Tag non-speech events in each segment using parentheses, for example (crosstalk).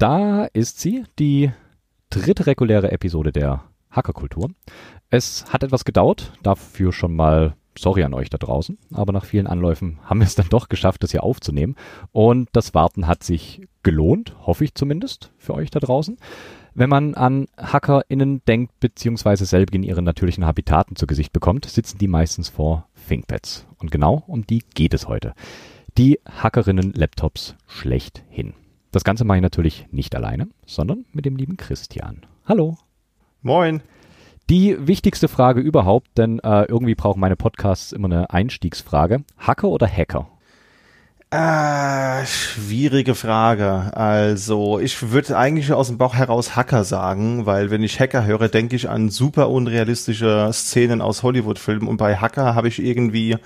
Da ist sie, die dritte reguläre Episode der Hackerkultur. Es hat etwas gedauert, dafür schon mal sorry an euch da draußen, aber nach vielen Anläufen (laughs) haben wir es dann doch geschafft, das hier aufzunehmen. Und das Warten hat sich gelohnt, hoffe ich zumindest, für euch da draußen. Wenn man an HackerInnen denkt, beziehungsweise selber in ihren natürlichen Habitaten zu Gesicht bekommt, sitzen die meistens vor ThinkPads. Und genau um die geht es heute. Die Hackerinnen-Laptops schlechthin. Das Ganze mache ich natürlich nicht alleine, sondern mit dem lieben Christian. Hallo. Moin. Die wichtigste Frage überhaupt, denn äh, irgendwie brauchen meine Podcasts immer eine Einstiegsfrage. Hacker oder Hacker? Äh, schwierige Frage. Also, ich würde eigentlich aus dem Bauch heraus Hacker sagen, weil wenn ich Hacker höre, denke ich an super unrealistische Szenen aus Hollywood-Filmen und bei Hacker habe ich irgendwie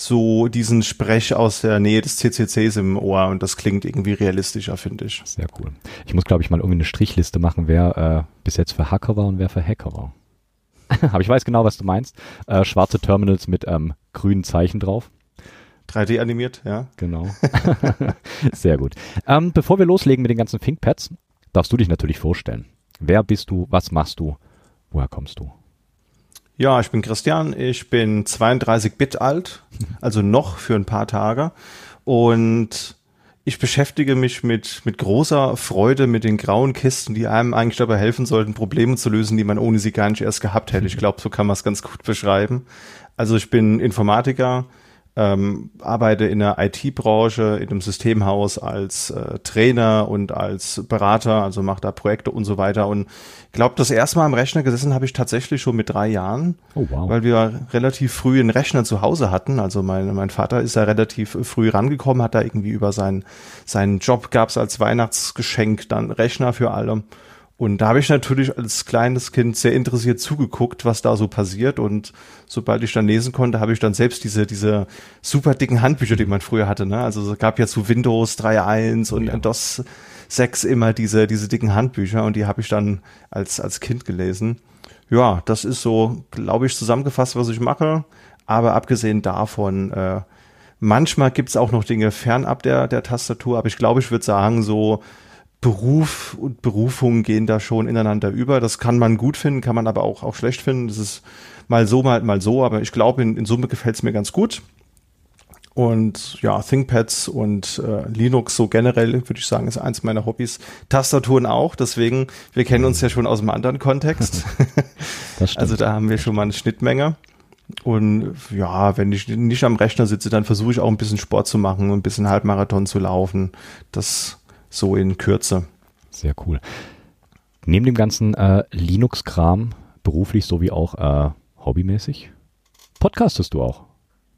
so diesen Sprech aus der Nähe des CCCs im Ohr und das klingt irgendwie realistischer, finde ich. Sehr cool. Ich muss, glaube ich, mal irgendwie eine Strichliste machen, wer äh, bis jetzt für Hacker war und wer für Hacker war. (laughs) Aber ich weiß genau, was du meinst. Äh, schwarze Terminals mit ähm, grünen Zeichen drauf. 3D animiert, ja. Genau. (laughs) Sehr gut. Ähm, bevor wir loslegen mit den ganzen ThinkPads, darfst du dich natürlich vorstellen. Wer bist du? Was machst du? Woher kommst du? Ja, ich bin Christian. Ich bin 32 Bit alt, also noch für ein paar Tage. Und ich beschäftige mich mit, mit großer Freude mit den grauen Kisten, die einem eigentlich dabei helfen sollten, Probleme zu lösen, die man ohne sie gar nicht erst gehabt hätte. Ich glaube, so kann man es ganz gut beschreiben. Also ich bin Informatiker, ähm, arbeite in der IT-Branche, in einem Systemhaus als äh, Trainer und als Berater, also mache da Projekte und so weiter. Und glaube, das erste Mal am Rechner gesessen habe ich tatsächlich schon mit drei Jahren, oh, wow. weil wir relativ früh einen Rechner zu Hause hatten. Also mein, mein Vater ist da relativ früh rangekommen, hat da irgendwie über seinen, seinen Job gab's als Weihnachtsgeschenk dann Rechner für alle. Und da habe ich natürlich als kleines Kind sehr interessiert zugeguckt, was da so passiert. Und sobald ich dann lesen konnte, habe ich dann selbst diese, diese super dicken Handbücher, die man früher hatte. Ne? Also es gab ja zu Windows 3.1 und ja. DOS 6 immer diese, diese dicken Handbücher und die habe ich dann als, als Kind gelesen. Ja, das ist so, glaube ich, zusammengefasst, was ich mache. Aber abgesehen davon, äh, manchmal gibt's auch noch Dinge fernab der, der Tastatur, aber ich glaube, ich würde sagen, so Beruf und Berufung gehen da schon ineinander über. Das kann man gut finden, kann man aber auch, auch schlecht finden. Das ist mal so, mal, mal so, aber ich glaube, in, in Summe gefällt es mir ganz gut. Und ja, ThinkPads und äh, Linux so generell, würde ich sagen, ist eins meiner Hobbys. Tastaturen auch, deswegen, wir kennen uns ja schon aus einem anderen Kontext. (laughs) also da haben wir schon mal eine Schnittmenge. Und ja, wenn ich nicht am Rechner sitze, dann versuche ich auch ein bisschen Sport zu machen und ein bisschen Halbmarathon zu laufen. Das so in Kürze. Sehr cool. Neben dem ganzen äh, Linux-Kram, beruflich sowie auch äh, hobbymäßig, podcastest du auch.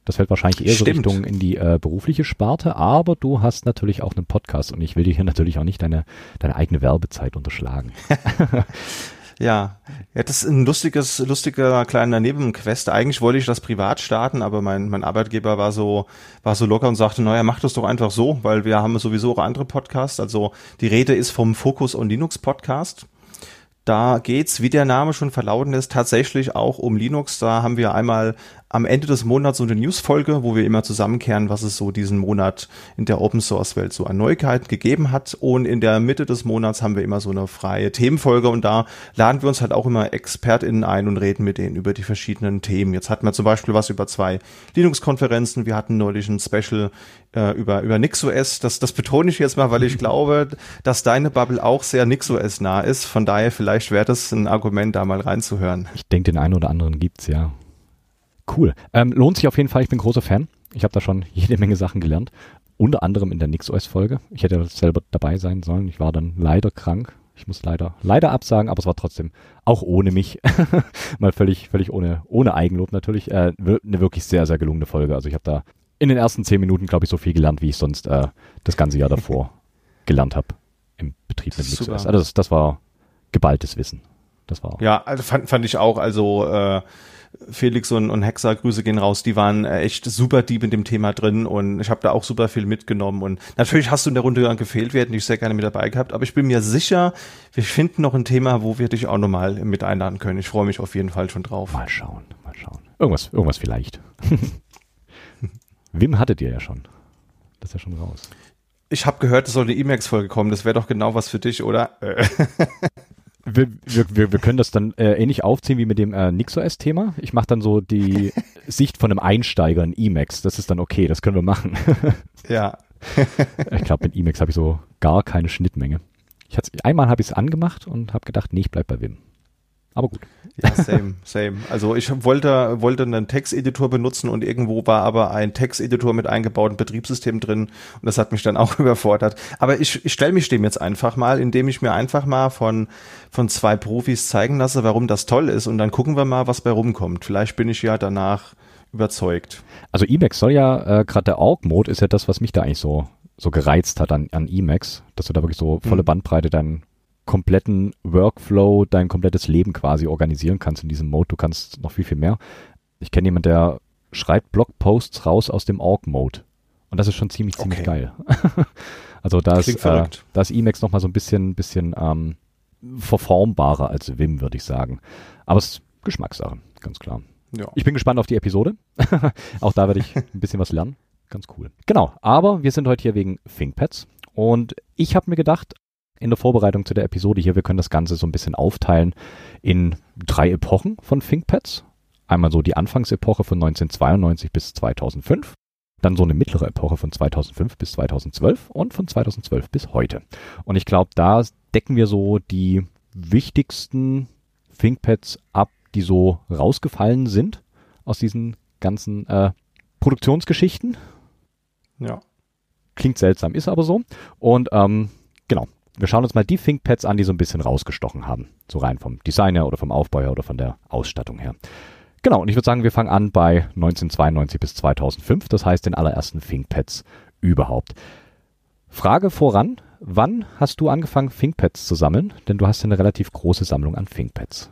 Das fällt wahrscheinlich eher Stimmt. so Richtung in die äh, berufliche Sparte, aber du hast natürlich auch einen Podcast und ich will dir hier (laughs) natürlich auch nicht deine, deine eigene Werbezeit unterschlagen. (laughs) Ja, ja, das ist ein lustiges, lustiger kleiner Nebenquest. Eigentlich wollte ich das privat starten, aber mein, mein Arbeitgeber war so, war so locker und sagte, naja, mach das doch einfach so, weil wir haben sowieso auch andere Podcasts. Also die Rede ist vom Focus on Linux Podcast. Da geht's, wie der Name schon verlauten lässt, tatsächlich auch um Linux. Da haben wir einmal am Ende des Monats so eine Newsfolge, wo wir immer zusammenkehren, was es so diesen Monat in der Open Source Welt so an Neuigkeiten gegeben hat. Und in der Mitte des Monats haben wir immer so eine freie Themenfolge und da laden wir uns halt auch immer ExpertInnen ein und reden mit denen über die verschiedenen Themen. Jetzt hatten wir zum Beispiel was über zwei Linux-Konferenzen. Wir hatten neulich ein Special äh, über, über NixOS. Das, das betone ich jetzt mal, weil ich (laughs) glaube, dass deine Bubble auch sehr NixOS nah ist. Von daher vielleicht wäre das ein Argument, da mal reinzuhören. Ich denke, den einen oder anderen gibt's ja. Cool. Ähm, lohnt sich auf jeden Fall. Ich bin großer Fan. Ich habe da schon jede Menge Sachen gelernt. Unter anderem in der NixOS-Folge. Ich hätte selber dabei sein sollen. Ich war dann leider krank. Ich muss leider, leider absagen, aber es war trotzdem auch ohne mich (laughs) mal völlig, völlig ohne, ohne Eigenlob natürlich äh, eine wirklich sehr, sehr gelungene Folge. Also ich habe da in den ersten zehn Minuten, glaube ich, so viel gelernt, wie ich sonst äh, das ganze Jahr davor (laughs) gelernt habe im Betrieb mit NixOS. Also das, das war geballtes Wissen. Das war ja, also fand, fand ich auch. Also äh, Felix und, und Hexer, Grüße gehen raus, die waren äh, echt super deep in dem Thema drin und ich habe da auch super viel mitgenommen und natürlich hast du in der Runde gefehlt, wir hätten dich sehr gerne mit dabei gehabt, aber ich bin mir sicher, wir finden noch ein Thema, wo wir dich auch nochmal mit einladen können. Ich freue mich auf jeden Fall schon drauf. Mal schauen, mal schauen. Irgendwas, irgendwas vielleicht. (laughs) Wim hattet ihr ja schon. Das ist ja schon raus. ich habe gehört, es soll eine Emacs-Folge kommen. Das wäre doch genau was für dich, oder? (laughs) wir, wir, wir können das dann äh, ähnlich aufziehen wie mit dem äh, NixOS-Thema. Ich mache dann so die (laughs) Sicht von einem Einsteiger in Emacs. Das ist dann okay, das können wir machen. (laughs) ja. ich glaube, mit Emacs habe ich so gar keine Schnittmenge. Ich einmal habe ich es angemacht und habe gedacht, nee, ich bleib bei Wim. Aber gut. Ja, same, same. Also ich wollte, wollte einen Texteditor benutzen und irgendwo war aber ein Texteditor mit eingebautem Betriebssystem drin und das hat mich dann (laughs) auch überfordert. Aber ich, ich stelle mich dem jetzt einfach mal, indem ich mir einfach mal von, von zwei Profis zeigen lasse, warum das toll ist und dann gucken wir mal, was bei rumkommt. Vielleicht bin ich ja danach überzeugt. Also Emacs soll ja, äh, gerade der Org-Mode ist ja das, was mich da eigentlich so, so gereizt hat an, an Emacs, dass du da wirklich so volle mhm. Bandbreite dann kompletten Workflow, dein komplettes Leben quasi organisieren kannst in diesem Mode. Du kannst noch viel, viel mehr. Ich kenne jemanden, der schreibt Blogposts raus aus dem Org-Mode. Und das ist schon ziemlich, ziemlich okay. geil. (laughs) also da ist, äh, da ist Emacs nochmal so ein bisschen, bisschen ähm, verformbarer als Vim, würde ich sagen. Aber es ist Geschmackssache, ganz klar. Ja. Ich bin gespannt auf die Episode. (laughs) Auch da werde ich ein bisschen was lernen. Ganz cool. Genau, aber wir sind heute hier wegen ThinkPads. Und ich habe mir gedacht, in der Vorbereitung zu der Episode hier. Wir können das Ganze so ein bisschen aufteilen in drei Epochen von ThinkPads. Einmal so die Anfangsepoche von 1992 bis 2005, dann so eine mittlere Epoche von 2005 bis 2012 und von 2012 bis heute. Und ich glaube, da decken wir so die wichtigsten ThinkPads ab, die so rausgefallen sind aus diesen ganzen äh, Produktionsgeschichten. Ja. Klingt seltsam, ist aber so. Und ähm, genau, wir schauen uns mal die ThinkPads an, die so ein bisschen rausgestochen haben. So rein vom Designer oder vom Aufbau her oder von der Ausstattung her. Genau, und ich würde sagen, wir fangen an bei 1992 bis 2005, das heißt den allerersten ThinkPads überhaupt. Frage voran, wann hast du angefangen, ThinkPads zu sammeln? Denn du hast eine relativ große Sammlung an ThinkPads.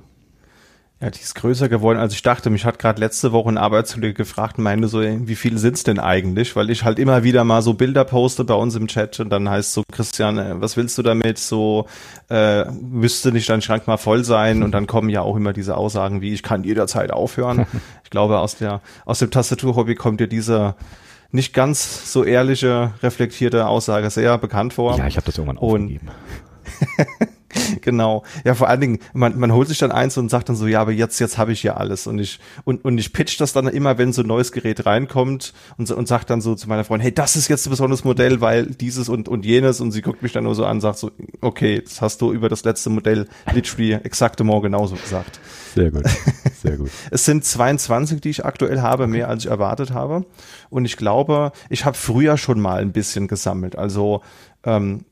Ja, die ist größer geworden, als ich dachte. Mich hat gerade letzte Woche ein Arbeitskollege gefragt und meinte so, wie viele sind's denn eigentlich? Weil ich halt immer wieder mal so Bilder poste bei uns im Chat und dann heißt so, Christian, äh, was willst du damit? So, äh, müsste nicht dein Schrank mal voll sein? Und dann kommen ja auch immer diese Aussagen wie, ich kann jederzeit aufhören. (laughs) Ich glaube, aus der, aus dem Tastaturhobby kommt dir diese nicht ganz so ehrliche, reflektierte Aussage sehr bekannt vor. Ja, ich habe das irgendwann aufgegeben. (laughs) (laughs) genau. Ja, vor allen Dingen, man, man holt sich dann eins und sagt dann so, ja, aber jetzt, jetzt habe ich ja alles. Und ich, und, und ich pitch das dann immer, wenn so ein neues Gerät reinkommt und, und sagt dann so zu meiner Freundin, hey, das ist jetzt ein besonderes Modell, weil dieses und, und jenes. Und sie guckt mich dann nur so an und sagt so, okay, das hast du über das letzte Modell literally exaktement genauso gesagt. Sehr gut, sehr gut. (laughs) es sind 22, die ich aktuell habe, mehr als ich erwartet habe. Und ich glaube, ich habe früher schon mal ein bisschen gesammelt. Also ähm,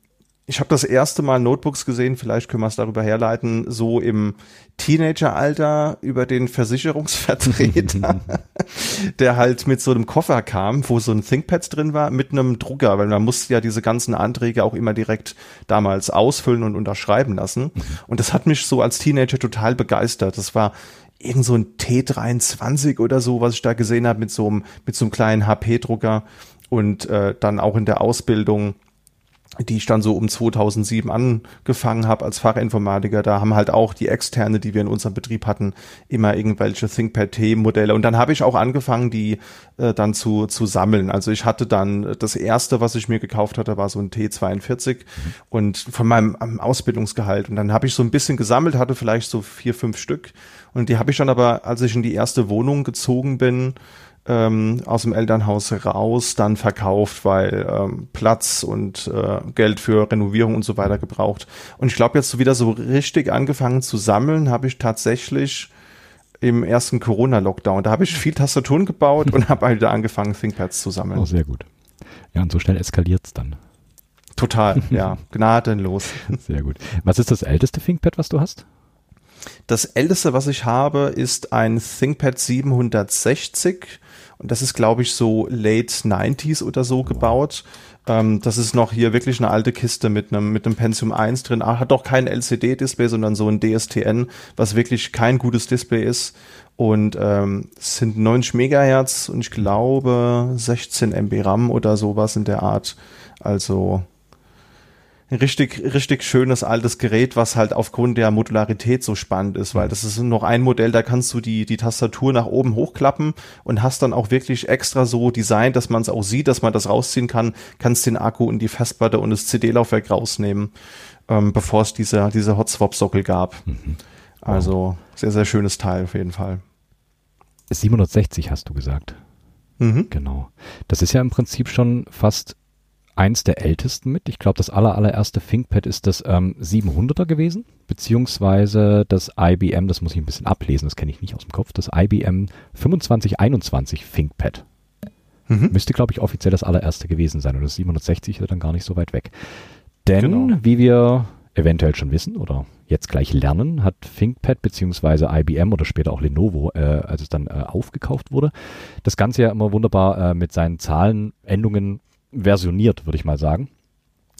ich habe das erste Mal Notebooks gesehen, vielleicht können wir es darüber herleiten, so im Teenageralter über den Versicherungsvertreter, (laughs) der halt mit so einem Koffer kam, wo so ein ThinkPad drin war, mit einem Drucker, weil man musste ja diese ganzen Anträge auch immer direkt damals ausfüllen und unterschreiben lassen. Und das hat mich so als Teenager total begeistert. Das war irgend so ein T23 oder so, was ich da gesehen habe mit so einem, mit so einem kleinen HP-Drucker und äh, dann auch in der Ausbildung die ich dann so um 2007 angefangen habe als Fachinformatiker, da haben halt auch die externe, die wir in unserem Betrieb hatten, immer irgendwelche ThinkPad-T-Modelle und dann habe ich auch angefangen, die äh, dann zu, zu sammeln. Also ich hatte dann das erste, was ich mir gekauft hatte, war so ein T42 mhm. und von meinem Ausbildungsgehalt und dann habe ich so ein bisschen gesammelt, hatte vielleicht so vier, fünf Stück und die habe ich dann aber, als ich in die erste Wohnung gezogen bin, ähm, aus dem Elternhaus raus, dann verkauft, weil ähm, Platz und äh, Geld für Renovierung und so weiter gebraucht. Und ich glaube, jetzt so wieder so richtig angefangen zu sammeln, habe ich tatsächlich im ersten Corona-Lockdown. Da habe ich viel Tastaturen gebaut und habe halt wieder angefangen, ThinkPads zu sammeln. Oh, sehr gut. Ja, und so schnell eskaliert es dann. Total, (laughs) ja. Gnadenlos. Sehr gut. Was ist das älteste ThinkPad, was du hast? Das älteste, was ich habe, ist ein ThinkPad 760 und das ist, glaube ich, so late 90s oder so gebaut. Ähm, das ist noch hier wirklich eine alte Kiste mit einem, mit einem Pentium 1 drin. Ah, hat doch kein LCD-Display, sondern so ein DSTN, was wirklich kein gutes Display ist. Und ähm, sind 90 Megahertz und ich glaube 16 MB RAM oder sowas in der Art. Also richtig, richtig schönes altes Gerät, was halt aufgrund der Modularität so spannend ist, weil das ist noch ein Modell, da kannst du die, die Tastatur nach oben hochklappen und hast dann auch wirklich extra so designt, dass man es auch sieht, dass man das rausziehen kann, kannst den Akku und die Festplatte und das CD-Laufwerk rausnehmen, ähm, bevor es diese, diese Hot-Swap-Sockel gab. Mhm. Also sehr, sehr schönes Teil auf jeden Fall. 760 hast du gesagt. Mhm. Genau. Das ist ja im Prinzip schon fast eins der ältesten mit. Ich glaube, das aller, allererste ThinkPad ist das ähm, 700er gewesen, beziehungsweise das IBM, das muss ich ein bisschen ablesen, das kenne ich nicht aus dem Kopf, das IBM 2521 ThinkPad. Mhm. Müsste, glaube ich, offiziell das allererste gewesen sein. Und das 760 ist dann gar nicht so weit weg. Denn, genau. wie wir eventuell schon wissen oder jetzt gleich lernen, hat ThinkPad beziehungsweise IBM oder später auch Lenovo, äh, als es dann äh, aufgekauft wurde, das Ganze ja immer wunderbar äh, mit seinen Zahlenendungen versioniert, würde ich mal sagen.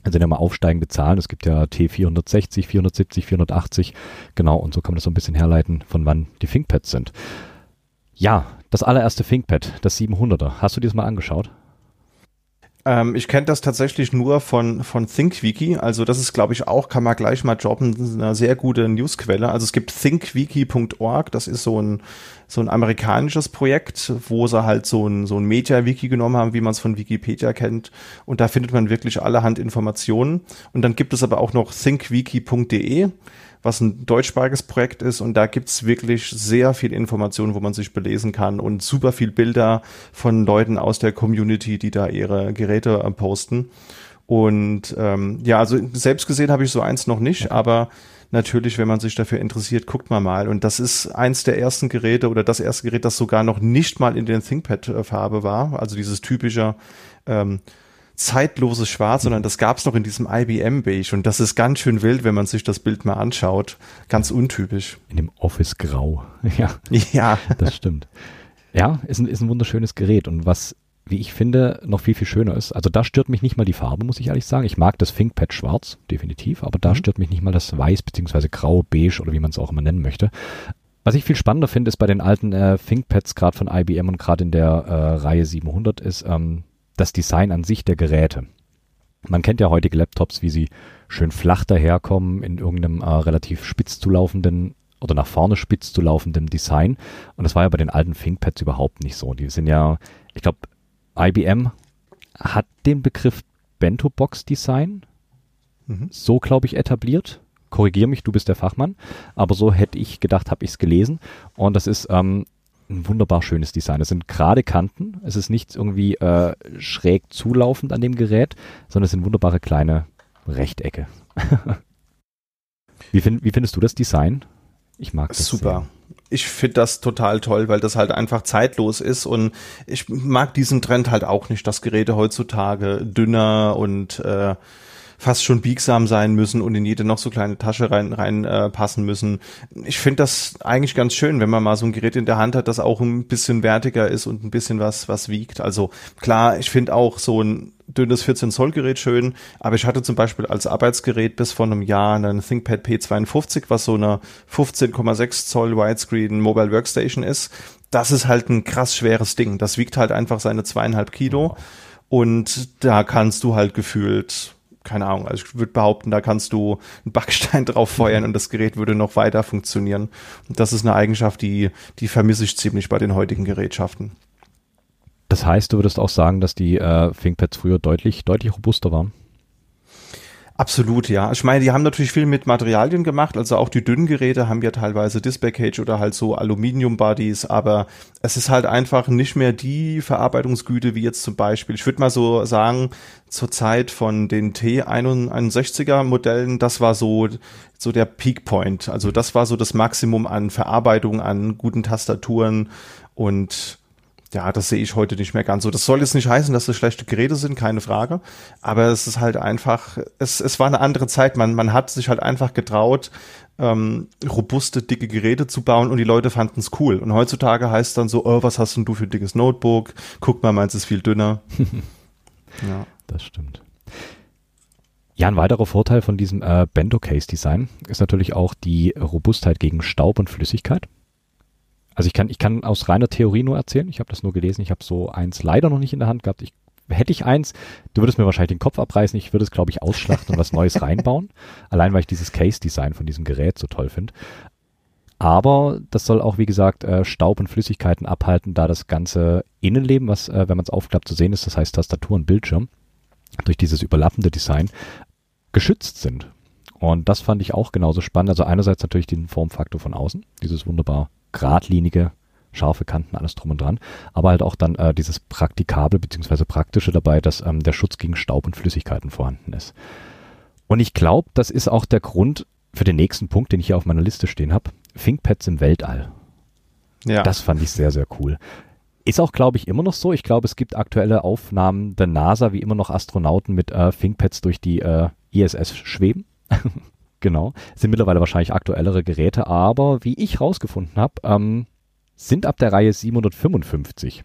Das sind ja mal aufsteigende Zahlen. Es gibt ja T460, 470, 480. Genau, und so kann man das so ein bisschen herleiten, von wann die ThinkPads sind. Ja, das allererste ThinkPad, das 700er. Hast du dir das mal angeschaut? Ähm, ich kenne das tatsächlich nur von, von ThinkWiki. Also das ist, glaube ich, auch, kann man gleich mal droppen, eine sehr gute Newsquelle. Also es gibt thinkwiki.org, das ist so ein, so ein amerikanisches Projekt, wo sie halt so ein, so ein Media-Wiki genommen haben, wie man es von Wikipedia kennt. Und da findet man wirklich allerhand Informationen. Und dann gibt es aber auch noch thinkwiki.de was ein deutschsprachiges Projekt ist und da gibt's wirklich sehr viel Informationen, wo man sich belesen kann und super viel Bilder von Leuten aus der Community, die da ihre Geräte äh, posten. Und ähm, ja, also selbst gesehen habe ich so eins noch nicht, aber natürlich, wenn man sich dafür interessiert, guckt man mal. Und das ist eins der ersten Geräte oder das erste Gerät, das sogar noch nicht mal in den ThinkPad-Farbe war. Also dieses typische ähm, zeitloses Schwarz, sondern das gab es noch in diesem IBM Beige und das ist ganz schön wild, wenn man sich das Bild mal anschaut. Ganz untypisch. In dem Office Grau. (laughs) ja. Ja. Das stimmt. Ja, ist ein, ist ein wunderschönes Gerät und was, wie ich finde, noch viel, viel schöner ist. Also da stört mich nicht mal die Farbe, muss ich ehrlich sagen. Ich mag das ThinkPad schwarz, definitiv, aber da mhm. stört mich nicht mal das weiß beziehungsweise grau, beige oder wie man es auch immer nennen möchte. Was ich viel spannender finde, ist bei den alten äh, ThinkPads, gerade von IBM und gerade in der äh, Reihe 700, ist, ähm, das Design an sich der Geräte. Man kennt ja heutige Laptops, wie sie schön flach daherkommen in irgendeinem äh, relativ spitz zu laufenden oder nach vorne spitz zu laufenden Design. Und das war ja bei den alten ThinkPads überhaupt nicht so. Die sind ja, ich glaube, IBM hat den Begriff Bento Box Design mhm. so, glaube ich, etabliert. Korrigier mich, du bist der Fachmann. Aber so hätte ich gedacht, habe ich es gelesen. Und das ist ähm, ein wunderbar schönes Design. Es sind gerade Kanten. Es ist nicht irgendwie äh, schräg zulaufend an dem Gerät, sondern es sind wunderbare kleine Rechtecke. (laughs) wie, find, wie findest du das Design? Ich mag das. Super. Sehr. Ich finde das total toll, weil das halt einfach zeitlos ist und ich mag diesen Trend halt auch nicht, dass Geräte heutzutage dünner und äh, fast schon biegsam sein müssen und in jede noch so kleine Tasche rein, rein äh, passen müssen. Ich finde das eigentlich ganz schön, wenn man mal so ein Gerät in der Hand hat, das auch ein bisschen wertiger ist und ein bisschen was, was wiegt. Also klar, ich finde auch so ein dünnes 14 Zoll Gerät schön, aber ich hatte zum Beispiel als Arbeitsgerät bis vor einem Jahr einen ThinkPad P52, was so eine 15,6 Zoll Widescreen Mobile Workstation ist. Das ist halt ein krass schweres Ding. Das wiegt halt einfach seine zweieinhalb Kilo. Und da kannst du halt gefühlt keine Ahnung, also ich würde behaupten, da kannst du einen Backstein (laughs) drauf feuern und das Gerät würde noch weiter funktionieren. Und das ist eine Eigenschaft, die, die vermisse ich ziemlich bei den heutigen Gerätschaften. Das heißt, du würdest auch sagen, dass die äh, ThinkPads früher deutlich, deutlich robuster waren? Absolut, ja. Ich meine, die haben natürlich viel mit Materialien gemacht. Also auch die dünnen Geräte haben ja teilweise Display Cage oder halt so Aluminium Bodies, aber es ist halt einfach nicht mehr die Verarbeitungsgüte wie jetzt zum Beispiel. Ich würde mal so sagen, zur Zeit von den T61er Modellen, das war so, so der Peak Point. Also das war so das Maximum an Verarbeitung, an guten Tastaturen und ja, das sehe ich heute nicht mehr ganz so. Das soll jetzt nicht heißen, dass das schlechte Geräte sind, keine Frage. Aber es ist halt einfach, es, es war eine andere Zeit. Man, man hat sich halt einfach getraut, ähm, robuste, dicke Geräte zu bauen und die Leute fanden es cool. Und heutzutage heißt es dann so, oh, was hast denn du für ein dickes Notebook? Guck mal, meins ist viel dünner. (laughs) ja. Das stimmt. Ja, ein weiterer Vorteil von diesem äh, Bento Case Design ist natürlich auch die Robustheit gegen Staub und Flüssigkeit. Also ich kann, ich kann aus reiner Theorie nur erzählen. Ich habe das nur gelesen. Ich habe so eins leider noch nicht in der Hand gehabt. Ich hätte ich eins, du würdest mir wahrscheinlich den Kopf abreißen, ich würde es, glaube ich, ausschlachten und was Neues (laughs) reinbauen. Allein, weil ich dieses Case-Design von diesem Gerät so toll finde. Aber das soll auch, wie gesagt, äh, Staub und Flüssigkeiten abhalten, da das ganze Innenleben, was, äh, wenn man es aufklappt, zu sehen ist, das heißt Tastatur und Bildschirm, durch dieses überlappende Design geschützt sind. Und das fand ich auch genauso spannend. Also einerseits natürlich den Formfaktor von außen, dieses wunderbar geradlinige, scharfe Kanten, alles drum und dran, aber halt auch dann äh, dieses praktikable bzw. praktische dabei, dass ähm, der Schutz gegen Staub und Flüssigkeiten vorhanden ist. Und ich glaube, das ist auch der Grund für den nächsten Punkt, den ich hier auf meiner Liste stehen habe. ThinkPads im Weltall. Ja. Das fand ich sehr, sehr cool. Ist auch, glaube ich, immer noch so. Ich glaube, es gibt aktuelle Aufnahmen der NASA, wie immer noch Astronauten mit äh, ThinkPads durch die äh, ISS schweben. (laughs) genau. Sind mittlerweile wahrscheinlich aktuellere Geräte, aber wie ich rausgefunden habe, ähm, sind ab der Reihe 755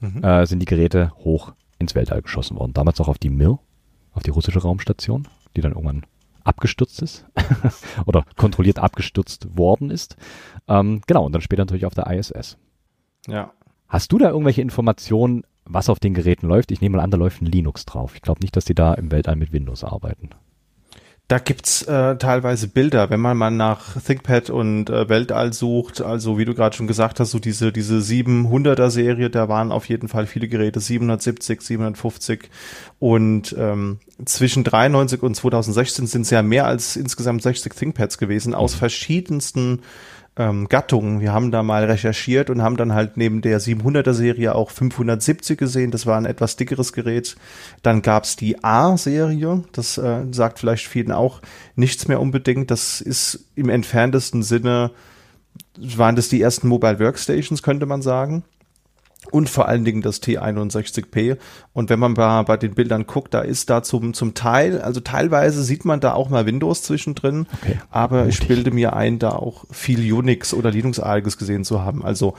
mhm. äh, sind die Geräte hoch ins Weltall geschossen worden. Damals auch auf die Mir, auf die russische Raumstation, die dann irgendwann abgestürzt ist (laughs) oder kontrolliert abgestürzt worden ist. Ähm, genau, und dann später natürlich auf der ISS. Ja. Hast du da irgendwelche Informationen, was auf den Geräten läuft? Ich nehme mal an, da läuft ein Linux drauf. Ich glaube nicht, dass die da im Weltall mit Windows arbeiten. Da gibt's äh, teilweise Bilder, wenn man mal nach ThinkPad und äh, Weltall sucht, also wie du gerade schon gesagt hast, so diese diese 700er Serie, da waren auf jeden Fall viele Geräte, 770, 750 und ähm, zwischen 93 und 2016 sind es ja mehr als insgesamt 60 ThinkPads gewesen aus verschiedensten ähm, Gattungen. Wir haben da mal recherchiert und haben dann halt neben der 700er Serie auch 570 gesehen. Das war ein etwas dickeres Gerät. Dann gab's die A-Serie. Das äh, sagt vielleicht vielen auch nichts mehr unbedingt. Das ist im entferntesten Sinne, waren das die ersten Mobile Workstations, könnte man sagen und vor allen Dingen das T61P. Und wenn man bei, bei den Bildern guckt, da ist da zum, zum Teil, also teilweise sieht man da auch mal Windows zwischendrin, okay. aber Mutig. ich bilde mir ein, da auch viel Unix oder Linux-artiges gesehen zu haben. Also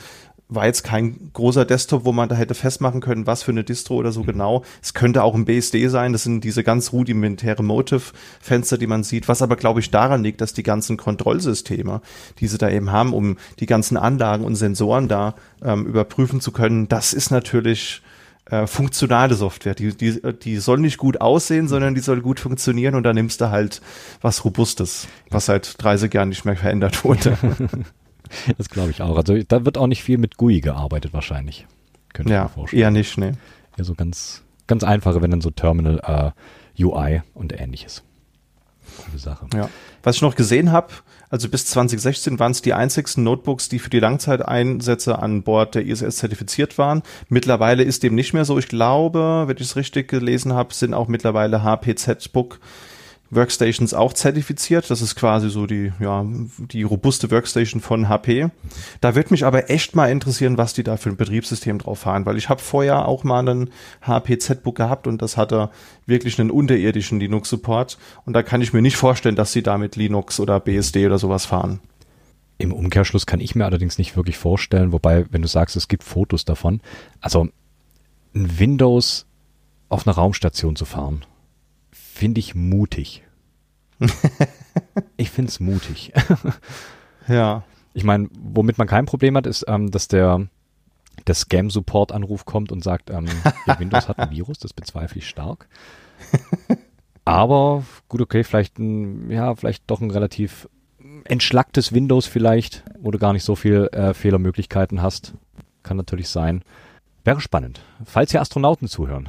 war jetzt kein großer Desktop, wo man da hätte festmachen können, was für eine Distro oder so genau. Es könnte auch ein BSD sein. Das sind diese ganz rudimentäre Motive-Fenster, die man sieht. Was aber, glaube ich, daran liegt, dass die ganzen Kontrollsysteme, die sie da eben haben, um die ganzen Anlagen und Sensoren da ähm, überprüfen zu können, das ist natürlich äh, funktionale Software. Die, die, die soll nicht gut aussehen, sondern die soll gut funktionieren und da nimmst du halt was Robustes, was seit 30 Jahren nicht mehr verändert wurde. (laughs) (laughs) das glaube ich auch. Also da wird auch nicht viel mit GUI gearbeitet wahrscheinlich. Könnte ja, ich mir vorstellen. eher nicht, ne. Ja, so ganz, ganz einfache, wenn dann so Terminal äh, UI und ähnliches. Coole Sache. Ja. Was ich noch gesehen habe, also bis 2016 waren es die einzigsten Notebooks, die für die Langzeiteinsätze an Bord der ISS zertifiziert waren. Mittlerweile ist dem nicht mehr so. Ich glaube, wenn ich es richtig gelesen habe, sind auch mittlerweile HPZ-Book Workstations auch zertifiziert. Das ist quasi so die, ja, die robuste Workstation von HP. Da wird mich aber echt mal interessieren, was die da für ein Betriebssystem drauf fahren, weil ich habe vorher auch mal einen HP Z-Book gehabt und das hatte wirklich einen unterirdischen Linux-Support und da kann ich mir nicht vorstellen, dass sie da mit Linux oder BSD oder sowas fahren. Im Umkehrschluss kann ich mir allerdings nicht wirklich vorstellen, wobei, wenn du sagst, es gibt Fotos davon, also ein Windows auf einer Raumstation zu fahren, finde ich mutig. (laughs) ich finde es mutig. (laughs) ja. Ich meine, womit man kein Problem hat, ist, ähm, dass der, der Scam-Support-Anruf kommt und sagt, ähm, Windows hat ein Virus, das bezweifle ich stark. (laughs) Aber gut, okay, vielleicht ein, ja, vielleicht doch ein relativ entschlacktes Windows vielleicht, wo du gar nicht so viel äh, Fehlermöglichkeiten hast. Kann natürlich sein. Wäre spannend. Falls hier Astronauten zuhören.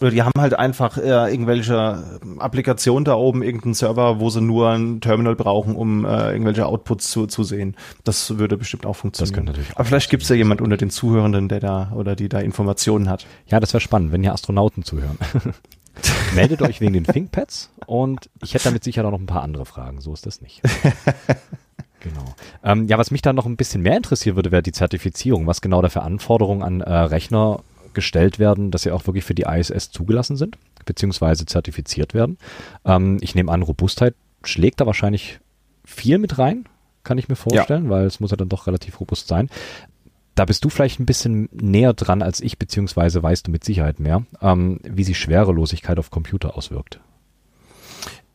Oder die haben halt einfach äh, irgendwelche Applikationen da oben, irgendeinen Server, wo sie nur ein Terminal brauchen, um äh, irgendwelche Outputs zu, zu sehen. Das würde bestimmt auch funktionieren. Das könnte natürlich Aber vielleicht gibt es ja jemand unter den Zuhörenden, der da oder die da Informationen hat. Ja, das wäre spannend, wenn hier Astronauten zuhören. (laughs) Meldet euch wegen den ThinkPads und ich hätte damit sicher noch ein paar andere Fragen. So ist das nicht. (laughs) Genau. Ähm, ja, was mich dann noch ein bisschen mehr interessieren würde, wäre die Zertifizierung. Was genau da für Anforderungen an äh, Rechner gestellt werden, dass sie auch wirklich für die ISS zugelassen sind, beziehungsweise zertifiziert werden. Ähm, ich nehme an, Robustheit schlägt da wahrscheinlich viel mit rein, kann ich mir vorstellen, ja. weil es muss ja dann doch relativ robust sein. Da bist du vielleicht ein bisschen näher dran als ich, beziehungsweise weißt du mit Sicherheit mehr, ähm, wie sich Schwerelosigkeit auf Computer auswirkt.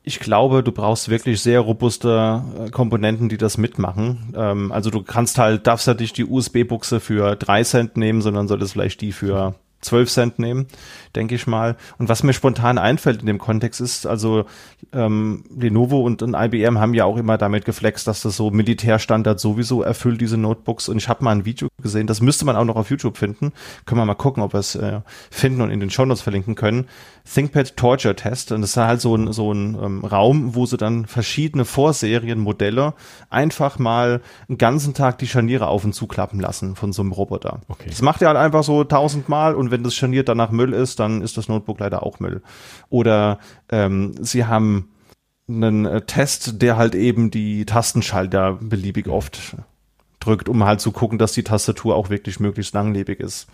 Ich glaube, du brauchst wirklich sehr robuste äh, Komponenten, die das mitmachen. Ähm, also du kannst halt, darfst halt nicht die USB-Buchse für drei Cent nehmen, sondern solltest vielleicht die für 12 Cent nehmen, denke ich mal. Und was mir spontan einfällt in dem Kontext ist, also ähm, Lenovo und, und IBM haben ja auch immer damit geflext, dass das so Militärstandard sowieso erfüllt, diese Notebooks. Und ich habe mal ein Video gesehen, das müsste man auch noch auf YouTube finden. Können wir mal gucken, ob wir es äh, finden und in den Shownotes verlinken können. ThinkPad Torture Test. Und das ist halt so ein, so ein ähm, Raum, wo sie dann verschiedene Vorserienmodelle einfach mal einen ganzen Tag die Scharniere auf und zuklappen lassen von so einem Roboter. Okay. Das macht er halt einfach so tausendmal und wenn das Scharnier danach Müll ist, dann ist das Notebook leider auch Müll. Oder ähm, sie haben einen äh, Test, der halt eben die Tastenschalter beliebig oft drückt, um halt zu gucken, dass die Tastatur auch wirklich möglichst langlebig ist.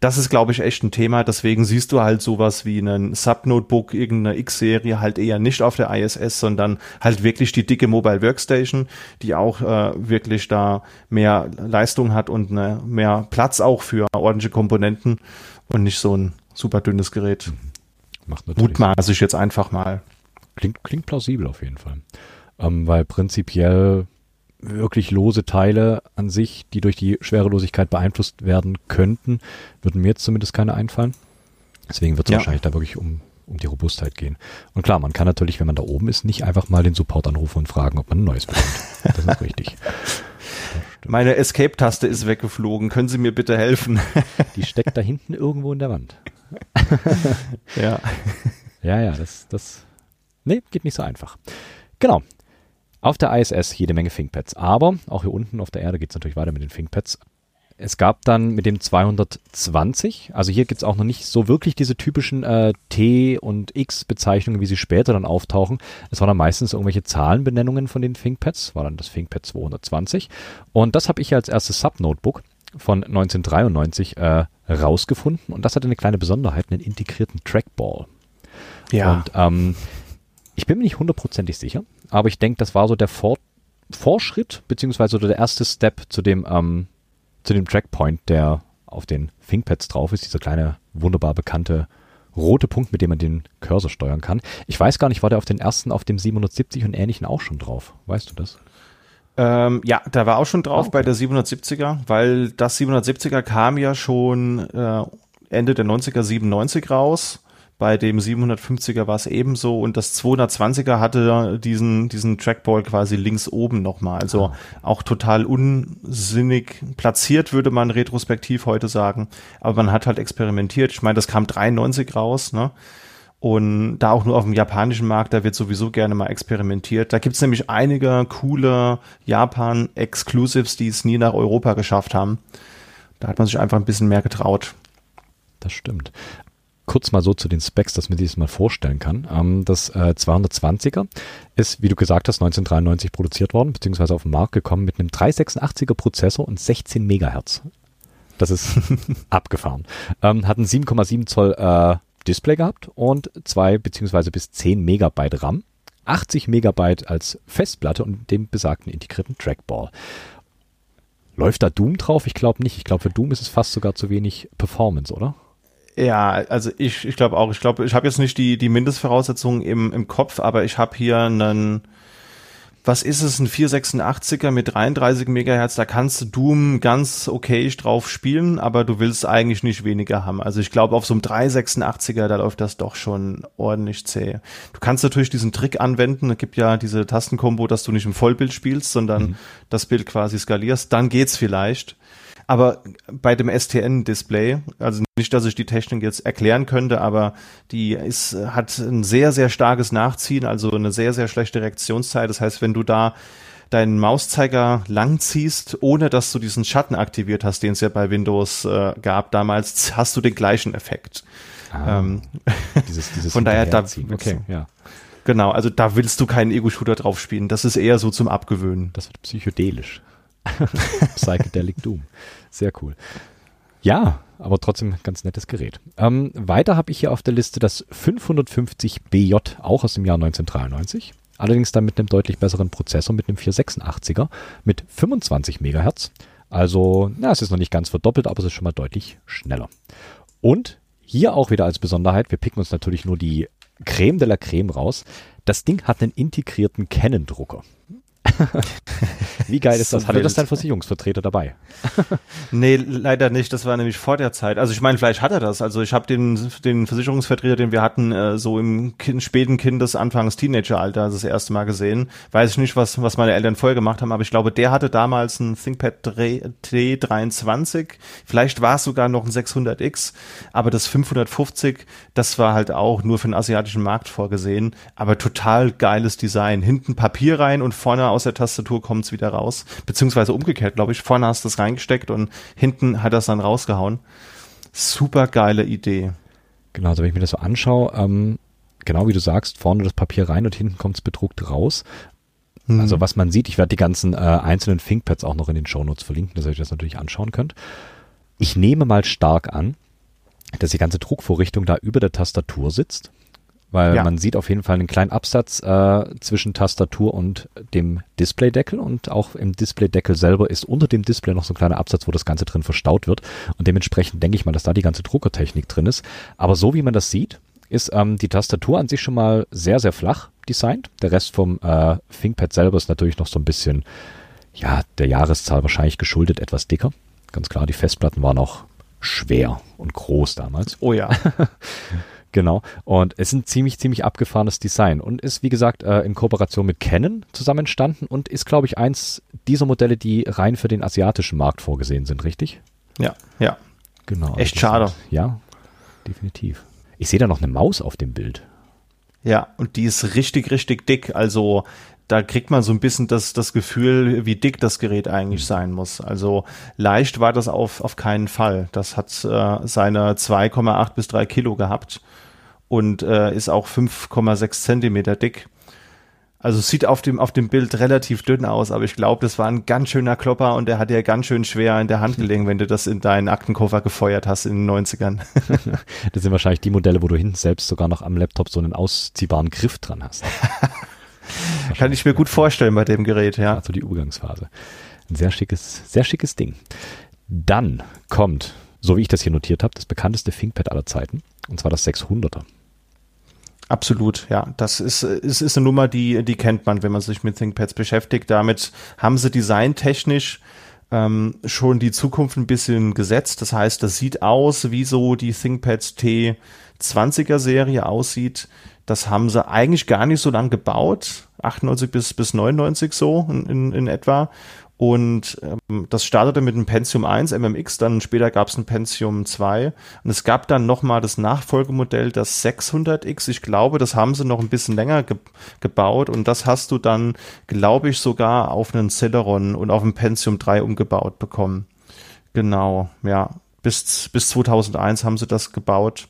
Das ist, glaube ich, echt ein Thema. Deswegen siehst du halt sowas wie einen Sub-Notebook, irgendeine X-Serie halt eher nicht auf der ISS, sondern halt wirklich die dicke Mobile Workstation, die auch äh, wirklich da mehr Leistung hat und ne, mehr Platz auch für ordentliche Komponenten und nicht so ein super dünnes Gerät. Macht natürlich Mutmaße ich jetzt einfach mal. Klingt, klingt plausibel auf jeden Fall. Ähm, weil prinzipiell wirklich lose Teile an sich, die durch die Schwerelosigkeit beeinflusst werden könnten, würden mir jetzt zumindest keine einfallen. Deswegen wird es ja. wahrscheinlich da wirklich um, um die Robustheit gehen. Und klar, man kann natürlich, wenn man da oben ist, nicht einfach mal den Support anrufen und fragen, ob man ein neues bekommt. Das ist richtig. (laughs) Meine Escape-Taste ist weggeflogen. Können Sie mir bitte helfen? (laughs) Die steckt da hinten irgendwo in der Wand. (laughs) ja. Ja, ja, das, das, nee, geht nicht so einfach. Genau. Auf der ISS jede Menge ThinkPads. Aber auch hier unten auf der Erde geht es natürlich weiter mit den ThinkPads. Es gab dann mit dem 220, also hier gibt es auch noch nicht so wirklich diese typischen äh, T- und X-Bezeichnungen, wie sie später dann auftauchen. Es waren dann meistens irgendwelche Zahlenbenennungen von den ThinkPads, war dann das ThinkPad 220. Und das habe ich als erstes Sub-Notebook von 1993 äh, rausgefunden. Und das hatte eine kleine Besonderheit, einen integrierten Trackball. Ja. Und ähm, ich bin mir nicht hundertprozentig sicher, aber ich denke, das war so der Vor Vorschritt, beziehungsweise der erste Step zu dem, ähm, zu dem Trackpoint, der auf den ThinkPads drauf ist, dieser kleine, wunderbar bekannte rote Punkt, mit dem man den Cursor steuern kann. Ich weiß gar nicht, war der auf den ersten, auf dem 770 und ähnlichen auch schon drauf? Weißt du das? Ähm, ja, da war auch schon drauf oh, okay. bei der 770er, weil das 770er kam ja schon äh, Ende der 90er, 97 raus bei dem 750er war es ebenso und das 220er hatte diesen, diesen Trackball quasi links oben nochmal. Also ah. auch total unsinnig platziert, würde man retrospektiv heute sagen. Aber man hat halt experimentiert. Ich meine, das kam 93 raus, ne? Und da auch nur auf dem japanischen Markt, da wird sowieso gerne mal experimentiert. Da gibt's nämlich einige coole Japan-Exclusives, die es nie nach Europa geschafft haben. Da hat man sich einfach ein bisschen mehr getraut. Das stimmt kurz mal so zu den Specs, dass man sich das mal vorstellen kann. Ähm, das äh, 220er ist, wie du gesagt hast, 1993 produziert worden, beziehungsweise auf den Markt gekommen mit einem 386er Prozessor und 16 Megahertz. Das ist (laughs) abgefahren. Ähm, hat ein 7,7 Zoll äh, Display gehabt und zwei beziehungsweise bis 10 Megabyte RAM, 80 Megabyte als Festplatte und dem besagten integrierten Trackball. Läuft da Doom drauf? Ich glaube nicht. Ich glaube, für Doom ist es fast sogar zu wenig Performance, oder? Ja, also ich, ich glaube auch. Ich glaube, ich habe jetzt nicht die, die Mindestvoraussetzungen im, im Kopf, aber ich habe hier einen, was ist es, ein 486er mit 33 Megahertz, da kannst du Doom ganz okay drauf spielen, aber du willst eigentlich nicht weniger haben. Also ich glaube, auf so einem 386er, da läuft das doch schon ordentlich zäh. Du kannst natürlich diesen Trick anwenden, es gibt ja diese Tastenkombo, dass du nicht im Vollbild spielst, sondern mhm. das Bild quasi skalierst, dann geht's vielleicht. Aber bei dem STN-Display, also nicht, dass ich die Technik jetzt erklären könnte, aber die ist, hat ein sehr, sehr starkes Nachziehen, also eine sehr, sehr schlechte Reaktionszeit. Das heißt, wenn du da deinen Mauszeiger langziehst, ohne dass du diesen Schatten aktiviert hast, den es ja bei Windows äh, gab damals, hast du den gleichen Effekt. Ah, ähm, (laughs) dieses, dieses von daher, da, okay, ja. Genau, also da willst du keinen Ego-Shooter drauf spielen. Das ist eher so zum Abgewöhnen. Das wird psychedelisch. (laughs) Psychedelic Doom. Sehr cool. Ja, aber trotzdem ganz nettes Gerät. Ähm, weiter habe ich hier auf der Liste das 550BJ, auch aus dem Jahr 1993. Allerdings dann mit einem deutlich besseren Prozessor, mit einem 486er, mit 25 MHz. Also, na, es ist noch nicht ganz verdoppelt, aber es ist schon mal deutlich schneller. Und hier auch wieder als Besonderheit, wir picken uns natürlich nur die Creme de la Creme raus. Das Ding hat einen integrierten Canon-Drucker. (laughs) Wie geil ist das? Hatte das dein Versicherungsvertreter dabei? (laughs) nee, leider nicht. Das war nämlich vor der Zeit. Also ich meine, vielleicht hat er das. Also ich habe den, den Versicherungsvertreter, den wir hatten, äh, so im kind, späten Kindes-, Anfangs Teenageralter das erste Mal gesehen. Weiß ich nicht, was, was meine Eltern vorher gemacht haben, aber ich glaube, der hatte damals ein ThinkPad T23. Vielleicht war es sogar noch ein 600X, aber das 550, das war halt auch nur für den asiatischen Markt vorgesehen. Aber total geiles Design. Hinten Papier rein und vorne aus der Tastatur kommt es wieder raus. Beziehungsweise umgekehrt, glaube ich. Vorne hast du es reingesteckt und hinten hat er es dann rausgehauen. Super geile Idee. Genau, also wenn ich mir das so anschaue, ähm, genau wie du sagst, vorne das Papier rein und hinten kommt es bedruckt raus. Hm. Also was man sieht, ich werde die ganzen äh, einzelnen ThinkPads auch noch in den Shownotes verlinken, dass ihr euch das natürlich anschauen könnt. Ich nehme mal stark an, dass die ganze Druckvorrichtung da über der Tastatur sitzt weil ja. man sieht auf jeden Fall einen kleinen Absatz äh, zwischen Tastatur und dem Displaydeckel und auch im Displaydeckel selber ist unter dem Display noch so ein kleiner Absatz, wo das Ganze drin verstaut wird und dementsprechend denke ich mal, dass da die ganze Druckertechnik drin ist. Aber so wie man das sieht, ist ähm, die Tastatur an sich schon mal sehr, sehr flach designt. Der Rest vom äh, ThinkPad selber ist natürlich noch so ein bisschen, ja, der Jahreszahl wahrscheinlich geschuldet, etwas dicker. Ganz klar, die Festplatten waren auch schwer und groß damals. Oh ja. (laughs) Genau. Und es ist ein ziemlich, ziemlich abgefahrenes Design und ist, wie gesagt, äh, in Kooperation mit Canon zusammen entstanden und ist, glaube ich, eins dieser Modelle, die rein für den asiatischen Markt vorgesehen sind, richtig? Ja, ja. Genau. Echt schade. Sind, ja, definitiv. Ich sehe da noch eine Maus auf dem Bild. Ja, und die ist richtig, richtig dick. Also da kriegt man so ein bisschen das, das Gefühl, wie dick das Gerät eigentlich mhm. sein muss. Also leicht war das auf, auf keinen Fall. Das hat äh, seine 2,8 bis 3 Kilo gehabt und äh, ist auch 5,6 Zentimeter dick. Also sieht auf dem, auf dem Bild relativ dünn aus, aber ich glaube, das war ein ganz schöner Klopper und der hat ja ganz schön schwer in der Hand gelegen, wenn du das in deinen Aktenkoffer gefeuert hast in den 90ern. (laughs) das sind wahrscheinlich die Modelle, wo du hinten selbst sogar noch am Laptop so einen ausziehbaren Griff dran hast. (laughs) Kann ich mir gut vorstellen bei dem Gerät, ja. Also die Übergangsphase. Ein sehr schickes, sehr schickes Ding. Dann kommt, so wie ich das hier notiert habe, das bekannteste ThinkPad aller Zeiten, und zwar das 600er. Absolut, ja. Das ist, ist, ist eine Nummer, die, die kennt man, wenn man sich mit ThinkPads beschäftigt. Damit haben sie designtechnisch ähm, schon die Zukunft ein bisschen gesetzt. Das heißt, das sieht aus, wie so die ThinkPads T20er Serie aussieht. Das haben sie eigentlich gar nicht so lang gebaut. 98 bis, bis 99 so in, in, in etwa. Und ähm, das startete mit einem Pentium 1 MMX, dann später gab es ein Pentium 2 und es gab dann nochmal das Nachfolgemodell, das 600X. Ich glaube, das haben sie noch ein bisschen länger ge gebaut und das hast du dann, glaube ich, sogar auf einen Celeron und auf ein Pentium 3 umgebaut bekommen. Genau, ja. Bis, bis 2001 haben sie das gebaut.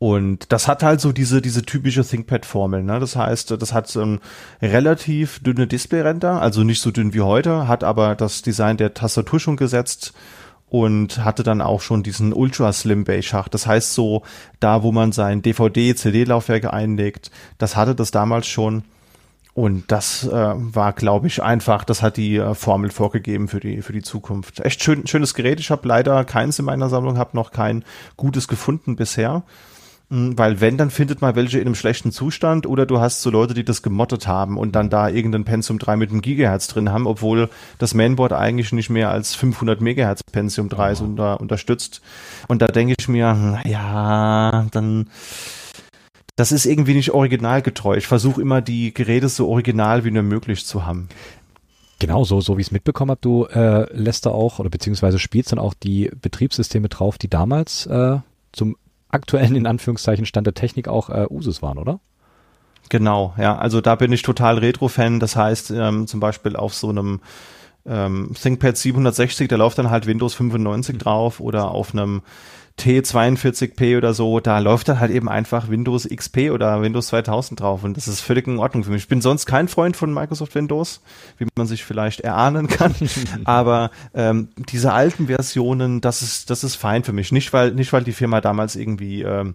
Und das hat halt so diese, diese typische ThinkPad-Formel. Ne? Das heißt, das hat so ein relativ dünne Displayränder, also nicht so dünn wie heute, hat aber das Design der Tastatur schon gesetzt und hatte dann auch schon diesen Ultra Slim Bay Schacht. Das heißt so, da wo man sein DVD, CD-Laufwerk einlegt, das hatte das damals schon. Und das äh, war, glaube ich, einfach, das hat die äh, Formel vorgegeben für die, für die Zukunft. Echt schön, schönes Gerät. Ich habe leider keins in meiner Sammlung, habe noch kein gutes gefunden bisher. Hm, weil wenn, dann findet man welche in einem schlechten Zustand oder du hast so Leute, die das gemottet haben und dann da irgendein Pentium 3 mit einem Gigahertz drin haben, obwohl das Mainboard eigentlich nicht mehr als 500 Megahertz Pentium 3 oh. unter, unterstützt. Und da denke ich mir, ja, dann das ist irgendwie nicht originalgetreu. Ich versuche immer die Geräte so original wie nur möglich zu haben. Genau, so, so wie ich es mitbekommen habe, du äh, lässt da auch oder beziehungsweise spielst dann auch die Betriebssysteme drauf, die damals äh, zum aktuellen, in Anführungszeichen, Stand der Technik auch äh, Usus waren, oder? Genau, ja. Also da bin ich total Retro-Fan. Das heißt, ähm, zum Beispiel auf so einem ähm, ThinkPad 760, da läuft dann halt Windows 95 mhm. drauf oder auf einem T42P oder so, da läuft dann halt eben einfach Windows XP oder Windows 2000 drauf und das ist völlig in Ordnung für mich. Ich bin sonst kein Freund von Microsoft Windows, wie man sich vielleicht erahnen kann, aber ähm, diese alten Versionen, das ist das ist fein für mich. Nicht weil nicht weil die Firma damals irgendwie ähm,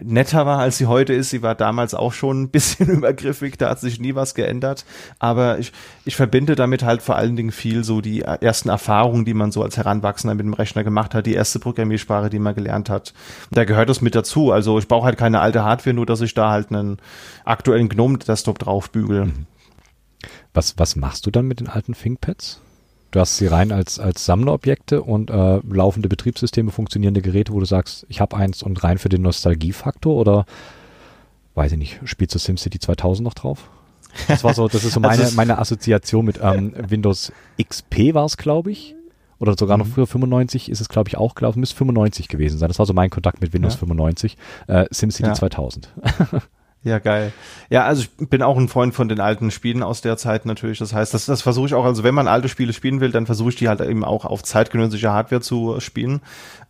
netter war, als sie heute ist. Sie war damals auch schon ein bisschen (laughs) übergriffig, da hat sich nie was geändert. Aber ich, ich verbinde damit halt vor allen Dingen viel so die ersten Erfahrungen, die man so als Heranwachsender mit dem Rechner gemacht hat, die erste Programmiersprache, die man gelernt hat. Da gehört das mit dazu. Also ich brauche halt keine alte Hardware, nur dass ich da halt einen aktuellen GNOME-Desktop drauf bügel. Mhm. Was, was machst du dann mit den alten ThinkPads? Du hast sie rein als, als Sammlerobjekte und äh, laufende Betriebssysteme, funktionierende Geräte, wo du sagst, ich habe eins und rein für den Nostalgiefaktor oder weiß ich nicht, spielst du SimCity 2000 noch drauf? Das war so, das ist so (laughs) meine, also meine Assoziation mit ähm, Windows XP war es, glaube ich. Oder sogar noch mhm. früher 95 ist es, glaube ich, auch gelaufen. Müsste 95 gewesen sein. Das war so mein Kontakt mit Windows ja. 95. Äh, SimCity ja. 2000. (laughs) Ja, geil. Ja, also ich bin auch ein Freund von den alten Spielen aus der Zeit natürlich. Das heißt, das, das versuche ich auch, also wenn man alte Spiele spielen will, dann versuche ich die halt eben auch auf zeitgenössische Hardware zu spielen.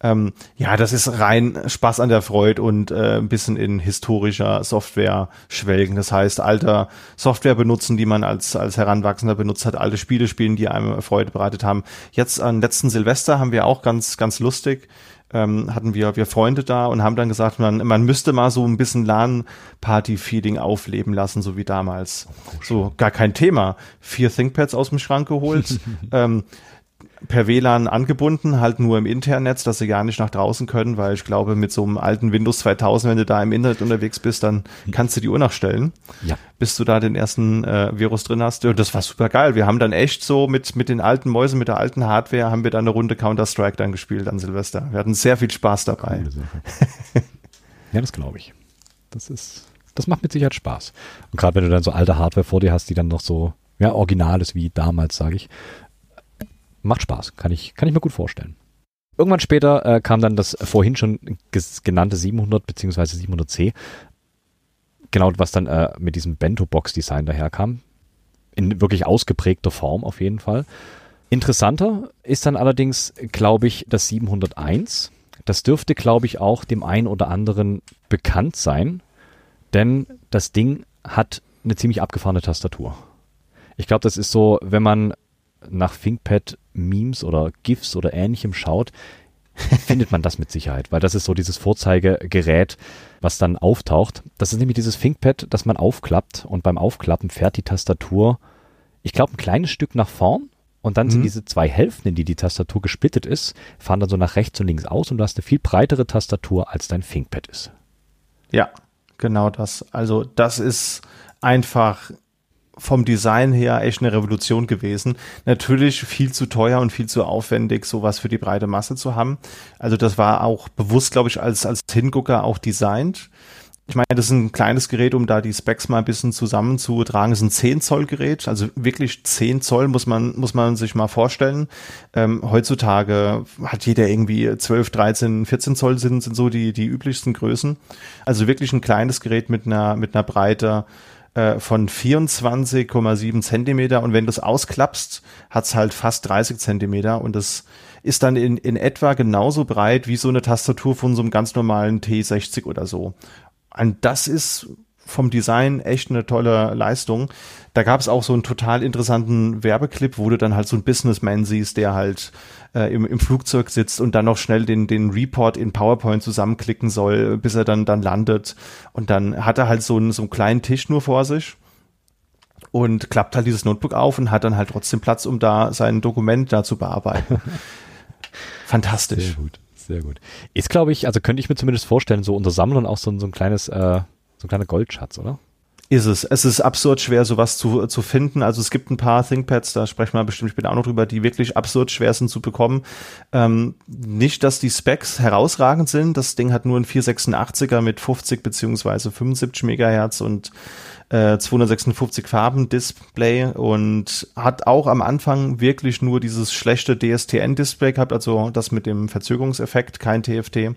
Ähm, ja, das ist rein Spaß an der Freude und äh, ein bisschen in historischer Software schwelgen. Das heißt, alter Software benutzen, die man als, als Heranwachsender benutzt hat, alte Spiele spielen, die einem Freude bereitet haben. Jetzt an letzten Silvester haben wir auch ganz, ganz lustig ähm, hatten wir, wir Freunde da und haben dann gesagt, man, man müsste mal so ein bisschen LAN-Party-Feeling aufleben lassen, so wie damals. Oh, so, gar kein Thema. Vier ThinkPads aus dem Schrank geholt, (laughs) ähm, per WLAN angebunden, halt nur im Internet, dass sie gar nicht nach draußen können, weil ich glaube, mit so einem alten Windows 2000, wenn du da im Internet unterwegs bist, dann kannst du die Uhr nachstellen, ja. bis du da den ersten äh, Virus drin hast. Und das war super geil. Wir haben dann echt so mit, mit den alten Mäusen, mit der alten Hardware, haben wir dann eine Runde Counter-Strike dann gespielt an Silvester. Wir hatten sehr viel Spaß dabei. (laughs) ja, das glaube ich. Das ist, das macht mit Sicherheit Spaß. Und gerade wenn du dann so alte Hardware vor dir hast, die dann noch so, ja, original ist wie damals, sage ich, macht Spaß, kann ich, kann ich mir gut vorstellen. Irgendwann später äh, kam dann das vorhin schon genannte 700 bzw. 700C, genau was dann äh, mit diesem Bento-Box-Design daherkam. In wirklich ausgeprägter Form auf jeden Fall. Interessanter ist dann allerdings, glaube ich, das 701. Das dürfte, glaube ich, auch dem einen oder anderen bekannt sein, denn das Ding hat eine ziemlich abgefahrene Tastatur. Ich glaube, das ist so, wenn man nach ThinkPad-Memes oder GIFs oder ähnlichem schaut, (laughs) findet man das mit Sicherheit, weil das ist so dieses Vorzeigegerät, was dann auftaucht. Das ist nämlich dieses ThinkPad, das man aufklappt und beim Aufklappen fährt die Tastatur, ich glaube, ein kleines Stück nach vorn und dann mhm. sind diese zwei Hälften, in die die Tastatur gesplittet ist, fahren dann so nach rechts und links aus und du hast eine viel breitere Tastatur, als dein ThinkPad ist. Ja, genau das. Also das ist einfach vom Design her echt eine Revolution gewesen. Natürlich viel zu teuer und viel zu aufwendig, sowas für die breite Masse zu haben. Also das war auch bewusst, glaube ich, als, als Hingucker auch designt. Ich meine, das ist ein kleines Gerät, um da die Specs mal ein bisschen zusammenzutragen. Es ist ein 10 Zoll Gerät, also wirklich 10 Zoll muss man, muss man sich mal vorstellen. Ähm, heutzutage hat jeder irgendwie 12, 13, 14 Zoll sind, sind so die, die üblichsten Größen. Also wirklich ein kleines Gerät mit einer, mit einer Breite, äh, von 24,7 Zentimeter und wenn du es ausklappst, hat's halt fast 30 Zentimeter und das ist dann in, in etwa genauso breit wie so eine Tastatur von so einem ganz normalen T60 oder so. Und das ist vom Design echt eine tolle Leistung. Da gab es auch so einen total interessanten Werbeclip, wo du dann halt so einen Businessman siehst, der halt äh, im, im Flugzeug sitzt und dann noch schnell den, den Report in PowerPoint zusammenklicken soll, bis er dann, dann landet. Und dann hat er halt so einen, so einen kleinen Tisch nur vor sich und klappt halt dieses Notebook auf und hat dann halt trotzdem Platz, um da sein Dokument da zu bearbeiten. (laughs) Fantastisch. Sehr gut, sehr gut. Ist, glaube ich, also könnte ich mir zumindest vorstellen, so unter Sammlern auch so, so ein kleines, äh, so ein kleiner Goldschatz, oder? Ist es. Es ist absurd schwer, sowas zu, zu finden. Also es gibt ein paar ThinkPads, da sprechen wir bestimmt später auch noch drüber, die wirklich absurd schwer sind zu bekommen. Ähm, nicht, dass die Specs herausragend sind. Das Ding hat nur ein 486er mit 50 beziehungsweise 75 Megahertz und äh, 256 Farben Display und hat auch am Anfang wirklich nur dieses schlechte DSTN-Display gehabt, also das mit dem Verzögerungseffekt, kein TFT.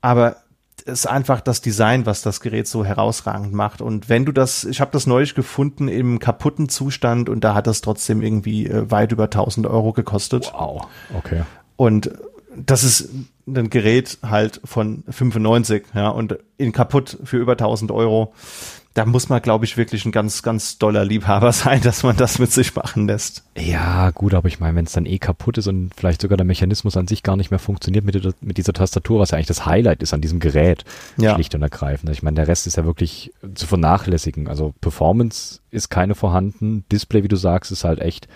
Aber ist einfach das Design, was das Gerät so herausragend macht. Und wenn du das, ich habe das neulich gefunden im kaputten Zustand und da hat das trotzdem irgendwie äh, weit über 1000 Euro gekostet. Wow, okay. Und das ist ein Gerät halt von 95, ja, und in kaputt für über 1000 Euro da muss man, glaube ich, wirklich ein ganz, ganz doller Liebhaber (laughs) sein, dass man das mit sich machen lässt. Ja, gut, aber ich meine, wenn es dann eh kaputt ist und vielleicht sogar der Mechanismus an sich gar nicht mehr funktioniert mit, mit dieser Tastatur, was ja eigentlich das Highlight ist an diesem Gerät, ja. schlicht und ergreifend. Ich meine, der Rest ist ja wirklich zu vernachlässigen. Also Performance ist keine vorhanden, Display, wie du sagst, ist halt echt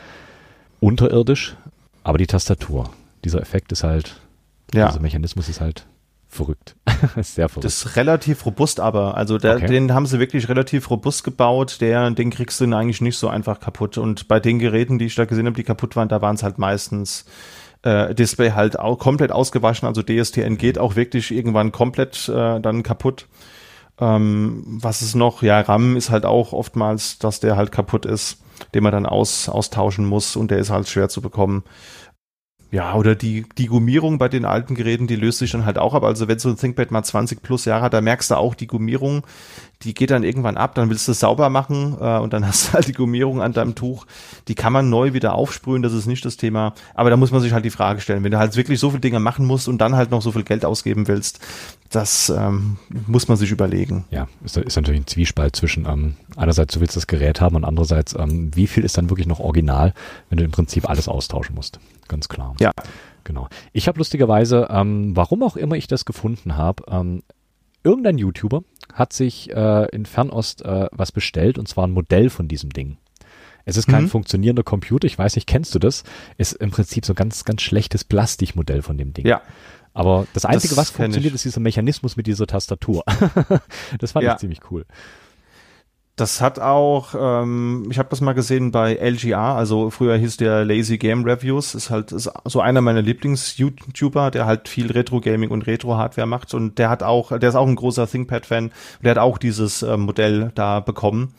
unterirdisch, aber die Tastatur, dieser Effekt ist halt, ja. dieser Mechanismus ist halt Verrückt. (laughs) Sehr verrückt. Das ist relativ robust, aber also der, okay. den haben sie wirklich relativ robust gebaut. Der, den kriegst du eigentlich nicht so einfach kaputt. Und bei den Geräten, die ich da gesehen habe, die kaputt waren, da waren es halt meistens äh, Display halt auch komplett ausgewaschen. Also DSTN geht auch wirklich irgendwann komplett äh, dann kaputt. Ähm, was ist noch? Ja, RAM ist halt auch oftmals, dass der halt kaputt ist, den man dann aus, austauschen muss und der ist halt schwer zu bekommen. Ja, oder die, die Gummierung bei den alten Geräten, die löst sich dann halt auch ab. Also wenn so ein ThinkPad mal 20 plus Jahre hat, da merkst du auch die Gummierung, die geht dann irgendwann ab, dann willst du es sauber machen äh, und dann hast du halt die Gummierung an deinem Tuch. Die kann man neu wieder aufsprühen, das ist nicht das Thema. Aber da muss man sich halt die Frage stellen, wenn du halt wirklich so viele Dinge machen musst und dann halt noch so viel Geld ausgeben willst, das ähm, muss man sich überlegen. Ja, ist, ist natürlich ein Zwiespalt zwischen ähm, einerseits du willst das Gerät haben und andererseits ähm, wie viel ist dann wirklich noch original, wenn du im Prinzip alles austauschen musst. Ganz klar. Ja. Genau. Ich habe lustigerweise, ähm, warum auch immer ich das gefunden habe, ähm, irgendein YouTuber hat sich äh, in Fernost äh, was bestellt und zwar ein Modell von diesem Ding. Es ist kein mhm. funktionierender Computer, ich weiß nicht, kennst du das? Ist im Prinzip so ganz, ganz schlechtes Plastikmodell von dem Ding. Ja. Aber das Einzige, das was funktioniert, ich. ist dieser Mechanismus mit dieser Tastatur. (laughs) das fand ja. ich ziemlich cool. Das hat auch, ähm, ich habe das mal gesehen bei LGR, also früher hieß der Lazy Game Reviews, ist halt ist so einer meiner Lieblings-YouTuber, der halt viel Retro-Gaming und Retro-Hardware macht. Und der hat auch, der ist auch ein großer ThinkPad-Fan, der hat auch dieses äh, Modell da bekommen.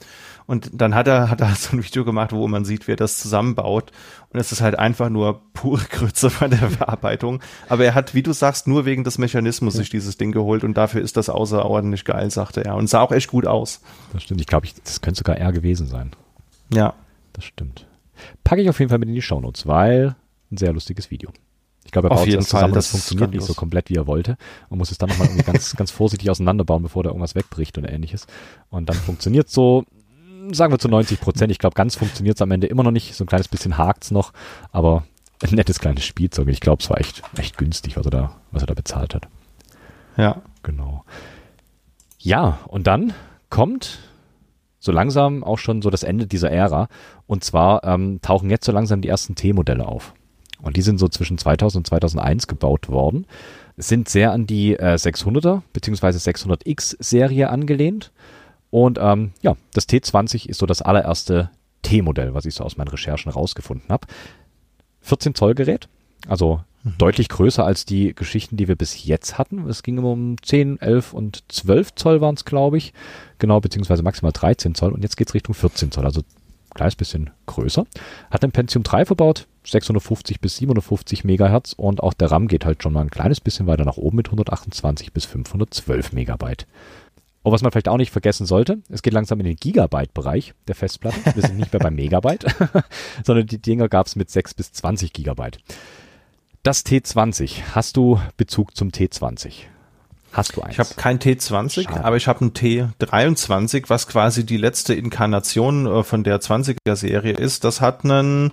Und dann hat er, hat er (laughs) so ein Video gemacht, wo man sieht, wie er das zusammenbaut. Und es ist halt einfach nur pure Grütze von der Verarbeitung. Aber er hat, wie du sagst, nur wegen des Mechanismus ja. sich dieses Ding geholt und dafür ist das außerordentlich geil, sagte er. Und sah auch echt gut aus. Das stimmt. Ich glaube, das könnte sogar er gewesen sein. Ja. Das stimmt. Packe ich auf jeden Fall mit in die Shownotes, weil ein sehr lustiges Video. Ich glaube, er baut es zusammen, das, das funktioniert nicht so komplett, wie er wollte. Man muss es dann nochmal irgendwie (laughs) ganz, ganz vorsichtig auseinanderbauen, bevor da irgendwas wegbricht und ähnliches. Und dann funktioniert so sagen wir zu 90 Prozent. Ich glaube, ganz funktioniert es am Ende immer noch nicht. So ein kleines bisschen hakt's noch, aber ein nettes kleines Spielzeug. Ich glaube, es war echt, echt günstig, was er da, was er da bezahlt hat. Ja. Genau. Ja, und dann kommt so langsam auch schon so das Ende dieser Ära. Und zwar ähm, tauchen jetzt so langsam die ersten T-Modelle auf. Und die sind so zwischen 2000 und 2001 gebaut worden. Sind sehr an die äh, 600er bzw. 600X Serie angelehnt. Und ähm, ja, das T20 ist so das allererste T-Modell, was ich so aus meinen Recherchen rausgefunden habe. 14 Zoll Gerät, also mhm. deutlich größer als die Geschichten, die wir bis jetzt hatten. Es ging immer um 10, 11 und 12 Zoll waren es, glaube ich. Genau, beziehungsweise maximal 13 Zoll. Und jetzt geht's Richtung 14 Zoll, also kleines bisschen größer. Hat ein Pentium 3 verbaut, 650 bis 750 Megahertz und auch der RAM geht halt schon mal ein kleines bisschen weiter nach oben mit 128 bis 512 Megabyte. Und was man vielleicht auch nicht vergessen sollte, es geht langsam in den Gigabyte-Bereich der Festplatte. Wir sind nicht mehr beim Megabyte, (laughs) sondern die Dinger gab es mit 6 bis 20 Gigabyte. Das T20, hast du Bezug zum T20? Hast du eins? Ich habe kein T20, Schade. aber ich habe ein T23, was quasi die letzte Inkarnation äh, von der 20er Serie ist. Das hat einen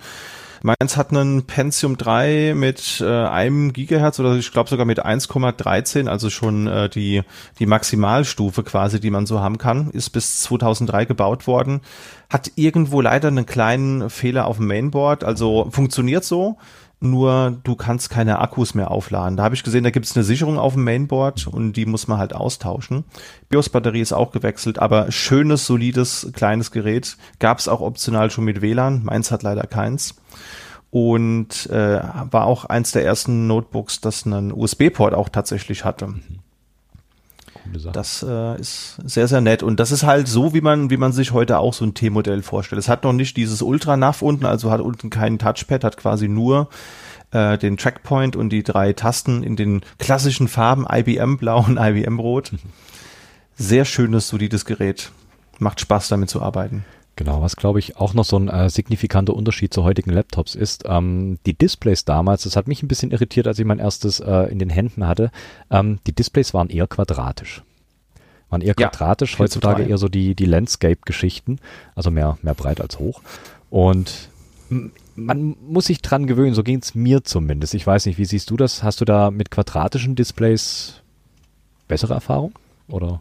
Meins hat einen Pentium 3 mit äh, einem Gigahertz oder ich glaube sogar mit 1,13, also schon äh, die, die Maximalstufe quasi, die man so haben kann, ist bis 2003 gebaut worden. Hat irgendwo leider einen kleinen Fehler auf dem Mainboard, also funktioniert so, nur du kannst keine Akkus mehr aufladen. Da habe ich gesehen, da gibt es eine Sicherung auf dem Mainboard und die muss man halt austauschen. BIOS-Batterie ist auch gewechselt, aber schönes, solides, kleines Gerät. Gab es auch optional schon mit WLAN. Meins hat leider keins. Und äh, war auch eins der ersten Notebooks, das einen USB-Port auch tatsächlich hatte. Das äh, ist sehr, sehr nett. Und das ist halt so, wie man, wie man sich heute auch so ein T-Modell vorstellt. Es hat noch nicht dieses Ultra-Nav unten, also hat unten keinen Touchpad, hat quasi nur äh, den Trackpoint und die drei Tasten in den klassischen Farben IBM Blau und IBM Rot. Sehr schönes, solides Gerät. Macht Spaß, damit zu arbeiten. Genau, was glaube ich auch noch so ein äh, signifikanter Unterschied zu heutigen Laptops ist, ähm, die Displays damals, das hat mich ein bisschen irritiert, als ich mein erstes äh, in den Händen hatte, ähm, die Displays waren eher quadratisch. Waren eher ja, quadratisch, heutzutage eher so die, die Landscape-Geschichten, also mehr, mehr breit als hoch. Und man muss sich dran gewöhnen, so ging es mir zumindest. Ich weiß nicht, wie siehst du das? Hast du da mit quadratischen Displays bessere Erfahrung? Oder?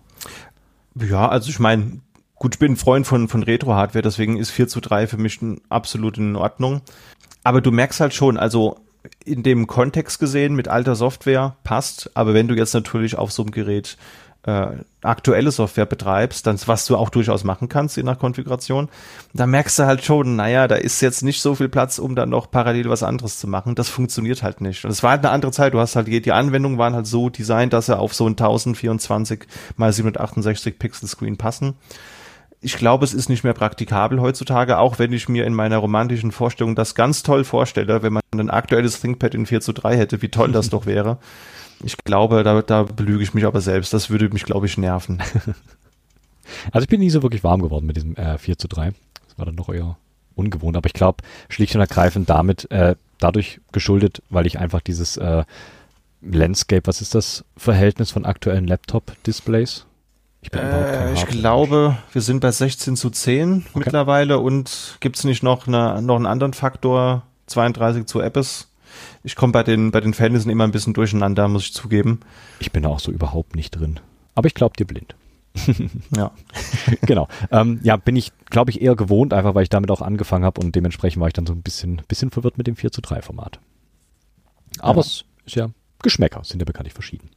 Ja, also ich meine, Gut, ich bin ein Freund von, von Retro-Hardware, deswegen ist 4 zu 3 für mich absolut in Ordnung. Aber du merkst halt schon, also in dem Kontext gesehen mit alter Software passt, aber wenn du jetzt natürlich auf so einem Gerät äh, aktuelle Software betreibst, dann was du auch durchaus machen kannst je nach Konfiguration, da merkst du halt schon, naja, da ist jetzt nicht so viel Platz, um dann noch parallel was anderes zu machen. Das funktioniert halt nicht. Und es war halt eine andere Zeit. Du hast halt die Anwendungen waren halt so designt, dass sie auf so ein 1024 mal 768 Pixel Screen passen. Ich glaube, es ist nicht mehr praktikabel heutzutage, auch wenn ich mir in meiner romantischen Vorstellung das ganz toll vorstelle, wenn man ein aktuelles ThinkPad in 4 zu 3 hätte, wie toll das (laughs) doch wäre. Ich glaube, da, da belüge ich mich aber selbst. Das würde mich, glaube ich, nerven. (laughs) Also ich bin nie so wirklich warm geworden mit diesem äh, 4 zu 3. Das war dann noch eher ungewohnt. Aber ich glaube, schlicht und ergreifend damit, äh, dadurch geschuldet, weil ich einfach dieses äh, Landscape, was ist das Verhältnis von aktuellen Laptop-Displays? Ich, äh, ich glaube, wir sind bei 16 zu 10 okay. mittlerweile und gibt es nicht noch, eine, noch einen anderen Faktor, 32 zu Apps? ich komme bei den, bei den Verhältnissen immer ein bisschen durcheinander, muss ich zugeben. Ich bin auch so überhaupt nicht drin. Aber ich glaube dir blind. (laughs) ja. (laughs) genau. Ähm, ja, bin ich, glaube ich, eher gewohnt, einfach weil ich damit auch angefangen habe und dementsprechend war ich dann so ein bisschen, bisschen verwirrt mit dem 4 zu 3 Format. Aber ja. es ist ja Geschmäcker, sind ja bekanntlich verschieden.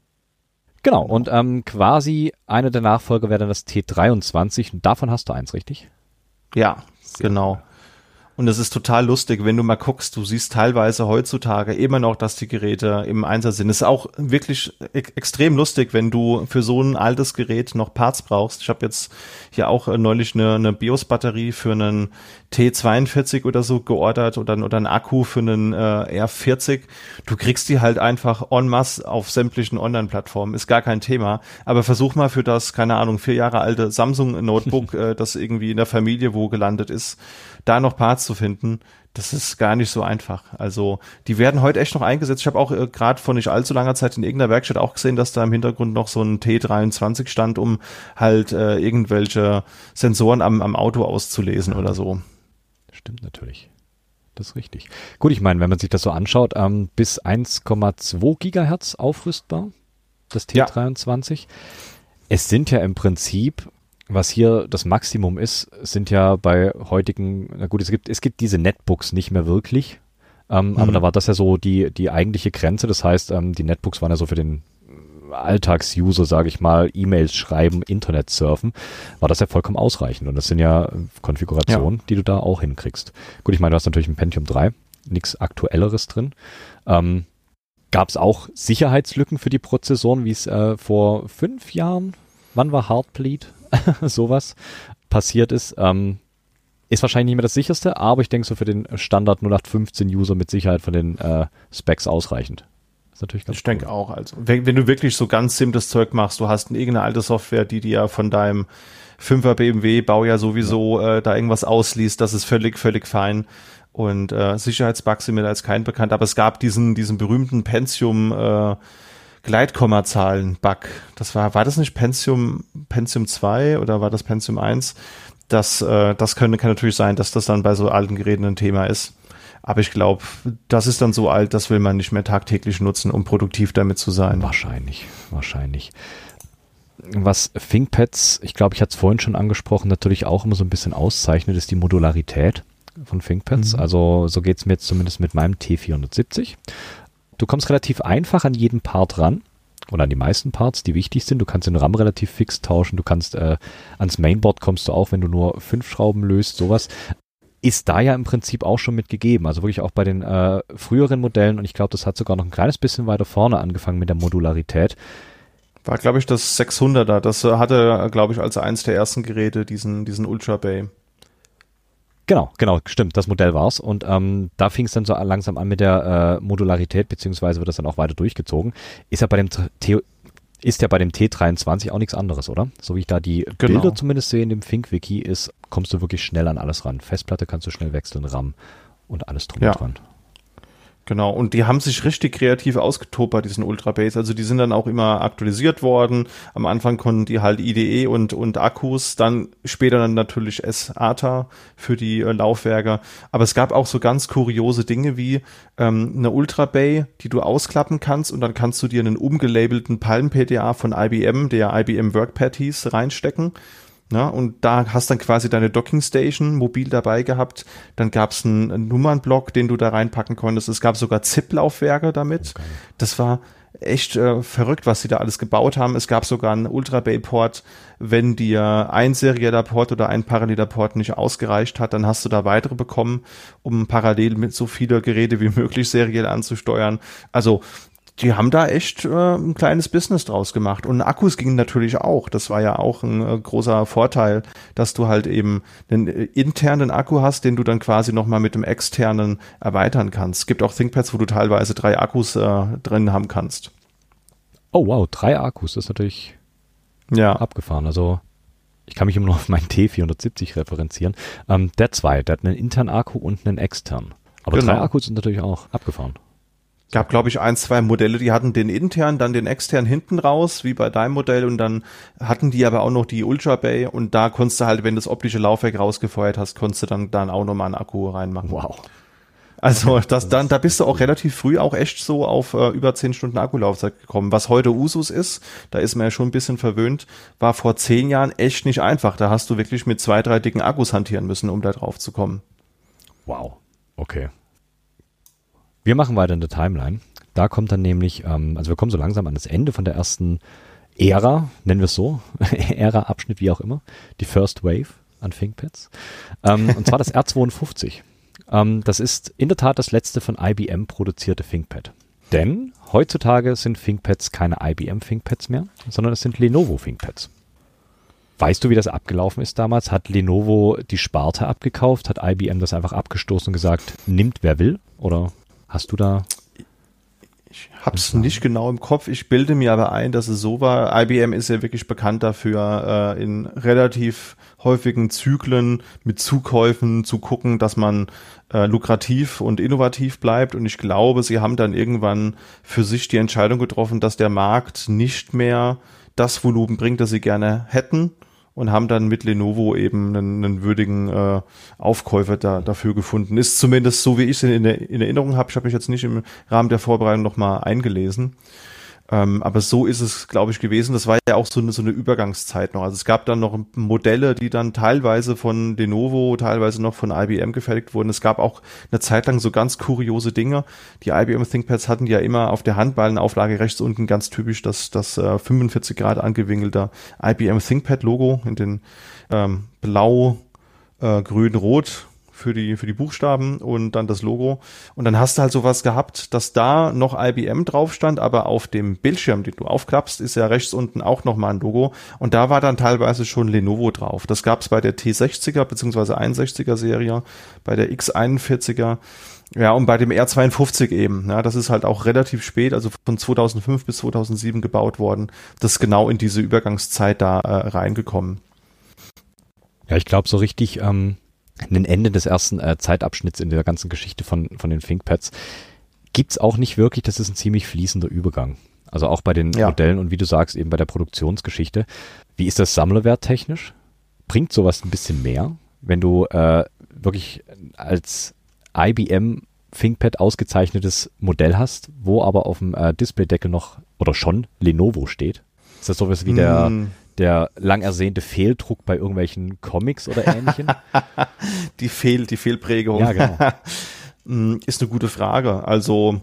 Genau, und ähm, quasi eine der Nachfolger wäre dann das T23 und davon hast du eins, richtig? Ja, Sehr genau. Und es ist total lustig, wenn du mal guckst, du siehst teilweise heutzutage immer noch, dass die Geräte im Einsatz sind. Es ist auch wirklich e extrem lustig, wenn du für so ein altes Gerät noch Parts brauchst. Ich habe jetzt hier auch äh, neulich eine, eine BIOS-Batterie für einen T42 oder so geordert oder, oder einen Akku für einen äh, R40. Du kriegst die halt einfach en masse auf sämtlichen Online-Plattformen. Ist gar kein Thema. Aber versuch mal für das, keine Ahnung, vier Jahre alte Samsung-Notebook, (laughs) äh, das irgendwie in der Familie wo gelandet ist, da noch Parts zu finden, das ist gar nicht so einfach. Also die werden heute echt noch eingesetzt. Ich habe auch äh, gerade vor nicht allzu langer Zeit in irgendeiner Werkstatt auch gesehen, dass da im Hintergrund noch so ein T23 stand, um halt äh, irgendwelche Sensoren am, am Auto auszulesen oder so. Stimmt natürlich. Das ist richtig. Gut, ich meine, wenn man sich das so anschaut, ähm, bis 1,2 Gigahertz aufrüstbar, das T23. Ja. Es sind ja im Prinzip was hier das Maximum ist, sind ja bei heutigen, na gut, es gibt, es gibt diese Netbooks nicht mehr wirklich, ähm, mhm. aber da war das ja so die, die eigentliche Grenze. Das heißt, ähm, die Netbooks waren ja so für den Alltagsuser, sage ich mal, E-Mails schreiben, Internet surfen, war das ja vollkommen ausreichend. Und das sind ja Konfigurationen, ja. die du da auch hinkriegst. Gut, ich meine, du hast natürlich ein Pentium 3, nichts Aktuelleres drin. Ähm, Gab es auch Sicherheitslücken für die Prozessoren, wie es äh, vor fünf Jahren, wann war Heartbleed? (laughs) sowas passiert ist. Ähm, ist wahrscheinlich nicht mehr das sicherste, aber ich denke so für den Standard 0815 User mit Sicherheit von den äh, Specs ausreichend. Ist natürlich ganz Ich cool. denke auch. Also, wenn, wenn, du wirklich so ganz simples Zeug machst, du hast irgendeine alte Software, die dir von deinem 5er BMW Baujahr sowieso ja. äh, da irgendwas ausliest, das ist völlig, völlig fein. Und äh, Sicherheitsbugs sind mir da jetzt kein bekannt, aber es gab diesen, diesen berühmten Pentium äh, Gleitkommazahlen-Bug. Das war, war das nicht Pentium, Pentium 2 oder war das Pentium 1? Das, äh, das könnte, kann natürlich sein, dass das dann bei so alten Geräten ein Thema ist. Aber ich glaube, das ist dann so alt, das will man nicht mehr tagtäglich nutzen, um produktiv damit zu sein. Wahrscheinlich, wahrscheinlich. Was ThinkPads, ich glaube, ich hatte es vorhin schon angesprochen, natürlich auch immer so ein bisschen auszeichnet, ist die Modularität von ThinkPads. Mhm. Also so geht es mir jetzt zumindest mit meinem T470 du kommst relativ einfach an jeden Part ran oder an die meisten Parts, die wichtig sind. Du kannst den RAM relativ fix tauschen. Du kannst äh, ans Mainboard kommst du auch, wenn du nur fünf Schrauben löst, sowas. Ist da ja im Prinzip auch schon mitgegeben. Also wirklich auch bei den äh, früheren Modellen und ich glaube, das hat sogar noch ein kleines bisschen weiter vorne angefangen mit der Modularität. War, glaube ich, das 600er. Das äh, hatte, glaube ich, als eins der ersten Geräte diesen, diesen Ultra Bay. Genau, genau, stimmt, das Modell war's. Und ähm, da fing es dann so langsam an mit der äh, Modularität, beziehungsweise wird das dann auch weiter durchgezogen. Ist ja bei dem T ist ja bei dem T23 auch nichts anderes, oder? So wie ich da die genau. Bilder zumindest sehe in dem Think-Wiki ist, kommst du wirklich schnell an alles ran. Festplatte kannst du schnell wechseln, RAM und alles drum ja. und dran. Genau, und die haben sich richtig kreativ ausgetobt bei diesen Ultra Base. Also die sind dann auch immer aktualisiert worden. Am Anfang konnten die halt IDE und, und Akkus, dann später dann natürlich SATA für die äh, Laufwerke. Aber es gab auch so ganz kuriose Dinge wie ähm, eine Ultra Bay, die du ausklappen kannst und dann kannst du dir einen umgelabelten Palm PDA von IBM, der IBM WorkPad hieß, reinstecken Ja, und da hast dann quasi deine Docking Station mobil dabei gehabt. Dann gab es einen, einen Nummernblock, den du da reinpacken konntest. Es gab sogar ZIP-Laufwerke damit. Okay. Das war echt äh, verrückt, was sie da alles gebaut haben. Es gab sogar einen Ultra Bay Port. Wenn dir ein serieller Port oder ein paralleler Port nicht ausgereicht hat, dann hast du da weitere bekommen, um parallel mit so viele Geräte wie möglich seriell anzusteuern. Also die haben da echt äh, ein kleines Business draus gemacht. Und Akkus gingen natürlich auch. Das war ja auch ein äh, großer Vorteil, dass du halt eben einen äh, internen Akku hast, den du dann quasi nochmal mit dem externen erweitern kannst. Es gibt auch ThinkPads, wo du teilweise drei Akkus äh, drin haben kannst. Oh wow, drei Akkus, das ist natürlich ja. abgefahren. Also ich kann mich immer noch auf meinen T470 referenzieren. Ähm, der zwei, der hat einen internen Akku und einen externen. Aber genau. drei Akkus sind natürlich auch abgefahren gab, glaube ich, ein, zwei Modelle, die hatten den intern, dann den extern hinten raus, wie bei deinem Modell, und dann hatten die aber auch noch die Ultra Bay und da konntest du halt, wenn du das optische Laufwerk rausgefeuert hast, konntest du dann, dann auch nochmal einen Akku reinmachen. Wow. Also das dann, da bist du auch relativ früh auch echt so auf äh, über zehn Stunden Akkulaufzeit gekommen. Was heute Usus ist, da ist man ja schon ein bisschen verwöhnt, war vor zehn Jahren echt nicht einfach. Da hast du wirklich mit zwei, drei dicken Akkus hantieren müssen, um da drauf zu kommen. Wow. Okay. Wir machen weiter in der Timeline. Da kommt dann nämlich, ähm, also wir kommen so langsam an das Ende von der ersten Ära, nennen wir es so, (laughs) Ära-Abschnitt, wie auch immer, die First Wave an ThinkPads. Ähm, und zwar das R52. Ähm, das ist in der Tat das letzte von IBM produzierte ThinkPad. Denn heutzutage sind ThinkPads keine IBM ThinkPads mehr, sondern es sind Lenovo ThinkPads. Weißt du, wie das abgelaufen ist damals? Hat Lenovo die Sparte abgekauft? Hat IBM das einfach abgestoßen und gesagt, nimmt wer will? Oder Hast du da? Ich hab's nicht genau im Kopf. Ich bilde mir aber ein, dass es so war. IBM ist ja wirklich bekannt dafür, äh, in relativ häufigen Zyklen mit Zukäufen zu gucken, dass man äh, lukrativ und innovativ bleibt. Und ich glaube, sie haben dann irgendwann für sich die Entscheidung getroffen, dass der Markt nicht mehr das Volumen bringt, das sie gerne hätten und haben dann mit Lenovo eben einen, einen würdigen äh, Aufkäufer da, dafür gefunden. Ist zumindest so, wie ich es in, in Erinnerung habe. Ich habe mich jetzt nicht im Rahmen der Vorbereitung nochmal eingelesen. Ähm, aber so ist es, glaube ich, gewesen. Das war ja auch so eine, so eine Übergangszeit noch. Also es gab dann noch Modelle, die dann teilweise von Lenovo, teilweise noch von IBM gefertigt wurden. Es gab auch eine Zeit lang so ganz kuriose Dinge. Die IBM ThinkPads hatten ja immer auf der Handballenauflage rechts unten ganz typisch das, das äh, 45 Grad angewinkelte IBM ThinkPad Logo in den ähm, blau, äh, grün, rot für die, für die Buchstaben und dann das Logo. Und dann hast du halt sowas gehabt, dass da noch IBM drauf stand, aber auf dem Bildschirm, den du aufklappst, ist ja rechts unten auch nochmal ein Logo. Und da war dann teilweise schon Lenovo drauf. Das gab es bei der T60er bzw. 61er Serie, bei der X41er. Ja, und bei dem R52 eben. Ja, das ist halt auch relativ spät, also von 2005 bis 2007 gebaut worden. Das ist genau in diese Übergangszeit da äh, reingekommen. Ja, ich glaube, so richtig ähm, ein Ende des ersten äh, Zeitabschnitts in der ganzen Geschichte von, von den ThinkPads gibt's auch nicht wirklich. Das ist ein ziemlich fließender Übergang. Also auch bei den ja. Modellen und wie du sagst, eben bei der Produktionsgeschichte. Wie ist das Sammlerwert technisch? Bringt sowas ein bisschen mehr, wenn du äh, wirklich als IBM ThinkPad ausgezeichnetes Modell hast, wo aber auf dem äh, Displaydeckel noch oder schon Lenovo steht? Ist das sowas wie mm. der, der lang ersehnte Fehldruck bei irgendwelchen Comics oder ähnlichem? (laughs) die Fehl, die Fehlprägung. Ja, genau. (laughs) Mm, ist eine gute Frage. Also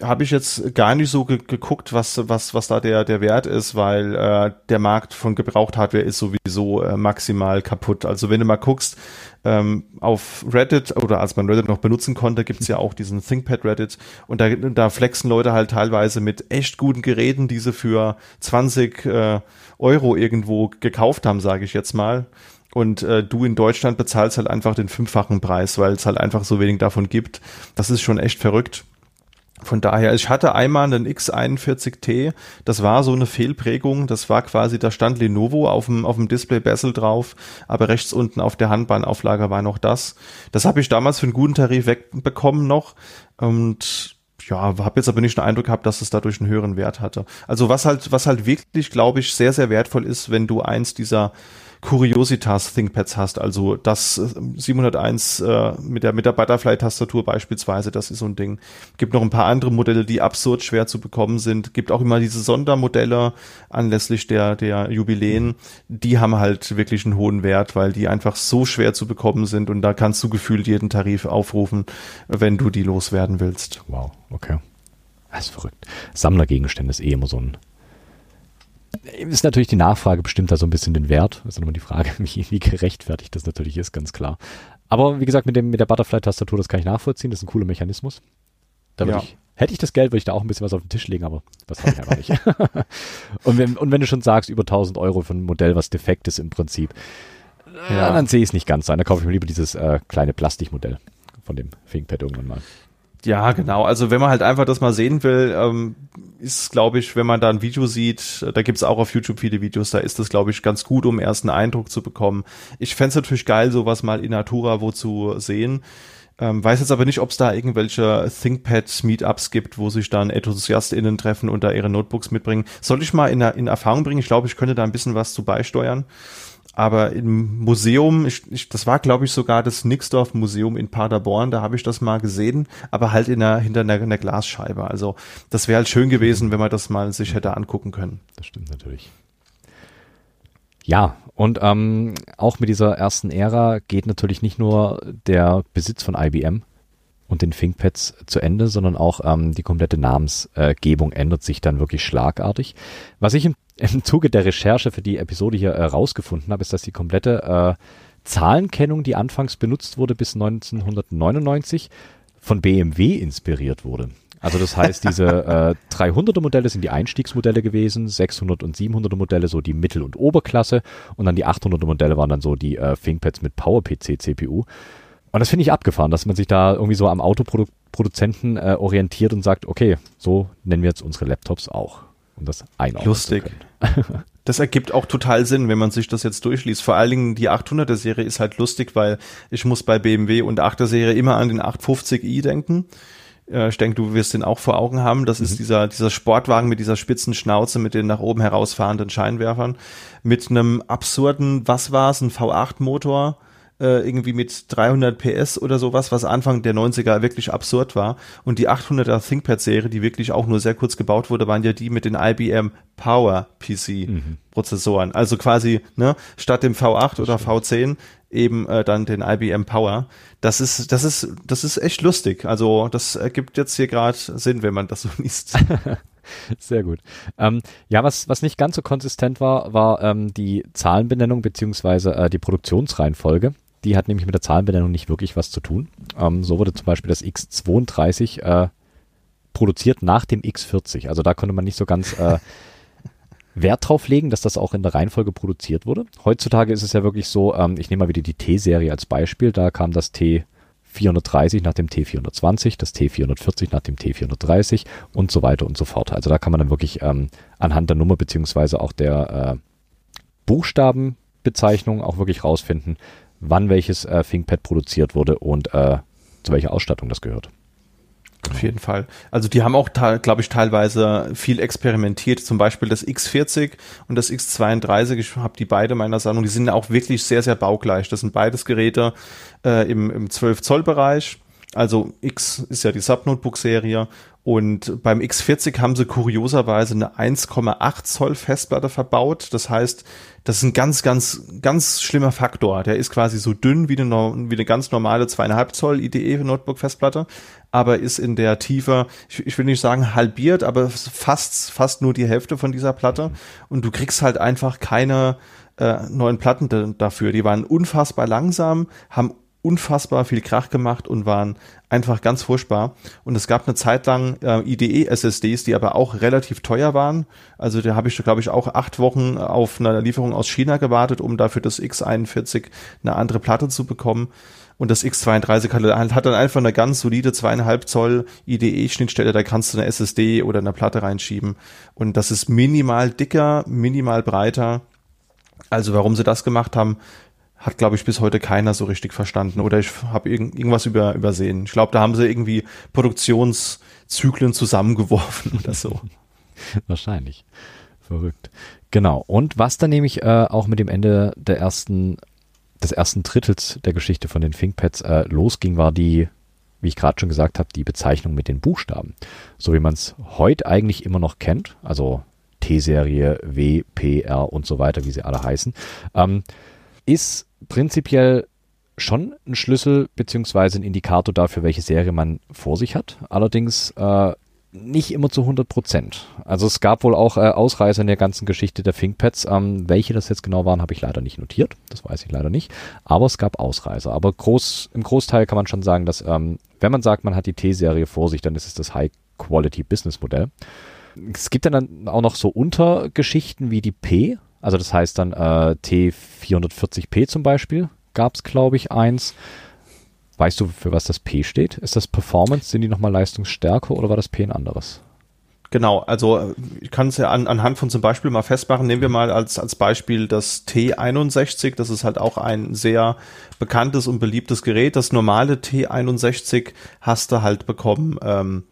habe ich jetzt gar nicht so ge geguckt, was, was, was da der, der Wert ist, weil äh, der Markt von Gebraucht-Hardware ist sowieso äh, maximal kaputt. Also wenn du mal guckst, ähm, auf Reddit oder als man Reddit noch benutzen konnte, gibt's ja auch diesen ThinkPad Reddit und da, da flexen Leute halt teilweise mit echt guten Geräten, die sie für 20 äh, Euro irgendwo gekauft haben, sage ich jetzt mal. Und äh, du in Deutschland bezahlst halt einfach den fünffachen Preis, weil es halt einfach so wenig davon gibt. Das ist schon echt verrückt. Von daher, ich hatte einmal einen X41T, das war so eine Fehlprägung, das war quasi, da stand Lenovo auf dem, auf dem Display Bezel drauf, aber rechts unten auf der Handbahnauflage war noch das. Das habe ich damals für einen guten Tarif wegbekommen noch und ja, habe jetzt aber nicht den Eindruck gehabt, dass es dadurch einen höheren Wert hatte. Also was halt, was halt wirklich, glaube ich, sehr, sehr wertvoll ist, wenn du eins dieser Curiositas ThinkPads hast, also das 701 äh, mit der mit der Butterfly-Tastatur beispielsweise, das ist so ein Ding. Gibt noch ein paar andere Modelle, die absurd schwer zu bekommen sind. Gibt auch immer diese Sondermodelle anlässlich der der Jubiläen, die haben halt wirklich einen hohen Wert, weil die einfach so schwer zu bekommen sind und da kannst du gefühlt jeden Tarif aufrufen, wenn du die loswerden willst. Wow, okay. Das ist verrückt. Sammlergegenstände ist eh immer so ein. Ist natürlich die Nachfrage bestimmt da so ein bisschen den Wert. Das ist nochmal die Frage, (laughs) wie, wie gerechtfertigt das natürlich ist, ganz klar. Aber wie gesagt, mit, dem, mit der Butterfly-Tastatur, das kann ich nachvollziehen. Das ist ein cooler Mechanismus. Da ja. ich, hätte ich das Geld, würde ich da auch ein bisschen was auf den Tisch legen, aber das habe ich einfach nicht. (laughs) und, wenn, und wenn du schon sagst, über 1000 Euro für ein Modell, was defekt ist im Prinzip, ja. dann sehe ich es nicht ganz so. Dann kaufe ich mir lieber dieses äh, kleine Plastikmodell von dem ThinkPad irgendwann mal. Ja, genau. Also wenn man halt einfach das mal sehen will, ähm, ist, glaube ich, wenn man da ein Video sieht, da gibt's auch auf YouTube viele Videos, da ist das, glaube ich, ganz gut, um erst einen Eindruck zu bekommen. Ich fände natürlich geil, sowas mal in Natura wo zu sehen. Ähm, weiß jetzt aber nicht, ob es da irgendwelche ThinkPad-Meetups gibt, wo sich dann EnthusiastInnen treffen und da ihre Notebooks mitbringen. Soll ich mal in, in Erfahrung bringen? Ich glaube, ich könnte da ein bisschen was zu beisteuern. Aber im Museum, ich, ich, das war glaube ich sogar das Nixdorf Museum in Paderborn, da habe ich das mal gesehen, aber halt in der, hinter einer, einer Glasscheibe. Also das wäre halt schön gewesen, wenn man das mal sich hätte angucken können. Das stimmt natürlich. Ja, und ähm, auch mit dieser ersten Ära geht natürlich nicht nur der Besitz von IBM und den ThinkPads zu Ende, sondern auch ähm, die komplette Namensgebung ändert sich dann wirklich schlagartig. Was ich im im Zuge der Recherche für die Episode hier herausgefunden äh, habe, ist, dass die komplette äh, Zahlenkennung, die anfangs benutzt wurde bis 1999, von BMW inspiriert wurde. Also das heißt, (laughs) diese äh, 300er Modelle sind die Einstiegsmodelle gewesen, 600 und 700er Modelle so die Mittel- und Oberklasse und dann die 800er Modelle waren dann so die äh, ThinkPads mit PowerPC CPU. Und das finde ich abgefahren, dass man sich da irgendwie so am Autoproduzenten äh, orientiert und sagt, okay, so nennen wir jetzt unsere Laptops auch um das einordnen Lustig. (laughs) das ergibt auch total Sinn, wenn man sich das jetzt durchliest. Vor allen Dingen die 800er Serie ist halt lustig, weil ich muss bei BMW und 8er Serie immer an den 850i denken. Äh, ich denke, du wirst den auch vor Augen haben. Das mhm. ist dieser, dieser Sportwagen mit dieser spitzen Schnauze, mit den nach oben herausfahrenden Scheinwerfern, mit einem absurden, was war's, ein V8-Motor, äh, irgendwie mit 300 PS oder sowas, was Anfang der 90er wirklich absurd war. Und die 800er ThinkPad-Serie, die wirklich auch nur sehr kurz gebaut wurde, waren ja die mit den IBM Power PC-Prozessoren. Mhm. Also quasi ne, statt dem V8 oder V10 eben äh, dann den IBM Power. Das ist, das ist, das ist echt lustig. Also das ergibt jetzt hier gerade Sinn, wenn man das so (laughs) liest. (laughs) Sehr gut. Ähm, ja, was, was nicht ganz so konsistent war, war ähm, die Zahlenbenennung beziehungsweise äh, die Produktionsreihenfolge. Die hat nämlich mit der Zahlenbenennung nicht wirklich was zu tun. Ähm, so wurde zum Beispiel das X32 äh, produziert nach dem X40. Also da konnte man nicht so ganz äh, (laughs) Wert drauf legen, dass das auch in der Reihenfolge produziert wurde. Heutzutage ist es ja wirklich so, ähm, ich nehme mal wieder die T-Serie als Beispiel, da kam das T430 nach dem T420, das T440 nach dem T430 und so weiter und so fort. Also da kann man dann wirklich ähm, anhand der Nummer beziehungsweise auch der äh, Buchstabenbezeichnung auch wirklich rausfinden, wann welches äh, ThinkPad produziert wurde und äh, zu welcher Ausstattung das gehört. Genau. Auf jeden Fall. Also die haben auch, glaube ich, teilweise viel experimentiert. Zum Beispiel das X40 und das X32. Ich habe die beide meiner Sammlung. Die sind auch wirklich sehr, sehr baugleich. Das sind beides Geräte äh, im, im 12-Zoll-Bereich. Also X ist ja die Subnotebook-Serie und beim X40 haben sie kurioserweise eine 1,8 Zoll Festplatte verbaut. Das heißt, das ist ein ganz, ganz, ganz schlimmer Faktor. Der ist quasi so dünn wie eine, wie eine ganz normale zweieinhalb Zoll IDE Notebook Festplatte, aber ist in der Tiefe, ich, ich will nicht sagen halbiert, aber fast, fast nur die Hälfte von dieser Platte. Und du kriegst halt einfach keine äh, neuen Platten dafür. Die waren unfassbar langsam, haben unfassbar viel Krach gemacht und waren einfach ganz furchtbar. Und es gab eine Zeit lang äh, IDE-SSDs, die aber auch relativ teuer waren. Also da habe ich, glaube ich, auch acht Wochen auf eine Lieferung aus China gewartet, um dafür das X41 eine andere Platte zu bekommen. Und das X32 hat, hat dann einfach eine ganz solide zweieinhalb Zoll IDE-Schnittstelle, da kannst du eine SSD oder eine Platte reinschieben. Und das ist minimal dicker, minimal breiter. Also warum sie das gemacht haben, hat, glaube ich, bis heute keiner so richtig verstanden. Oder ich habe irgend, irgendwas über, übersehen. Ich glaube, da haben sie irgendwie Produktionszyklen zusammengeworfen (laughs) oder so. Wahrscheinlich. Verrückt. Genau. Und was dann nämlich äh, auch mit dem Ende der ersten, des ersten Drittels der Geschichte von den ThinkPads äh, losging, war die, wie ich gerade schon gesagt habe, die Bezeichnung mit den Buchstaben. So wie man es heute eigentlich immer noch kennt, also T-Serie, W, P, R und so weiter, wie sie alle heißen, ähm, ist prinzipiell schon ein Schlüssel beziehungsweise ein Indikator dafür, welche Serie man vor sich hat. Allerdings äh, nicht immer zu 100 Prozent. Also es gab wohl auch äh, Ausreißer in der ganzen Geschichte der ThinkPads. Ähm, welche das jetzt genau waren, habe ich leider nicht notiert. Das weiß ich leider nicht. Aber es gab Ausreißer. Aber groß, im Großteil kann man schon sagen, dass ähm, wenn man sagt, man hat die T-Serie vor sich, dann ist es das High-Quality-Business-Modell. Es gibt dann auch noch so Untergeschichten wie die P. Also das heißt dann äh, T440p zum Beispiel gab es, glaube ich, eins. Weißt du, für was das P steht? Ist das Performance? Sind die nochmal Leistungsstärke oder war das P ein anderes? Genau, also ich kann es ja an, anhand von zum Beispiel mal festmachen. Nehmen wir mal als, als Beispiel das T61. Das ist halt auch ein sehr bekanntes und beliebtes Gerät. Das normale T61 hast du halt bekommen ähm,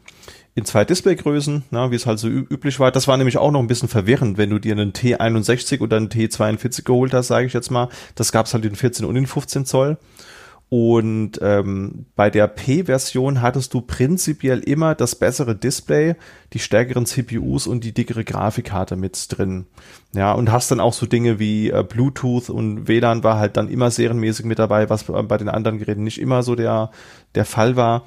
in zwei Displaygrößen, na, wie es halt so üblich war. Das war nämlich auch noch ein bisschen verwirrend, wenn du dir einen T61 oder einen T42 geholt hast, sage ich jetzt mal. Das gab es halt in 14 und in 15 Zoll. Und ähm, bei der P-Version hattest du prinzipiell immer das bessere Display, die stärkeren CPUs und die dickere Grafikkarte mit drin. Ja, und hast dann auch so Dinge wie äh, Bluetooth und WLAN war halt dann immer serienmäßig mit dabei, was bei den anderen Geräten nicht immer so der, der Fall war.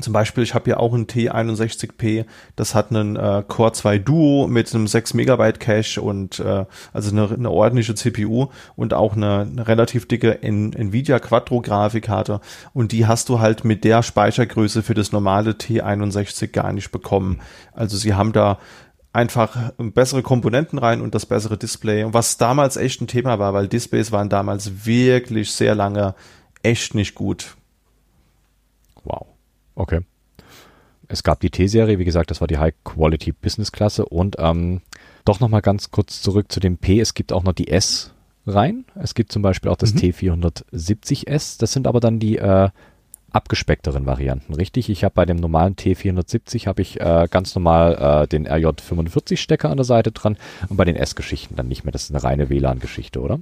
Zum Beispiel, ich habe hier auch ein T61P, das hat einen äh, Core 2 Duo mit einem 6 Megabyte Cache und äh, also eine, eine ordentliche CPU und auch eine, eine relativ dicke N Nvidia Quattro Grafikkarte und die hast du halt mit der Speichergröße für das normale T61 gar nicht bekommen. Also sie haben da einfach bessere Komponenten rein und das bessere Display. Und was damals echt ein Thema war, weil Displays waren damals wirklich sehr lange echt nicht gut. Wow. Okay. Es gab die T-Serie, wie gesagt, das war die High-Quality-Business-Klasse und ähm, doch nochmal ganz kurz zurück zu dem P. Es gibt auch noch die S rein. Es gibt zum Beispiel auch das mhm. T470S. Das sind aber dann die äh, abgespeckteren Varianten, richtig? Ich habe bei dem normalen T470 habe ich äh, ganz normal äh, den RJ45 Stecker an der Seite dran und bei den S-Geschichten dann nicht mehr. Das ist eine reine WLAN-Geschichte, oder?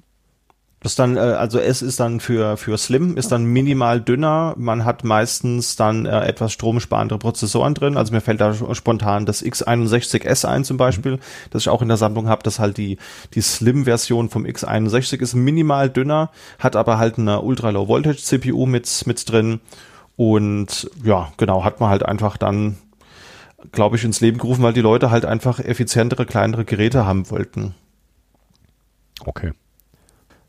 Das dann, äh, also S ist dann für, für Slim, ist dann minimal dünner. Man hat meistens dann äh, etwas stromsparendere Prozessoren drin. Also mir fällt da spontan das X61S ein zum Beispiel, mhm. das ich auch in der Sammlung habe, das halt die, die Slim-Version vom X61 ist minimal dünner, hat aber halt eine Ultra-Low-Voltage-CPU mit, mit drin. Und ja, genau, hat man halt einfach dann, glaube ich, ins Leben gerufen, weil die Leute halt einfach effizientere, kleinere Geräte haben wollten. Okay.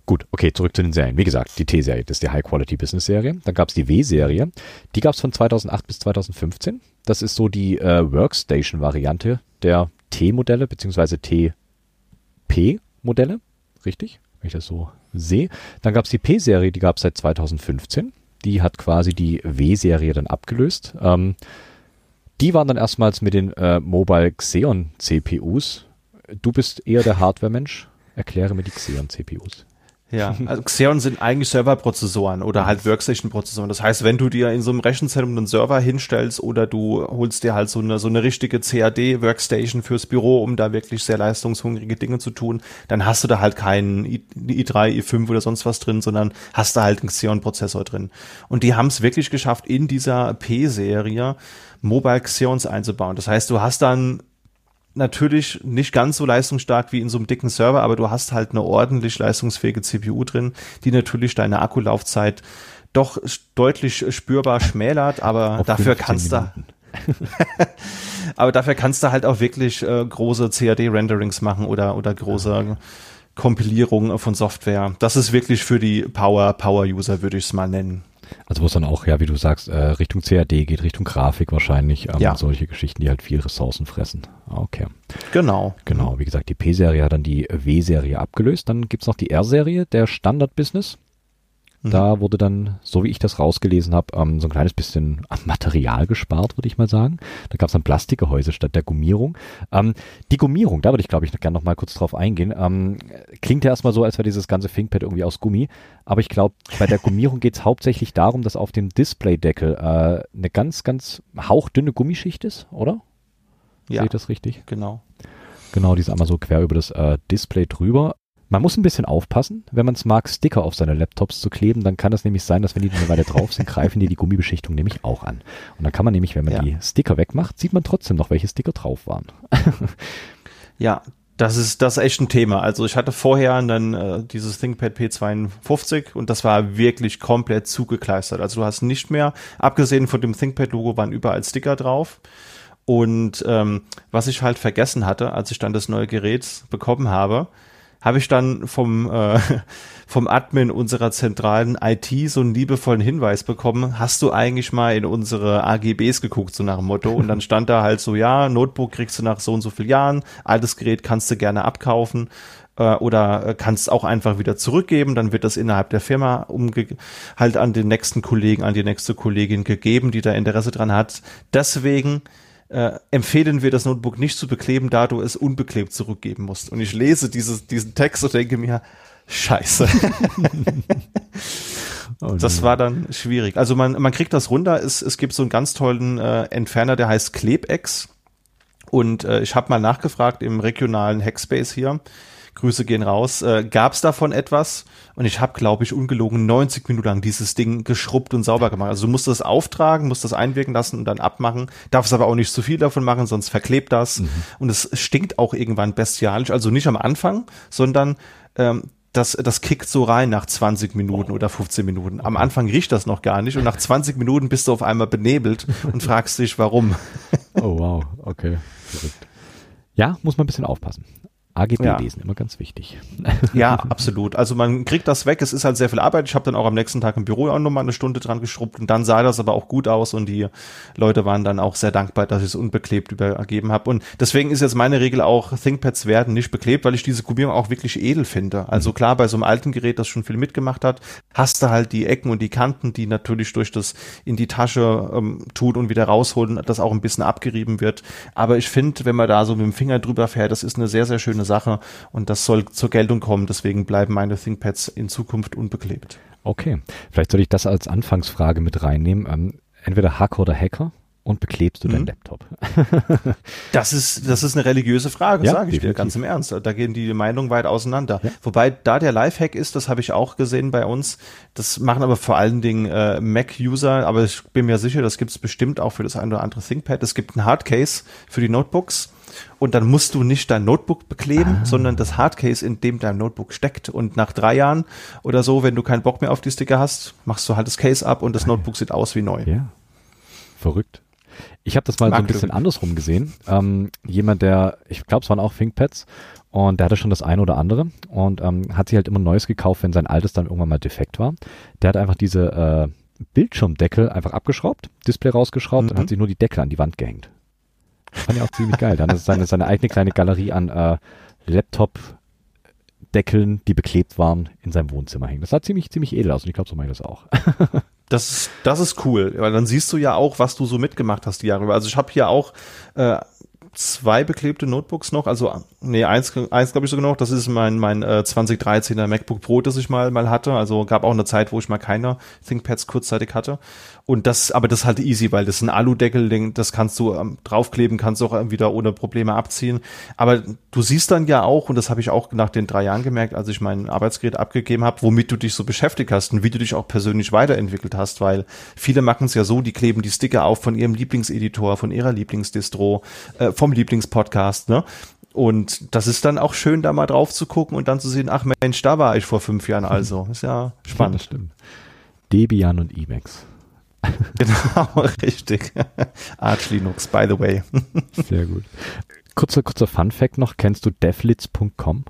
Gut, okay, zurück zu den Serien. Wie gesagt, die T-Serie, das ist die High-Quality-Business-Serie. Dann gab es die W-Serie. Die gab es von 2008 bis 2015. Das ist so die äh, Workstation-Variante der T-Modelle beziehungsweise TP-Modelle. Richtig, wenn ich das so sehe. Dann gab es die P-Serie, die gab es seit 2015. Die hat quasi die W-Serie dann abgelöst. Ähm, die waren dann erstmals mit den äh, Mobile Xeon CPUs. Du bist eher der Hardware-Mensch. Erkläre mir die Xeon CPUs. Ja, also Xeon sind eigentlich Serverprozessoren oder halt Workstation-Prozessoren. Das heißt, wenn du dir in so einem Rechenzentrum einen Server hinstellst oder du holst dir halt so eine, so eine richtige CAD-Workstation fürs Büro, um da wirklich sehr leistungshungrige Dinge zu tun, dann hast du da halt keinen i3, i5 oder sonst was drin, sondern hast da halt einen Xeon-Prozessor drin. Und die haben es wirklich geschafft, in dieser P-Serie Mobile Xeons einzubauen. Das heißt, du hast dann natürlich nicht ganz so leistungsstark wie in so einem dicken Server, aber du hast halt eine ordentlich leistungsfähige CPU drin, die natürlich deine Akkulaufzeit doch deutlich spürbar schmälert, aber Auf dafür kannst du (laughs) aber dafür kannst du halt auch wirklich äh, große CAD-Renderings machen oder, oder große. Kompilierungen von Software. Das ist wirklich für die Power, Power-User, würde ich es mal nennen. Also wo es dann auch, ja, wie du sagst, äh, Richtung CAD geht, Richtung Grafik wahrscheinlich, ähm, ja. solche Geschichten, die halt viel Ressourcen fressen. Okay. Genau. Genau, wie gesagt, die P-Serie hat dann die W-Serie abgelöst. Dann gibt's noch die R-Serie, der Standard-Business. Mhm. Da wurde dann, so wie ich das rausgelesen habe, ähm, so ein kleines bisschen Material gespart, würde ich mal sagen. Da gab es dann Plastikgehäuse statt der Gummierung. Ähm, die Gummierung, da würde ich glaube ich gerne noch mal kurz drauf eingehen. Ähm, klingt ja erstmal so, als wäre dieses ganze ThinkPad irgendwie aus Gummi. Aber ich glaube, bei der Gummierung (laughs) geht es hauptsächlich darum, dass auf dem Displaydeckel äh, eine ganz, ganz hauchdünne Gummischicht ist, oder? Ja. Sehe ich das richtig? Genau. Genau, die ist einmal so quer über das äh, Display drüber. Man muss ein bisschen aufpassen, wenn man es mag, Sticker auf seine Laptops zu kleben, dann kann das nämlich sein, dass wenn die eine Weile drauf sind, greifen die die Gummibeschichtung nämlich auch an. Und dann kann man nämlich, wenn man Ja. die Sticker wegmacht, sieht man trotzdem noch, welche Sticker drauf waren. (laughs) Ja, das ist das ist echt ein Thema. Also ich hatte vorher dann äh, dieses ThinkPad P52 und das war wirklich komplett zugekleistert. Also du hast nicht mehr, abgesehen von dem ThinkPad-Logo, waren überall Sticker drauf. Und ähm, was ich halt vergessen hatte, als ich dann das neue Gerät bekommen habe, habe ich dann vom, äh, (laughs) vom Admin unserer zentralen IT so einen liebevollen Hinweis bekommen, hast du eigentlich mal in unsere AGBs geguckt, so nach dem Motto. Und dann stand da halt so, ja, Notebook kriegst du nach so und so vielen Jahren, altes Gerät kannst du gerne abkaufen äh, oder äh, kannst auch einfach wieder zurückgeben, dann wird das innerhalb der Firma umge halt an den nächsten Kollegen, an die nächste Kollegin gegeben, die da Interesse dran hat. Deswegen äh, empfehlen wir das Notebook nicht zu bekleben, da du es unbeklebt zurückgeben musst. Und ich lese dieses, diesen Text und denke mir, scheiße. (laughs) Das war dann schwierig. Also man, man kriegt das runter. Es, es gibt so einen ganz tollen äh, Entferner, der heißt Klebex. Und äh, ich habe mal nachgefragt im regionalen Hackspace hier. Grüße gehen raus. Äh, Gab es davon etwas? Und ich habe, glaube ich, ungelogen 90 Minuten lang dieses Ding geschrubbt und sauber gemacht. Also du musst das auftragen, musst das einwirken lassen und dann abmachen. Darfst aber auch nicht zu viel davon machen, sonst verklebt das. Und es stinkt auch irgendwann bestialisch. Also nicht am Anfang, sondern ähm, das, das kickt so rein nach 20 Minuten oder 15 Minuten. Am Anfang riecht das noch gar nicht und nach 20 Minuten bist du auf einmal benebelt und fragst dich, warum. Oh wow, okay. Ja, muss man ein bisschen aufpassen. AGB Ja. lesen, immer ganz wichtig. (laughs) Ja, absolut. Also man kriegt das weg. Es ist halt sehr viel Arbeit. Ich habe dann auch am nächsten Tag im Büro auch nochmal eine Stunde dran geschrubbt und dann sah das aber auch gut aus und die Leute waren dann auch sehr dankbar, dass ich es unbeklebt übergeben habe. Und deswegen ist jetzt meine Regel auch, ThinkPads werden nicht beklebt, weil ich diese Gummierung auch wirklich edel finde. Also klar, bei so einem alten Gerät, das schon viel mitgemacht hat, hast du halt die Ecken und die Kanten, die natürlich durch das in die Tasche ähm, tun und wieder rausholen, das auch ein bisschen abgerieben wird. Aber ich finde, wenn man da so mit dem Finger drüber fährt, das ist eine sehr, sehr schöne Sache und das soll zur Geltung kommen. Deswegen bleiben meine ThinkPads in Zukunft unbeklebt. Okay, vielleicht soll ich das als Anfangsfrage mit reinnehmen. Ähm, entweder Hacker oder Hacker und beklebst du deinen Mhm. Laptop? (laughs) Das ist, das ist eine religiöse Frage, Ja, sage ich dir ganz im Ernst. Da gehen die Meinungen weit auseinander. Ja. Wobei da der Lifehack ist, das habe ich auch gesehen bei uns. Das machen aber vor allen Dingen äh, Mac-User, aber ich bin mir sicher, das gibt es bestimmt auch für das eine oder andere ThinkPad. Es gibt ein Hardcase für die Notebooks. Und dann musst du nicht dein Notebook bekleben, sondern das Hardcase, in dem dein Notebook steckt. Und nach drei Jahren oder so, wenn du keinen Bock mehr auf die Sticker hast, machst du halt das Case ab und das Notebook sieht aus wie neu. Ja. Verrückt. Ich habe das mal so ein Mag bisschen du. andersrum gesehen. Ähm, jemand, der, ich glaube, es waren auch ThinkPads und der hatte schon das eine oder andere und ähm, hat sich halt immer Neues gekauft, wenn sein altes dann irgendwann mal defekt war. Der hat einfach diese äh, Bildschirmdeckel einfach abgeschraubt, Display rausgeschraubt und Mhm. hat sich nur die Deckel an die Wand gehängt. Fand ich auch ziemlich geil. Dann ist seine, seine eigene kleine Galerie an äh, Laptop-Deckeln, die beklebt waren, in seinem Wohnzimmer hängen. Das sah ziemlich, ziemlich edel aus und ich glaube, so mache ich das auch. (laughs) Das, ist- das ist cool, weil dann siehst du ja auch, was du so mitgemacht hast die Jahre über. Also ich habe hier auch äh, zwei beklebte Notebooks noch, also nee, eins, eins glaube ich sogar noch, das ist mein, mein äh, 2013er MacBook Pro, das ich mal, mal hatte. Also gab auch eine Zeit, wo ich mal keine ThinkPads kurzzeitig hatte. Und das, aber das ist halt easy, weil das ist ein Aludeckel, das kannst du ähm, draufkleben, kannst du auch wieder ohne Probleme abziehen. Aber du siehst dann ja auch, und das habe ich auch nach den drei Jahren gemerkt, als ich mein Arbeitsgerät abgegeben habe, womit du dich so beschäftigt hast und wie du dich auch persönlich weiterentwickelt hast, weil viele machen es ja so, die kleben die Sticker auf von ihrem Lieblingseditor, von ihrer Lieblingsdistro, äh, vom Lieblingspodcast, ne? Und das ist dann auch schön, da mal drauf zu gucken und dann zu sehen, ach Mensch, da war ich vor fünf Jahren also. Ist ja (laughs) Das spannend. stimmt. Debian und Emacs. (laughs) genau, richtig. Arch Linux, by the way. Sehr gut. Kurzer, kurzer Fun Fact noch. Kennst du devlitz.com?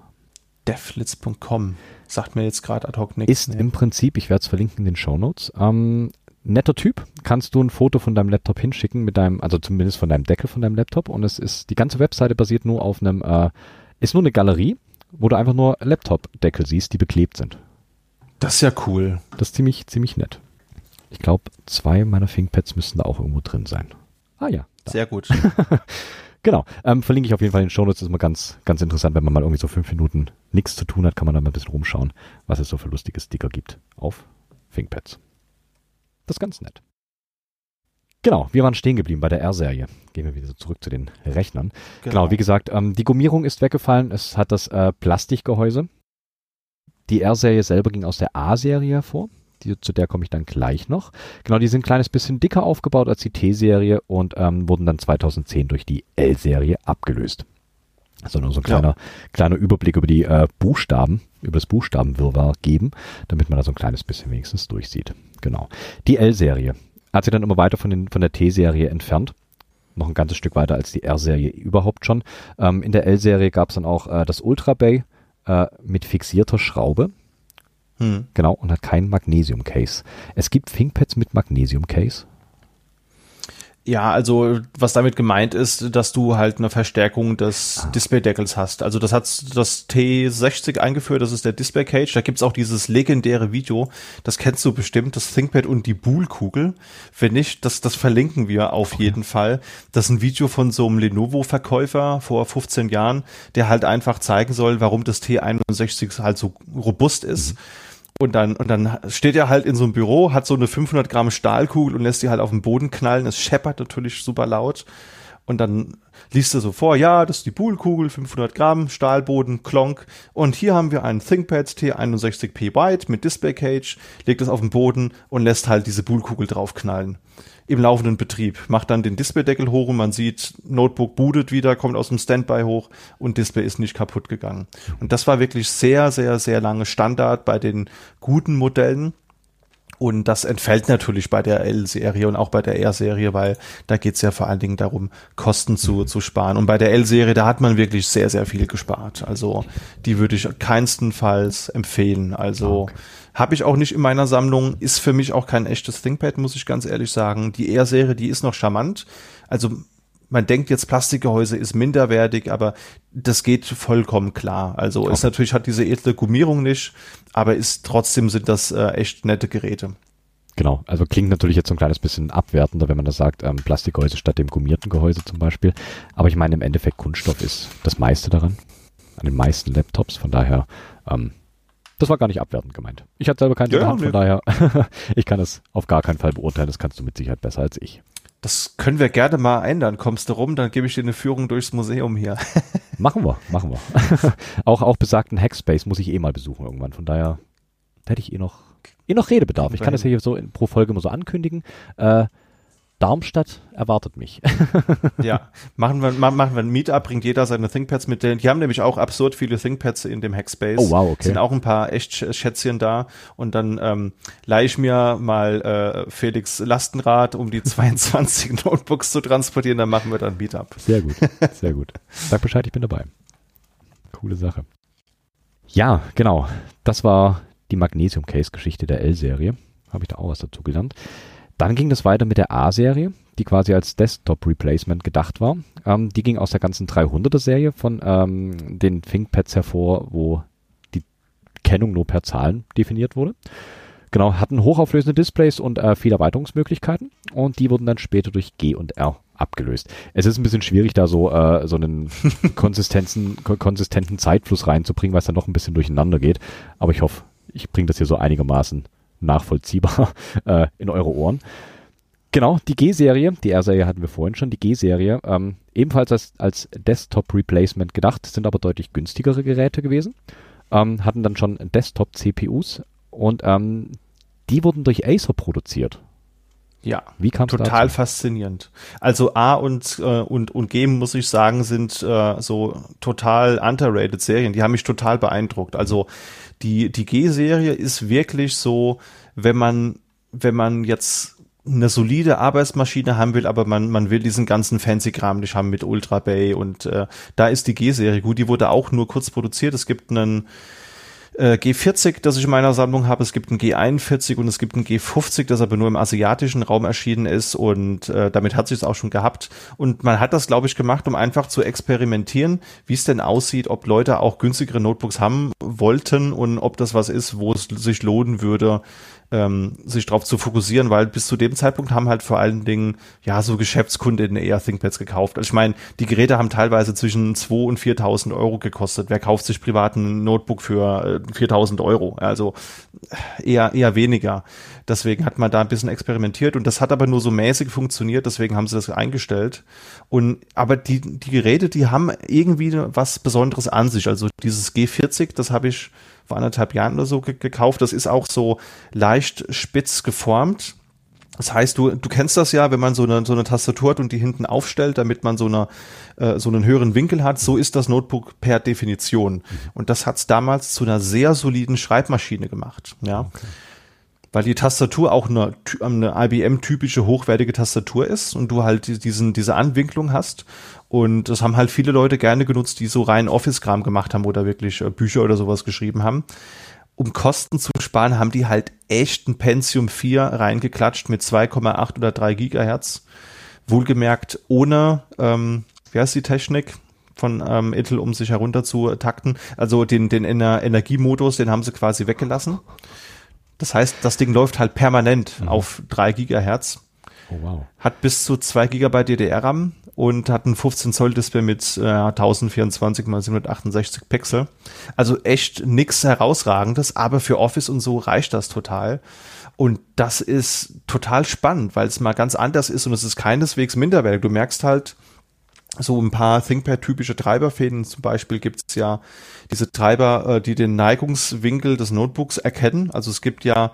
Devlitz.com sagt mir jetzt gerade ad hoc nichts. Ist im Prinzip, ich werde es verlinken in den Show Notes, ähm, netter Typ. Kannst du ein Foto von deinem Laptop hinschicken mit deinem, also zumindest von deinem Deckel von deinem Laptop und es ist, die ganze Webseite basiert nur auf einem, äh, ist nur eine Galerie, wo du einfach nur Laptop-Deckel siehst, die beklebt sind. Das ist ja cool. Das ist ziemlich, ziemlich nett. Ich glaube, zwei meiner ThinkPads müssten da auch irgendwo drin sein. Ah ja. Da. Sehr gut. (laughs) Genau. Ähm, verlinke ich auf jeden Fall in den Shownotes. Ist immer ganz, ganz interessant, wenn man mal irgendwie so fünf Minuten nichts zu tun hat, kann man da mal ein bisschen rumschauen, was es so für lustige Sticker gibt auf ThinkPads. Das ist ganz nett. Genau, wir waren stehen geblieben bei der R-Serie. Gehen wir wieder zurück zu den Rechnern. Genau, genau wie gesagt, ähm, die Gummierung ist weggefallen. Es hat das äh, Plastikgehäuse. Die R-Serie selber ging aus der A-Serie hervor. Die, zu der komme ich dann gleich noch. Genau, die sind ein kleines bisschen dicker aufgebaut als die T-Serie und ähm, wurden dann 2010 durch die L-Serie abgelöst. Also nur so ein kleiner, ja. kleiner Überblick über die äh, Buchstaben, über das Buchstabenwirrwarr geben, damit man da so ein kleines bisschen wenigstens durchsieht. Genau. Die L-Serie hat sich dann immer weiter von, den, von der T-Serie entfernt. Noch ein ganzes Stück weiter als die R-Serie überhaupt schon. Ähm, in der L-Serie gab es dann auch äh, das Ultra Bay äh, mit fixierter Schraube. Hm. Genau, und hat kein Magnesium-Case. Es gibt ThinkPads mit Magnesium-Case. Ja, also was damit gemeint ist, dass du halt eine Verstärkung des ah. Displaydeckels hast. Also das hat das T60 eingeführt, das ist der Display Cage. Da gibt's auch dieses legendäre Video, das kennst du bestimmt, das ThinkPad und die Bool-Kugel. Wenn nicht, das, das verlinken wir auf okay. jeden Fall. Das ist ein Video von so einem Lenovo-Verkäufer vor 15 Jahren, der halt einfach zeigen soll, warum das T61 halt so robust ist. Mhm und dann, und dann steht er halt in so einem Büro, hat so eine 500 Gramm Stahlkugel und lässt die halt auf den Boden knallen. Es scheppert natürlich super laut. Und dann liest er so vor, ja, das ist die Poolkugel, 500 Gramm, Stahlboden, Klonk. Und hier haben wir einen ThinkPad T61P White mit Display Cage, legt es auf den Boden und lässt halt diese Poolkugel draufknallen im laufenden Betrieb. Macht dann den Displaydeckel hoch und man sieht, Notebook bootet wieder, kommt aus dem Standby hoch und Display ist nicht kaputt gegangen. Und das war wirklich sehr, sehr, sehr lange Standard bei den guten Modellen. Und das entfällt natürlich bei der L-Serie und auch bei der R-Serie, weil da geht's ja vor allen Dingen darum, Kosten zu, mhm. zu sparen. Und bei der L-Serie, da hat man wirklich sehr, sehr viel gespart. Also die würde ich keinstenfalls empfehlen. Also okay. Habe ich auch nicht in meiner Sammlung, ist für mich auch kein echtes ThinkPad, muss ich ganz ehrlich sagen. Die R-Serie, die ist noch charmant. Also man denkt jetzt Plastikgehäuse ist minderwertig, aber das geht vollkommen klar. Also okay. ist natürlich hat diese edle Gummierung nicht, aber ist trotzdem sind das äh, echt nette Geräte. Genau, also klingt natürlich jetzt so ein kleines bisschen abwertender, wenn man das sagt, ähm, Plastikgehäuse statt dem gummierten Gehäuse zum Beispiel. Aber ich meine, im Endeffekt Kunststoff ist das meiste daran, an den meisten Laptops. Von daher ähm, das war gar nicht abwertend gemeint. Ich hatte selber keinen ja, Hand, von daher, (laughs) ich kann es auf gar keinen Fall beurteilen. Das kannst du mit Sicherheit besser als ich. Das können wir gerne mal ändern. Kommst du rum, dann gebe ich dir eine Führung durchs Museum hier. (laughs) machen wir, machen wir. (laughs) auch, auch besagten Hackspace muss ich eh mal besuchen irgendwann. Von daher hätte ich eh noch, eh noch Redebedarf. Ich kann das hier so in, pro Folge immer so ankündigen. Äh, Darmstadt erwartet mich. (laughs) ja, machen wir, machen wir ein Meetup, bringt jeder seine ThinkPads mit. Die haben nämlich auch absurd viele ThinkPads in dem Hackspace. Oh wow, okay. Sind auch ein paar echt Schätzchen da. Und dann ähm, leihe ich mir mal äh, Felix Lastenrad, um die (laughs) 22 Notebooks zu transportieren. Dann machen wir dann ein Meetup. Sehr gut, sehr gut. Sag Bescheid, ich bin dabei. Coole Sache. Ja, genau. Das war die Magnesium-Case-Geschichte der L-Serie. Habe ich da auch was dazu gelernt. Dann ging es weiter mit der A-Serie, die quasi als Desktop-Replacement gedacht war. Ähm, die ging aus der ganzen 300er-Serie von ähm, den ThinkPads hervor, wo die Kennung nur per Zahlen definiert wurde. Genau, hatten hochauflösende Displays und äh, viele Erweiterungsmöglichkeiten und die wurden dann später durch G und R abgelöst. Es ist ein bisschen schwierig, da so, äh, so einen (laughs) Konsistenzen, konsistenten Zeitfluss reinzubringen, weil es dann noch ein bisschen durcheinander geht. Aber ich hoffe, ich bringe das hier so einigermaßen nachvollziehbar (laughs) äh, in eure Ohren. Genau, die G-Serie, die R-Serie hatten wir vorhin schon, die G-Serie, ähm, ebenfalls als, als Desktop-Replacement gedacht, sind aber deutlich günstigere Geräte gewesen, ähm, hatten dann schon Desktop-CPUs und ähm, die wurden durch Acer produziert. Ja, wie kam total dazu? faszinierend. Also A und äh, und und G muss ich sagen sind äh, so total underrated Serien. Die haben mich total beeindruckt. Also die, die G-Serie ist wirklich so, wenn man, wenn man jetzt eine solide Arbeitsmaschine haben will, aber man, man will diesen ganzen fancy Kram nicht haben mit Ultra Bay und äh, da ist die G-Serie gut. Die wurde auch nur kurz produziert. Es gibt einen äh, G40, das ich in meiner Sammlung habe. Es gibt ein G41 und es gibt ein G50, das aber nur im asiatischen Raum erschienen ist und äh, damit hat sich es auch schon gehabt. Und man hat das, glaube ich, gemacht, um einfach zu experimentieren, wie es denn aussieht, ob Leute auch günstigere Notebooks haben wollten und ob das was ist, wo es sich lohnen würde, ähm, sich darauf zu fokussieren, weil bis zu dem Zeitpunkt haben halt vor allen Dingen ja so Geschäftskundinnen eher ThinkPads gekauft. Also ich meine, die Geräte haben teilweise zwischen 2 und 4.000 Euro gekostet. Wer kauft sich privat ein Notebook für äh, 4.000 Euro? Also eher eher weniger. Deswegen hat man da ein bisschen experimentiert und das hat aber nur so mäßig funktioniert. Deswegen haben sie das eingestellt. Und aber die die Geräte, die haben irgendwie was Besonderes an sich. Also dieses G40, das habe ich vor anderthalb Jahren oder so gekauft. Das ist auch so leicht spitz geformt. Das heißt, du, du kennst das ja, wenn man so eine, so eine Tastatur hat und die hinten aufstellt, damit man so, eine, äh, so einen höheren Winkel hat. So ist das Notebook per Definition. Und das hat's damals zu einer sehr soliden Schreibmaschine gemacht. Ja. Okay. Weil die Tastatur auch eine, eine IBM-typische hochwertige Tastatur ist und du halt diesen, diese Anwinklung hast. Und das haben halt viele Leute gerne genutzt, die so rein Office-Kram gemacht haben oder wirklich äh, Bücher oder sowas geschrieben haben. Um Kosten zu sparen, haben die halt echt ein Pentium 4 reingeklatscht mit 2,8 oder 3 Gigahertz. Wohlgemerkt ohne, ähm, wie heißt die Technik? von ähm, Intel, um sich herunter zu takten. Also den, den Ener Energiemodus, den haben sie quasi weggelassen. Das heißt, das Ding läuft halt permanent mhm. auf 3 Gigahertz. Oh, wow. Hat bis zu 2 Gigabyte DDR-RAM und hat ein 15 Zoll Display mit äh, 1024 x 768 Pixel. Also echt nix herausragendes, aber für Office und so reicht das total. Und das ist total spannend, weil es mal ganz anders ist und es ist keineswegs minderwertig. Du merkst halt, so ein paar ThinkPad-typische Treiberfäden. Zum Beispiel gibt's ja diese Treiber, äh, die den Neigungswinkel des Notebooks erkennen. Also es gibt ja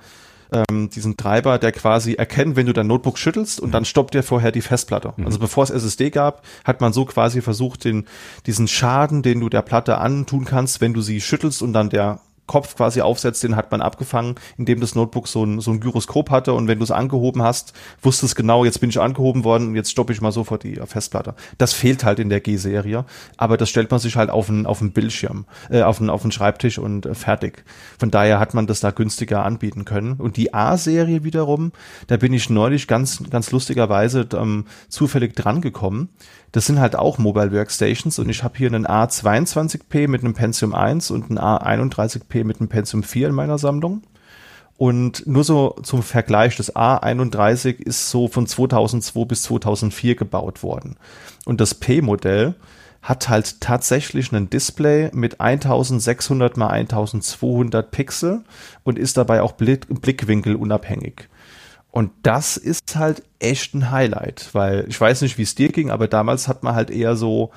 ähm, diesen Treiber, der quasi erkennt, wenn du dein Notebook schüttelst und dann stoppt der vorher die Festplatte. Mhm. Also bevor es SSD gab, hat man so quasi versucht, den, diesen Schaden, den du der Platte antun kannst, wenn du sie schüttelst und dann der Kopf quasi aufsetzt, den hat man abgefangen, indem das Notebook so ein, so ein Gyroskop hatte und wenn du es angehoben hast, wusstest genau, jetzt bin ich angehoben worden und jetzt stoppe ich mal sofort die Festplatte. Das fehlt halt in der G-Serie, aber das stellt man sich halt auf einen auf einen Bildschirm, äh, auf einen auf einen Schreibtisch und äh, fertig. Von daher hat man das da günstiger anbieten können. Und die A-Serie wiederum, da bin ich neulich ganz ganz lustigerweise ähm, zufällig dran gekommen. Das sind halt auch Mobile Workstations und ich habe hier einen A22P mit einem Pentium 1 und einen A31P mit einem Pentium 4 in meiner Sammlung. Und nur so zum Vergleich, das A31 ist so von 2002 bis 2004 gebaut worden. Und das P-Modell hat halt tatsächlich ein Display mit 1600 mal 1200 Pixel und ist dabei auch Blick Blickwinkel unabhängig. Und das ist halt echt ein Highlight, weil ich weiß nicht, wie es dir ging, aber damals hat man halt eher so,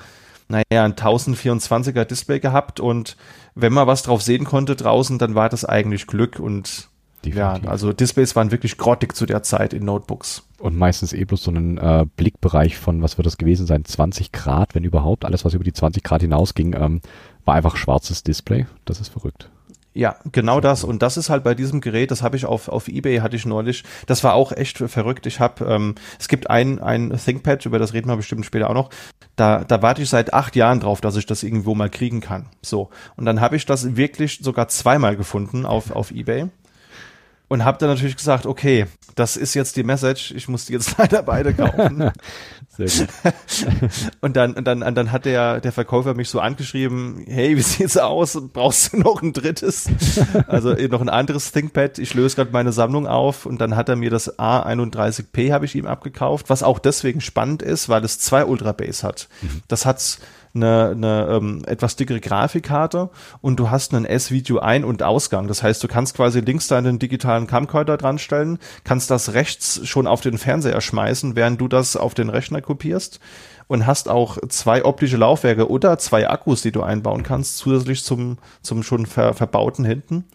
naja, ein 1024er Display gehabt und wenn man was drauf sehen konnte draußen, dann war das eigentlich Glück und Definitiv. ja, also Displays waren wirklich grottig zu der Zeit in Notebooks. Und meistens eh bloß so einen äh, Blickbereich von, was wird das gewesen sein, 20 Grad, wenn überhaupt. Alles, was über die 20 Grad hinausging, ähm, war einfach schwarzes Display. Das ist verrückt. Ja, genau das. Und das ist halt bei diesem Gerät, das habe ich auf, auf Ebay, hatte ich neulich. Das war auch echt verrückt. Ich habe, ähm, es gibt ein, ein ThinkPad, über das reden wir bestimmt später auch noch. Da, da warte ich seit acht Jahren drauf, dass ich das irgendwo mal kriegen kann. So. Und dann habe ich das wirklich sogar zweimal gefunden auf, auf Ebay und habe dann natürlich gesagt, okay, das ist jetzt die Message, ich muss die jetzt (laughs) leider beide kaufen. (laughs) Sehr gut. (laughs) und dann, und dann, und dann hat der, der Verkäufer mich so angeschrieben, hey, wie sieht's aus? Brauchst du noch ein drittes? (laughs) also eh, noch ein anderes ThinkPad. Ich löse gerade meine Sammlung auf und dann hat er mir das A31P habe ich ihm abgekauft, was auch deswegen spannend ist, weil es zwei Ultra Base hat. Mhm. Das hat eine, eine ähm, etwas dickere Grafikkarte und du hast einen S-Video Ein- und Ausgang. Das heißt, du kannst quasi links deinen digitalen Camcorder dran stellen, kannst das rechts schon auf den Fernseher schmeißen, während du das auf den Rechner kopierst und hast auch zwei optische Laufwerke oder zwei Akkus, die du einbauen kannst, zusätzlich zum, zum schon ver, verbauten hinten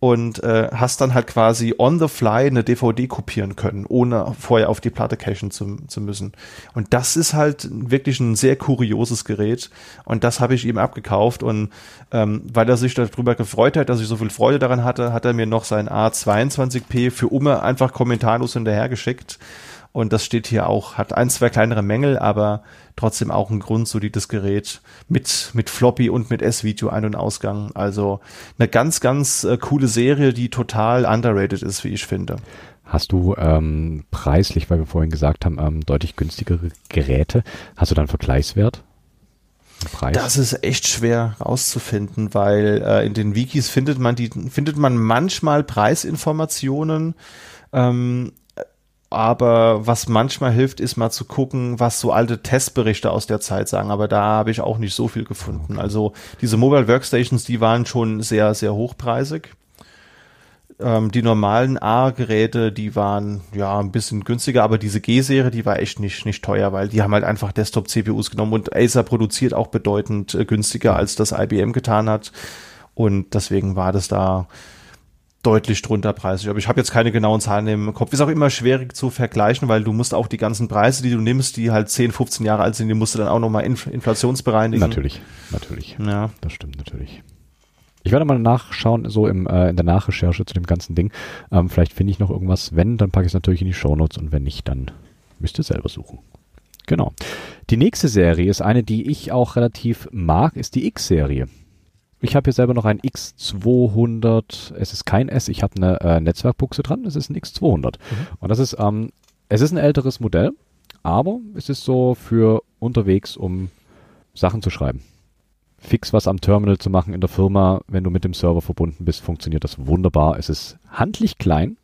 und äh, hast dann halt quasi on the fly eine DVD kopieren können, ohne vorher auf die Platte cachen zu, zu müssen. Und das ist halt wirklich ein sehr kurioses Gerät. Und das habe ich ihm abgekauft. Und ähm, weil er sich darüber gefreut hat, dass ich so viel Freude daran hatte, hat er mir noch sein A22P für Umme einfach kommentarlos hinterhergeschickt und das steht hier auch, hat ein, zwei kleinere Mängel, aber trotzdem auch ein grundsolides Gerät mit, mit Floppy und mit S-Video Ein- und Ausgang. Also eine ganz, ganz äh, coole Serie, die total underrated ist, wie ich finde. Hast du ähm, preislich, weil wir vorhin gesagt haben, ähm, deutlich günstigere Geräte, hast du dann Vergleichswert? Preis? Das ist echt schwer rauszufinden, weil äh, in den Wikis findet man die, findet man manchmal Preisinformationen, ähm, aber was manchmal hilft, ist mal zu gucken, was so alte Testberichte aus der Zeit sagen. Aber da habe ich auch nicht so viel gefunden. Also diese Mobile Workstations, die waren schon sehr, sehr hochpreisig. Ähm, die normalen A-Geräte, die waren ja ein bisschen günstiger, aber diese G-Serie, die war echt nicht, nicht teuer, weil die haben halt einfach Desktop-CPUs genommen und Acer produziert auch bedeutend äh, günstiger, als das IBM getan hat. Und deswegen war das da deutlich drunter preisig. Aber ich habe jetzt keine genauen Zahlen im Kopf. Ist auch immer schwierig zu vergleichen, weil du musst auch die ganzen Preise, die du nimmst, die halt 10, 15 Jahre alt sind, die musst du dann auch nochmal inf inflationsbereinigen. Natürlich, natürlich. Ja. Das stimmt natürlich. Ich werde mal nachschauen, so im, äh, in der Nachrecherche zu dem ganzen Ding. Ähm, vielleicht finde ich noch irgendwas. Wenn, dann packe ich es natürlich in die Shownotes und wenn nicht, dann müsst ihr selber suchen. Genau. Die nächste Serie ist eine, die ich auch relativ mag, ist die X-Serie. Ich habe hier selber noch ein X200. Es ist kein S, ich habe eine äh, Netzwerkbuchse dran. Es ist ein X200. Mhm. Und das ist, ähm, es ist ein älteres Modell, aber es ist so für unterwegs, um Sachen zu schreiben. Fix was am Terminal zu machen in der Firma, wenn du mit dem Server verbunden bist, funktioniert das wunderbar. Es ist handlich klein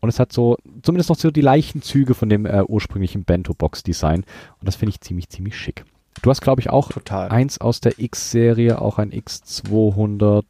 und es hat so zumindest noch so die leichten Züge von dem äh, ursprünglichen Bento-Box-Design und das finde ich ziemlich, ziemlich schick. Du hast, glaube ich, auch Total. eins aus der X-Serie, auch ein X200.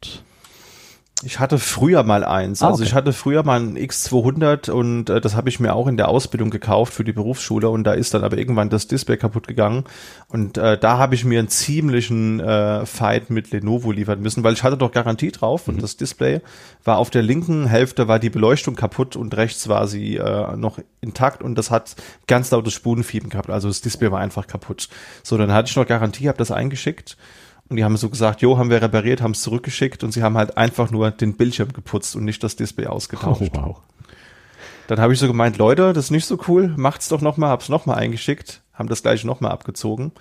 Ich hatte früher mal eins. Ah, also okay. ich hatte früher mal ein X200 und äh, das habe ich mir auch in der Ausbildung gekauft für die Berufsschule und da ist dann aber irgendwann das Display kaputt gegangen und äh, da habe ich mir einen ziemlichen äh, Fight mit Lenovo liefern müssen, weil ich hatte doch Garantie drauf mhm. und das Display war auf der linken Hälfte war die Beleuchtung kaputt und rechts war sie äh, noch intakt und das hat ganz lautes Spulenfieber gehabt. Also das Display war einfach kaputt. So, dann hatte ich noch Garantie, habe das eingeschickt und die haben so gesagt, jo, haben wir repariert, haben es zurückgeschickt und sie haben halt einfach nur den Bildschirm geputzt und nicht das Display ausgetauscht. Oh, wow. Dann habe ich so gemeint, Leute, das ist nicht so cool, macht's doch nochmal, hab's nochmal eingeschickt, haben das gleiche nochmal abgezogen.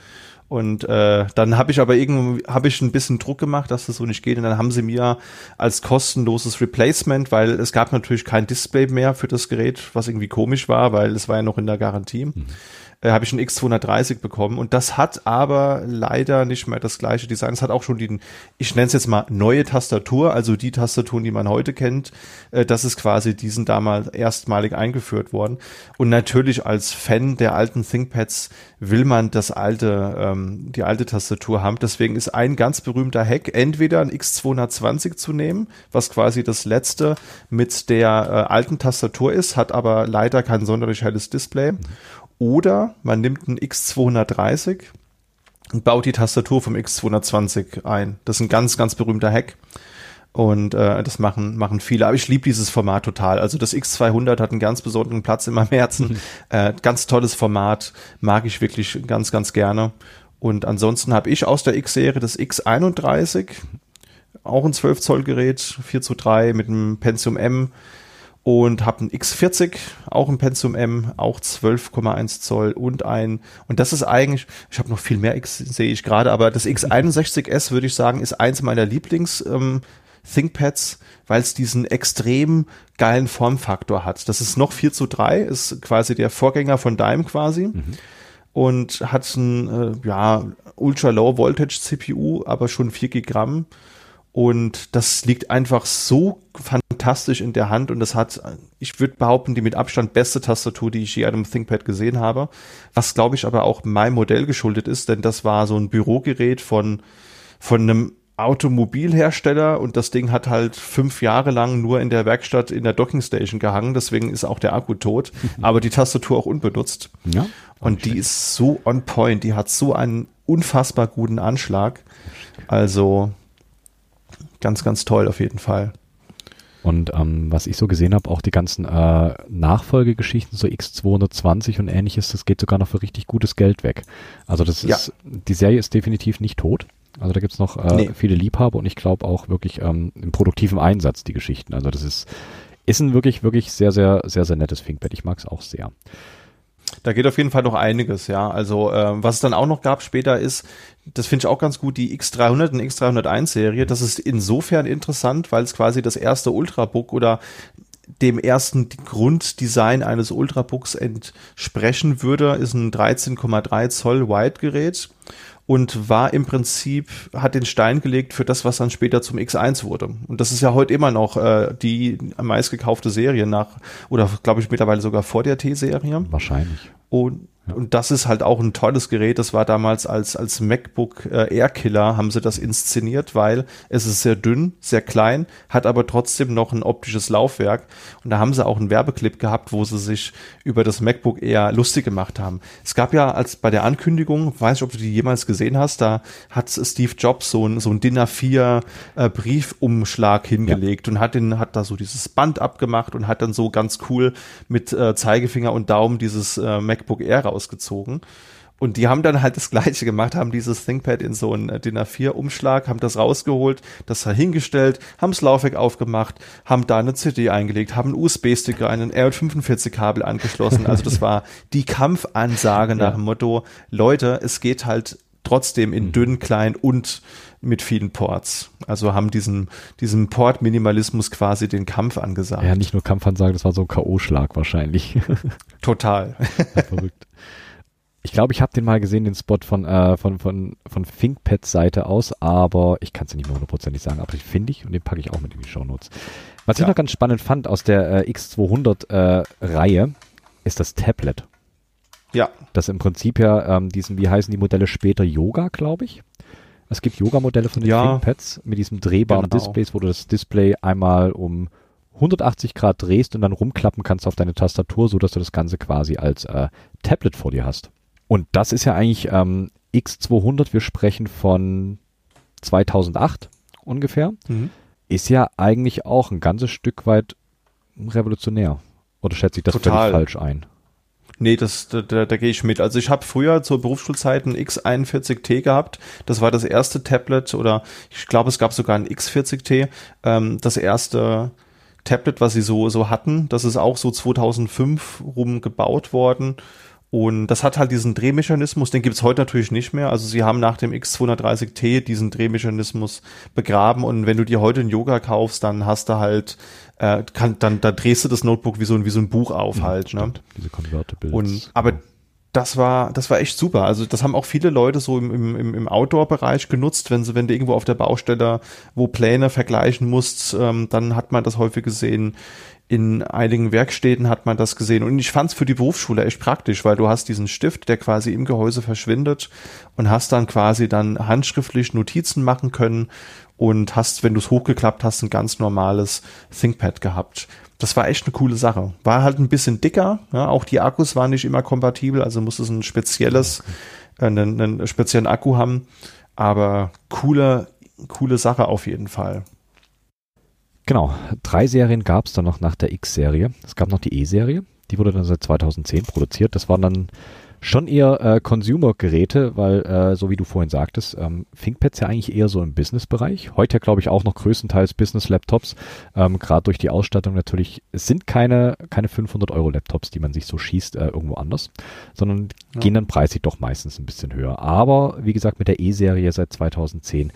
Und äh, dann habe ich aber irgendwie habe ich ein bisschen Druck gemacht, dass das so nicht geht. Und dann haben sie mir als kostenloses Replacement, weil es gab natürlich kein Display mehr für das Gerät, was irgendwie komisch war, weil es war ja noch in der Garantie. Mhm äh, habe ich ein X230 bekommen und das hat aber leider nicht mehr das gleiche Design. Es hat auch schon die, ich nenne es jetzt mal neue Tastatur, also die Tastaturen, die man heute kennt. Äh, das ist quasi diesen damals erstmalig eingeführt worden. Und natürlich als Fan der alten ThinkPads will man das alte, ähm, die alte Tastatur haben. Deswegen ist ein ganz berühmter Hack, entweder ein X220 zu nehmen, was quasi das letzte mit der äh, alten Tastatur ist, hat aber leider kein sonderlich helles Display. Oder man nimmt ein X230 und baut die Tastatur vom X220 ein. Das ist ein ganz, ganz berühmter Hack. Und äh, das machen, machen viele. Aber ich liebe dieses Format total. Also das X200 hat einen ganz besonderen Platz in meinem Herzen. Mhm. Äh, ganz tolles Format. Mag ich wirklich ganz, ganz gerne. Und ansonsten habe ich aus der X-Serie das X31. Auch ein 12 Zoll Gerät, 4 zu 3 mit einem Pentium M und habe ein X40, auch ein Pentium M, auch 12,1 Zoll und ein, und das ist eigentlich, ich habe noch viel mehr X, sehe ich gerade, aber das X61S würde ich sagen, ist eins meiner Lieblings ähm, ThinkPads, weil es diesen extrem geilen Formfaktor hat. Das ist noch 4 zu 3, ist quasi der Vorgänger von Dime quasi. Mhm. Und hat ein, äh, ja, Ultra Low Voltage CPU, aber schon 4 Gramm und das liegt einfach so fantastisch in der Hand und das hat, ich würde behaupten, die mit Abstand beste Tastatur, die ich je an einem ThinkPad gesehen habe. Was glaube ich aber auch meinem Modell geschuldet ist, denn das war so ein Bürogerät von, von einem Automobilhersteller und das Ding hat halt fünf Jahre lang nur in der Werkstatt in der Dockingstation gehangen, deswegen ist auch der Akku tot, (laughs) aber die Tastatur auch unbenutzt. Ja, und die ist so on point, die hat so einen unfassbar guten Anschlag. Also ganz, ganz toll auf jeden Fall. Und ähm, was ich so gesehen habe, auch die ganzen äh, Nachfolgegeschichten, so X220 und ähnliches, das geht sogar noch für richtig gutes Geld weg. Also das ist, ja. die Serie ist definitiv nicht tot. Also da gibt's noch äh, nee. viele Liebhaber und ich glaube auch wirklich ähm, im produktiven Einsatz die Geschichten. Also das ist, ist ein wirklich, wirklich sehr, sehr, sehr, sehr nettes Thinkpad. Ich mag es auch sehr. Da geht auf jeden Fall noch einiges, ja. Also äh, was es dann auch noch gab später ist, das finde ich auch ganz gut, die X300 und X301 Serie. Das ist insofern interessant, weil es quasi das erste Ultrabook oder dem ersten Grunddesign eines Ultrabooks entsprechen würde, ist ein 13,3 Zoll Wide-Gerät und war im Prinzip, hat den Stein gelegt für das, was dann später zum X1 wurde. Und das ist ja heute immer noch äh, die meistgekaufte Serie nach, oder glaube ich mittlerweile sogar vor der T-Serie. Wahrscheinlich. Und und das ist halt auch ein tolles Gerät. Das war damals als, als MacBook äh, Air Killer haben sie das inszeniert, weil es ist sehr dünn, sehr klein, hat aber trotzdem noch ein optisches Laufwerk. Und da haben sie auch einen Werbeclip gehabt, wo sie sich über das MacBook Air lustig gemacht haben. Es gab ja als bei der Ankündigung, weiß ich, ob du die jemals gesehen hast, da hat Steve Jobs so ein, so ein DIN A4 äh, Briefumschlag hingelegt ja. und hat den, hat da so dieses Band abgemacht und hat dann so ganz cool mit äh, Zeigefinger und Daumen dieses äh, MacBook Air ausgezogen. Und die haben dann halt das Gleiche gemacht, haben dieses ThinkPad in so einen äh, DIN A4-Umschlag, haben das rausgeholt, das da hingestellt, haben das Laufwerk aufgemacht, haben da eine CD eingelegt, haben einen USB-Sticker, einen R45-Kabel angeschlossen. Also das war die Kampfansage (laughs) nach dem Motto, Leute, es geht halt trotzdem in mhm. dünn, klein und mit vielen Ports. Also haben diesen, diesen Port-Minimalismus quasi den Kampf angesagt. Ja, nicht nur Kampfansage, das war so ein K.O.-Schlag wahrscheinlich. (laughs) Total. verrückt. Ich glaube, ich habe den mal gesehen, den Spot von, äh, von, von, von ThinkPads Seite aus, aber ich kann es ja nicht mehr hundertprozentig sagen, aber ich finde ich und den packe ich auch mit in die Show Notes. Was ja. ich noch ganz spannend fand aus der äh, X200 äh, ist das Tablet. Ja. Das im Prinzip ja ähm, diesen, wie heißen die Modelle später, Yoga, glaube ich. Es gibt Yoga-Modelle von den ja. ThinkPads mit diesem drehbaren genau. Displays, wo du das Display einmal um 180 Grad drehst und dann rumklappen kannst auf deine Tastatur, so dass du das Ganze quasi als äh, Tablet vor dir hast. Und das ist ja eigentlich ähm, X200, wir sprechen von 2008 ungefähr, mhm. ist ja eigentlich auch ein ganzes Stück weit revolutionär. Oder schätze ich das Total. völlig falsch ein? Nee, das, da, da, da gehe ich mit. Also ich habe früher zur Berufsschulzeit ein X41T gehabt. Das war das erste Tablet oder ich glaube, es gab sogar ein X40T. Ähm, das erste Tablet, was sie so, so hatten. Das ist auch so 2005 rum gebaut worden. Und das hat halt diesen Drehmechanismus, den gibt's heute natürlich nicht mehr. Also sie haben nach dem X230T diesen Drehmechanismus begraben und wenn du dir heute ein Yoga kaufst, dann hast du halt, äh, kann, dann da drehst du das Notebook wie so ein, wie so ein Buch auf ja, halt. Ne? Diese Convertibles. Und aber das war, das war echt super. Also das haben auch viele Leute so im, im, im Outdoor-Bereich genutzt, wenn sie, wenn du irgendwo auf der Baustelle, wo Pläne vergleichen musst, ähm, dann hat man das häufig gesehen in einigen Werkstätten hat man das gesehen. Und ich fand es für die Berufsschule echt praktisch, weil du hast diesen Stift, der quasi im Gehäuse verschwindet und hast dann quasi dann handschriftlich Notizen machen können und hast, wenn du es hochgeklappt hast, ein ganz normales ThinkPad gehabt. Das war echt eine coole Sache. War halt ein bisschen dicker, ja, auch die Akkus waren nicht immer kompatibel, also musste es ein spezielles, äh, einen, einen speziellen Akku haben. Aber coole, coole Sache auf jeden Fall. Genau, drei Serien gab es dann noch nach der X-Serie. Es gab noch die E-Serie, die wurde dann seit 2010 produziert. Das waren dann schon eher äh, Consumer-Geräte, weil, äh, so wie du vorhin sagtest, ähm, ThinkPads ja eigentlich eher so im Business-Bereich. Heute glaube ich auch noch größtenteils Business-Laptops, ähm, gerade durch die Ausstattung natürlich. Es sind keine, keine 500-Euro-Laptops, die man sich so schießt äh, irgendwo anders, sondern ja. gehen dann preislich doch meistens ein bisschen höher. Aber wie gesagt, mit der E-Serie seit 2010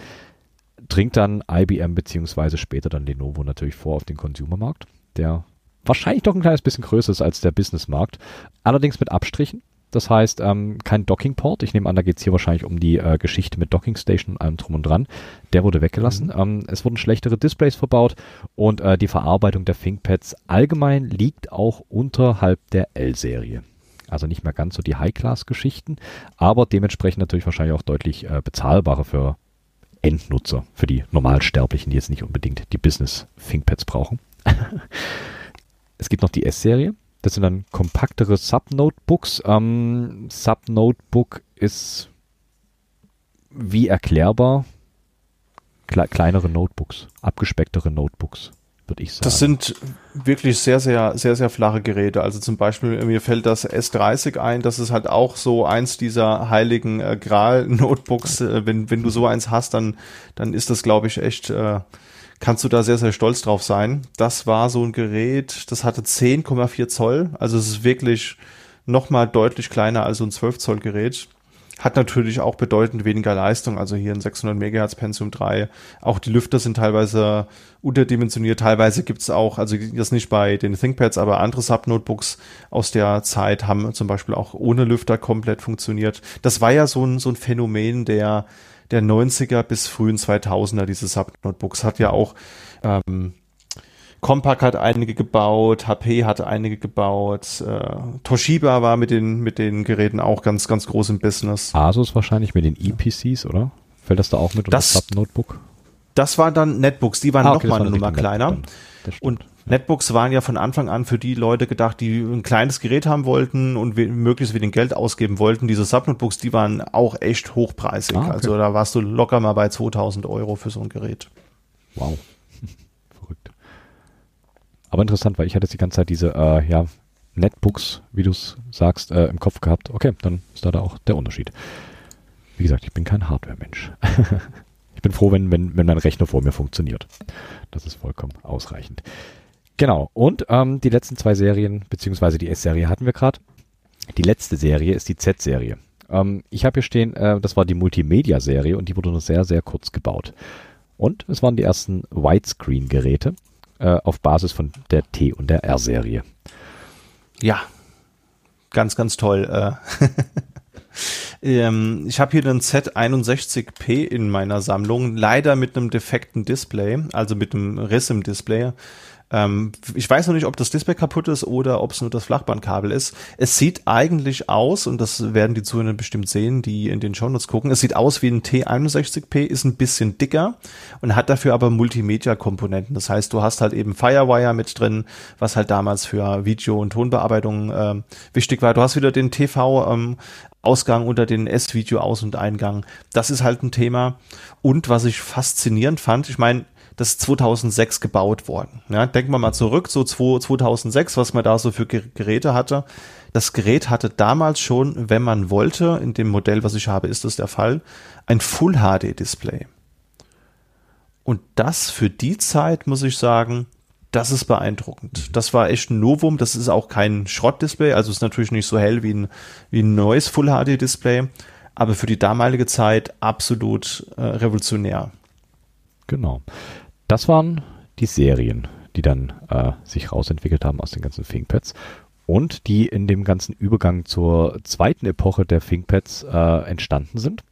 dringt dann IBM beziehungsweise später dann Lenovo natürlich vor auf den Consumermarkt, der wahrscheinlich doch ein kleines bisschen größer ist als der Businessmarkt. Allerdings mit Abstrichen. Das heißt, ähm, kein Docking-Port. Ich nehme an, da geht es hier wahrscheinlich um die äh, Geschichte mit Docking-Station und allem drum und dran. Der wurde weggelassen. Mhm. Ähm, es wurden schlechtere Displays verbaut und äh, die Verarbeitung der ThinkPads allgemein liegt auch unterhalb der L-Serie. Also nicht mehr ganz so die High-Class-Geschichten, aber dementsprechend natürlich wahrscheinlich auch deutlich äh, bezahlbarer für Endnutzer, für die Normalsterblichen, die jetzt nicht unbedingt die Business ThinkPads brauchen. (laughs) es gibt noch die S-Serie. Das sind dann kompaktere Sub-Notebooks. Ähm, Sub-Notebook ist wie erklärbar kle kleinere Notebooks, abgespecktere Notebooks würde ich sagen. Das sind wirklich sehr, sehr, sehr, sehr flache Geräte. Also zum Beispiel, mir fällt das S30 ein, das ist halt auch so eins dieser heiligen äh, Gral-Notebooks. Äh, wenn, wenn du so eins hast, dann, dann ist das, glaube ich, echt, äh, kannst du da sehr, sehr stolz drauf sein. Das war so ein Gerät, das hatte 10,4 Zoll. Also es ist wirklich nochmal deutlich kleiner als so ein 12 Zoll Gerät. Hat natürlich auch bedeutend weniger Leistung, also hier ein 600 MHz Pentium 3. Auch die Lüfter sind teilweise unterdimensioniert, teilweise gibt's auch, also das nicht bei den ThinkPads, aber andere Sub-Notebooks aus der Zeit haben zum Beispiel auch ohne Lüfter komplett funktioniert. Das war ja so ein, so ein Phänomen der, der 90er bis frühen 2000er, diese Sub-Notebooks. Hat ja auch ähm, Compaq hat einige gebaut, HP hat einige gebaut, äh, Toshiba war mit den, mit den Geräten auch ganz, ganz groß im Business. Asus wahrscheinlich mit den EPCs, oder? Fällt das da auch mit das, Sub-Notebook? Das waren dann Netbooks, die waren ah, okay, noch mal eine Nummer kleiner. Und Netbooks waren ja von Anfang an für die Leute gedacht, die ein kleines Gerät haben wollten und möglichst wenig Geld ausgeben wollten. Diese Subnotebooks, die waren auch echt hochpreisig. Ah, okay. Also da warst du locker mal bei 2000 Euro für so ein Gerät. Wow. Aber interessant, weil ich hatte die ganze Zeit diese, äh, ja, Netbooks, wie du es sagst, äh, im Kopf gehabt. Okay, dann ist da, da auch der Unterschied. Wie gesagt, ich bin kein Hardware-Mensch. (laughs) ich bin froh, wenn, wenn, wenn mein Rechner vor mir funktioniert. Das ist vollkommen ausreichend. Genau. Und ähm, die letzten zwei Serien, beziehungsweise die S-Serie hatten wir gerade. Die letzte Serie ist die Z-Serie. Ähm, ich habe hier stehen, äh, das war die Multimedia-Serie und die wurde nur sehr, sehr kurz gebaut. Und es waren die ersten Widescreen-Geräte äh, auf Basis von der T- und der R-Serie. Ja, ganz, ganz toll. Äh. (laughs) ähm, ich habe hier einen Z61P in meiner Sammlung, leider mit einem defekten Display, also mit einem Riss im Display. Ähm, ich weiß noch nicht, ob das Display kaputt ist oder ob es nur das Flachbandkabel ist. Es sieht eigentlich aus, und das werden die Zuhörer bestimmt sehen, die in den Shownotes gucken, es sieht aus wie ein T61P, ist ein bisschen dicker und hat dafür aber Multimedia-Komponenten. Das heißt, du hast halt eben Firewire mit drin, was halt damals für Video- und Tonbearbeitung äh, wichtig war. Du hast wieder den TV ähm, Ausgang unter den S-Video-Aus- und Eingang. Das ist halt ein Thema. Und was ich faszinierend fand, ich meine, das ist 2006 gebaut worden. Ja, denken wir mal zurück, so 2006, was man da so für Geräte hatte. Das Gerät hatte damals schon, wenn man wollte, in dem Modell, was ich habe, ist das der Fall, ein Full HD Display. Und das für die Zeit, muss ich sagen, das ist beeindruckend. Das war echt ein Novum. Das ist auch kein Schrottdisplay, also ist natürlich nicht so hell wie ein, wie ein neues Full HD Display, aber für die damalige Zeit absolut äh, revolutionär. Genau. Das waren die Serien, die dann äh, sich rausentwickelt haben aus den ganzen ThinkPads und die in dem ganzen Übergang zur zweiten Epoche der ThinkPads äh, entstanden sind.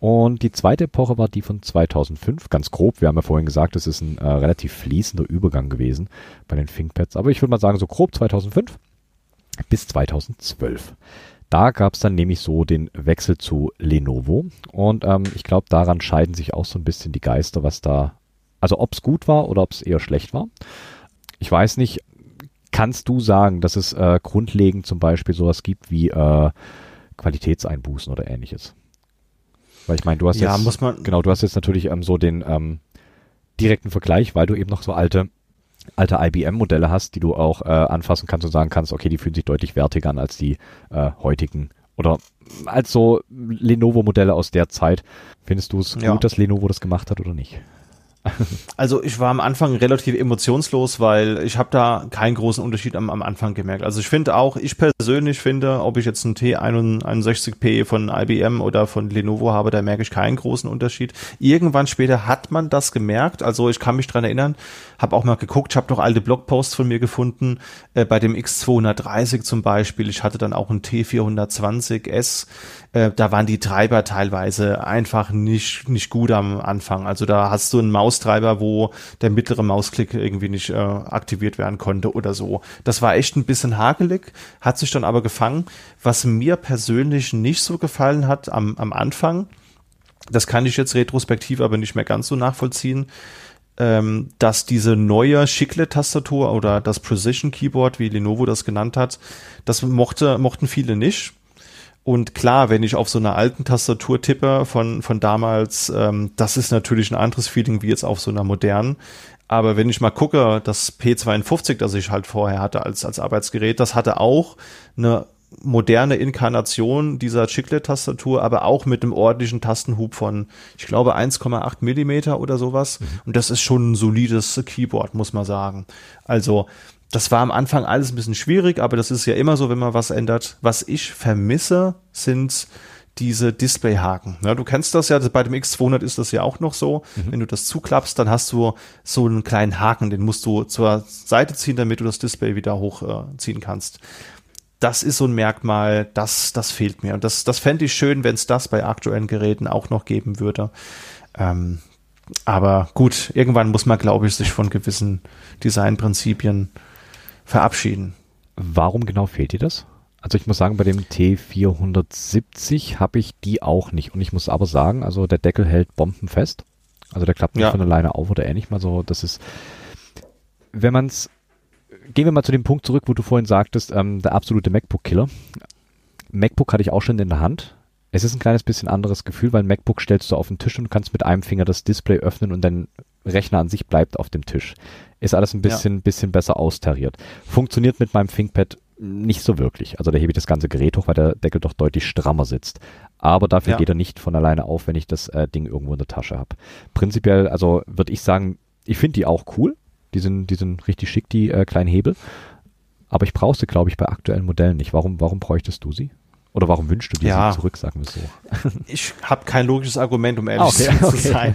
Und die zweite Epoche war die von 2005, ganz grob. Wir haben ja vorhin gesagt, es ist ein äh, relativ fließender Übergang gewesen bei den ThinkPads. Aber ich würde mal sagen, so grob 2005 bis 2012. Da gab es dann nämlich so den Wechsel zu Lenovo. Und ähm, ich glaube, daran scheiden sich auch so ein bisschen die Geister, was da also ob es gut war oder ob es eher schlecht war. Ich weiß nicht, kannst du sagen, dass es äh, grundlegend zum Beispiel sowas gibt wie äh, Qualitätseinbußen oder ähnliches? Weil ich meine, du hast ja, jetzt, muss man genau, du hast jetzt natürlich ähm, so den ähm, direkten Vergleich, weil du eben noch so alte alte IBM-Modelle hast, die du auch äh, anfassen kannst und sagen kannst, okay, die fühlen sich deutlich wertiger an als die äh, heutigen oder als so Lenovo-Modelle aus der Zeit. Findest du es ja. gut, dass Lenovo das gemacht hat oder nicht? Also ich war am Anfang relativ emotionslos, weil ich habe da keinen großen Unterschied am, am Anfang gemerkt. Also ich finde auch, ich persönlich finde, ob ich jetzt einen T61P von IBM oder von Lenovo habe, da merke ich keinen großen Unterschied. Irgendwann später hat man das gemerkt. Also ich kann mich dran erinnern, habe auch mal geguckt, ich habe doch alte Blogposts von mir gefunden, äh, bei dem X230 zum Beispiel. Ich hatte dann auch einen T420S äh, da waren die Treiber teilweise einfach nicht, nicht gut am Anfang. Also da hast du einen Maustreiber, wo der mittlere Mausklick irgendwie nicht äh, aktiviert werden konnte oder so. Das war echt ein bisschen hakelig, hat sich dann aber gefangen. Was mir persönlich nicht so gefallen hat am, am Anfang, das kann ich jetzt retrospektiv aber nicht mehr ganz so nachvollziehen, ähm, dass diese neue Chiclet-Tastatur oder das Precision Keyboard, wie Lenovo das genannt hat, das mochte, mochten viele nicht und klar, wenn ich auf so einer alten Tastatur tippe von, von damals, ähm, das ist natürlich ein anderes Feeling wie jetzt auf so einer modernen. Aber wenn ich mal gucke, das P52, das ich halt vorher hatte als, als Arbeitsgerät, das hatte auch eine moderne Inkarnation dieser Chiclet-Tastatur, aber auch mit einem ordentlichen Tastenhub von, ich glaube, 1,8 Millimeter oder sowas. Mhm. Und das ist schon ein solides Keyboard, muss man sagen. Also das war am Anfang alles ein bisschen schwierig, aber das ist ja immer so, wenn man was ändert. Was ich vermisse, sind diese Displayhaken. Ja, du kennst das ja, bei dem X200 ist das ja auch noch so. Mhm. Wenn du das zuklappst, dann hast du so einen kleinen Haken, den musst du zur Seite ziehen, damit du das Display wieder hochziehen äh, kannst. Das ist so ein Merkmal, das, das fehlt mir. Und das, das fände ich schön, wenn es das bei aktuellen Geräten auch noch geben würde. Ähm, aber gut, irgendwann muss man, glaube ich, sich von gewissen Designprinzipien verabschieden. Warum genau fehlt dir das? Also ich muss sagen, bei dem T470 habe ich die auch nicht. Und ich muss aber sagen, also der Deckel hält bombenfest. Also der klappt nicht ja. von alleine auf oder ähnlich mal so. Das ist, wenn man es, gehen wir mal zu dem Punkt zurück, wo du vorhin sagtest, ähm, der absolute MacBook-Killer. MacBook hatte ich auch schon in der Hand. Es ist ein kleines bisschen anderes Gefühl, weil MacBook stellst du auf den Tisch und kannst mit einem Finger das Display öffnen und dein Rechner an sich bleibt auf dem Tisch. Ist alles ein bisschen, ja. bisschen besser austariert. Funktioniert mit meinem ThinkPad nicht so wirklich. Also da hebe ich das ganze Gerät hoch, weil der Deckel doch deutlich strammer sitzt. Aber dafür ja. geht er nicht von alleine auf, wenn ich das äh, Ding irgendwo in der Tasche habe. Prinzipiell, also würde ich sagen, ich finde die auch cool. Die sind, die sind richtig schick, die äh, kleinen Hebel. Aber ich brauche sie, glaube ich, bei aktuellen Modellen nicht. Warum, warum bräuchtest du sie? Oder warum wünschst du dir ja. sie zurück, sagen wir so? (laughs) Ich habe kein logisches Argument, um ehrlich okay, (laughs) zu okay. sein.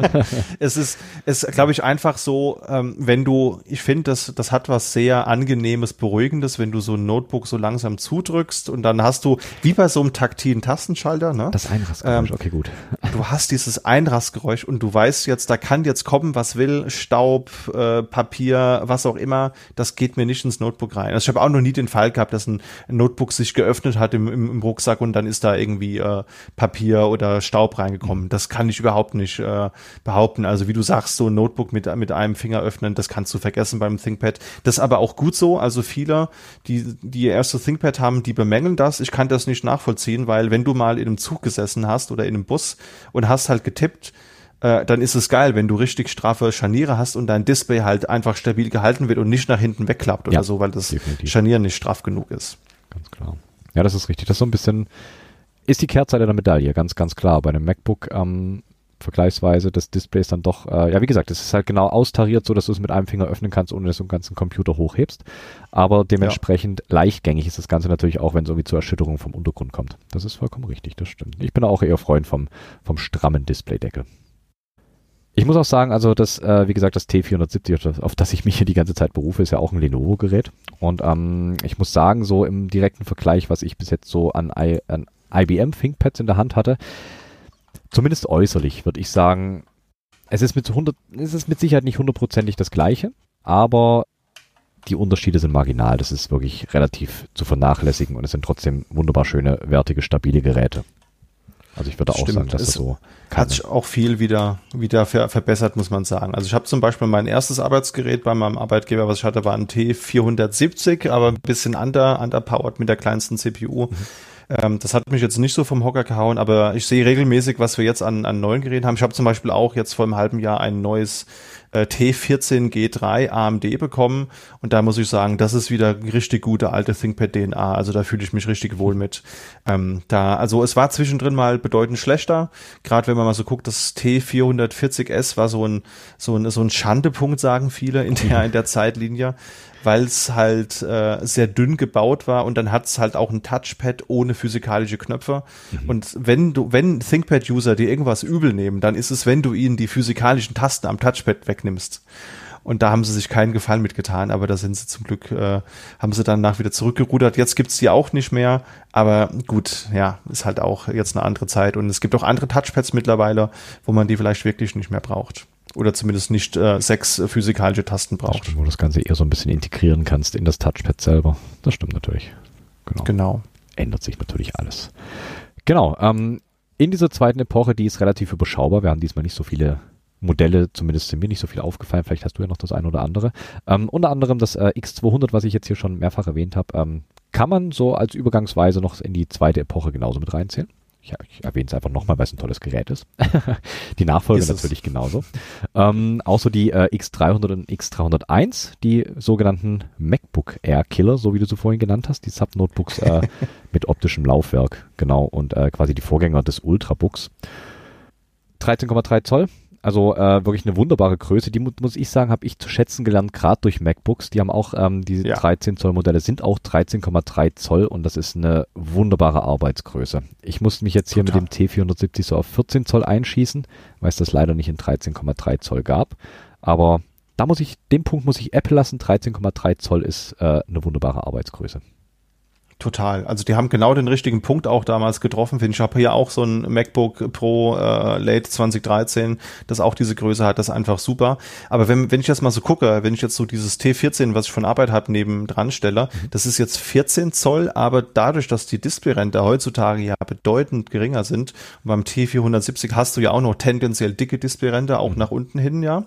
(laughs) es ist, es glaube ich, einfach so, ähm, wenn du, ich finde, das, das hat was sehr Angenehmes, Beruhigendes, wenn du so ein Notebook so langsam zudrückst und dann hast du, wie bei so einem taktilen Tastenschalter, ne? Das Einrastgeräusch, ähm, okay, gut. Du hast dieses Einrastgeräusch und du weißt jetzt, da kann jetzt kommen, was will, Staub, äh, Papier, was auch immer, das geht mir nicht ins Notebook rein. Also ich habe auch noch nie den Fall gehabt, dass ein Notebook sich geöffnet hat im im, im Rucksack und dann ist da irgendwie äh, Papier oder Staub reingekommen. Das kann ich überhaupt nicht äh, behaupten. Also wie du sagst, so ein Notebook mit, mit einem Finger öffnen, das kannst du vergessen beim ThinkPad. Das ist aber auch gut so. Also viele, die, die ihr erste ThinkPad haben, die bemängeln das. Ich kann das nicht nachvollziehen, weil wenn du mal in einem Zug gesessen hast oder in einem Bus und hast halt getippt, äh, dann ist es geil, wenn du richtig straffe Scharniere hast und dein Display halt einfach stabil gehalten wird und nicht nach hinten wegklappt oder ja, so, weil das definitiv. Scharnier nicht straff genug ist. Ganz klar. Ja, das ist richtig. Das ist so ein bisschen, ist die Kehrseite der Medaille, ganz, ganz klar. Bei einem MacBook ähm, vergleichsweise das Display ist dann doch, äh, ja wie gesagt, es ist halt genau austariert, so dass du es mit einem Finger öffnen kannst, ohne dass du den ganzen Computer hochhebst. Aber dementsprechend ja. leichtgängig ist das Ganze natürlich auch, wenn es irgendwie zur Erschütterung vom Untergrund kommt. Das ist vollkommen richtig, das stimmt. Ich bin auch eher Freund vom, vom strammen Displaydeckel. Ich muss auch sagen, also das, äh, wie gesagt, das T470, auf das ich mich hier die ganze Zeit berufe, ist ja auch ein Lenovo-Gerät. Und ähm, ich muss sagen, so im direkten Vergleich, was ich bis jetzt so an, I, an IBM ThinkPads in der Hand hatte, zumindest äußerlich, würde ich sagen, es ist mit 100, es ist mit Sicherheit nicht hundertprozentig das Gleiche, aber die Unterschiede sind marginal. Das ist wirklich relativ zu vernachlässigen und es sind trotzdem wunderbar schöne, wertige, stabile Geräte. Also ich würde auch sagen, dass es das so hat sich auch viel wieder wieder ver verbessert, muss man sagen. Also ich habe zum Beispiel mein erstes Arbeitsgerät bei meinem Arbeitgeber, was ich hatte, war ein T470, aber ein bisschen under underpowered mit der kleinsten CPU. Mhm. Ähm, das hat mich jetzt nicht so vom Hocker gehauen, aber ich sehe regelmäßig, was wir jetzt an, an neuen Geräten haben. Ich habe zum Beispiel auch jetzt vor einem halben Jahr ein neues äh, T14G3 AMD bekommen. Und da muss ich sagen, das ist wieder richtig gute alte ThinkPad DNA. Also da fühle ich mich richtig wohl mit. Ähm, da, also es war zwischendrin mal bedeutend schlechter. Gerade wenn man mal so guckt, das T440S war so ein, so ein, so ein Schandepunkt, sagen viele in der, in der Zeitlinie weil es halt äh, sehr dünn gebaut war und dann hat es halt auch ein Touchpad ohne physikalische Knöpfe. Mhm. Und wenn du, wenn ThinkPad-User dir irgendwas übel nehmen, dann ist es, wenn du ihnen die physikalischen Tasten am Touchpad wegnimmst. Und da haben sie sich keinen Gefallen mitgetan, aber da sind sie zum Glück, äh, haben sie dann nach wieder zurückgerudert. Jetzt gibt's die auch nicht mehr, aber gut, ja, ist halt auch jetzt eine andere Zeit. Und es gibt auch andere Touchpads mittlerweile, wo man die vielleicht wirklich nicht mehr braucht oder zumindest nicht äh, sechs physikalische Tasten braucht. Stimmt, wo du das Ganze eher so ein bisschen integrieren kannst in das Touchpad selber. Das stimmt natürlich. Genau. genau. Ändert sich natürlich alles. Genau. Ähm, in dieser zweiten Epoche, die ist relativ überschaubar. Wir haben diesmal nicht so viele Modelle, zumindest sind mir nicht so viel aufgefallen. Vielleicht hast du ja noch das eine oder andere. Ähm, unter anderem das äh, X200, was ich jetzt hier schon mehrfach erwähnt habe, ähm, kann man so als Übergangsweise noch in die zweite Epoche genauso mit reinzählen ich, ich erwähne es einfach nochmal, weil es ein tolles Gerät ist. (laughs) die Nachfolge ist natürlich genauso. Ähm, auch so die äh, X300 und X301, die sogenannten MacBook Air Killer, so wie du sie vorhin genannt hast, die Sub-Notebooks äh, (laughs) mit optischem Laufwerk, genau, und äh, quasi die Vorgänger des Ultrabooks. 13,3 Zoll, also äh, wirklich eine wunderbare Größe. Die mu muss ich sagen, habe ich zu schätzen gelernt, gerade durch MacBooks. Die haben auch, ähm, die ja. 13 Zoll Modelle sind auch 13,3 Zoll und das ist eine wunderbare Arbeitsgröße. Ich musste mich jetzt hier Total. mit dem T470 so auf 14 Zoll einschießen, weil es das leider nicht in 13,3 Zoll gab. Aber da muss ich, den Punkt muss ich Apple lassen. 13,3 Zoll ist äh, eine wunderbare Arbeitsgröße. Total. Also die haben genau den richtigen Punkt auch damals getroffen, finde ich. Ich habe hier auch so ein MacBook Pro äh, Late 2013, das auch diese Größe hat, das ist einfach super. Aber wenn, wenn ich jetzt mal so gucke, wenn ich jetzt so dieses T14, was ich von Arbeit habe, neben dran stelle, mhm. das ist jetzt 14 Zoll, aber dadurch, dass die Displayränder heutzutage ja bedeutend geringer sind, beim T470 hast du ja auch noch tendenziell dicke Displayränder, auch mhm. nach unten hin, ja.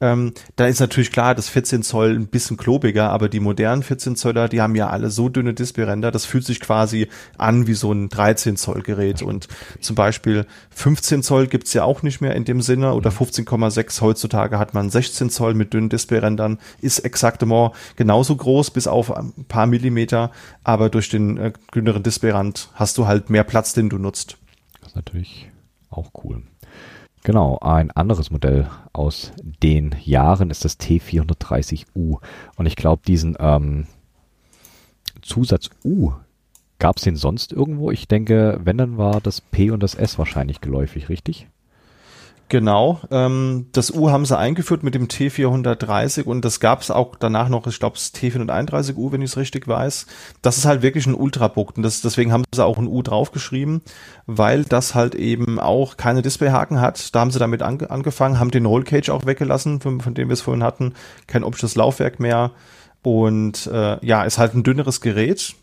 Ähm, da ist natürlich klar, das 14 Zoll ein bisschen klobiger, aber die modernen 14 Zöller, die haben ja alle so dünne Displayränder, das fühlt sich quasi an wie so ein 13 Zoll Gerät. Und zum Beispiel 15 Zoll gibt's ja auch nicht mehr in dem Sinne oder 15,6 heutzutage hat man 16 Zoll mit dünnen Displayrändern, ist exaktement genauso groß, bis auf ein paar Millimeter, aber durch den äh, dünneren Displayrand hast du halt mehr Platz, den du nutzt. Das ist natürlich auch cool. Genau, ein anderes Modell aus den Jahren ist das T430U. Und ich glaube, diesen ähm, Zusatz U gab es den sonst irgendwo? Ich denke, wenn, dann war das P und das S wahrscheinlich geläufig, richtig? Genau, ähm, das U haben sie eingeführt mit dem T430 und das gab es auch danach noch, ich glaube, das T431U, wenn ich es richtig weiß. Das ist halt wirklich ein Ultrabook und das, deswegen haben sie auch ein U draufgeschrieben, weil das halt eben auch keine Displayhaken hat. Da haben sie damit ange angefangen, haben den Rollcage auch weggelassen, von, von dem wir es vorhin hatten, kein optisches Laufwerk mehr und äh, ja, ist halt ein dünneres Gerät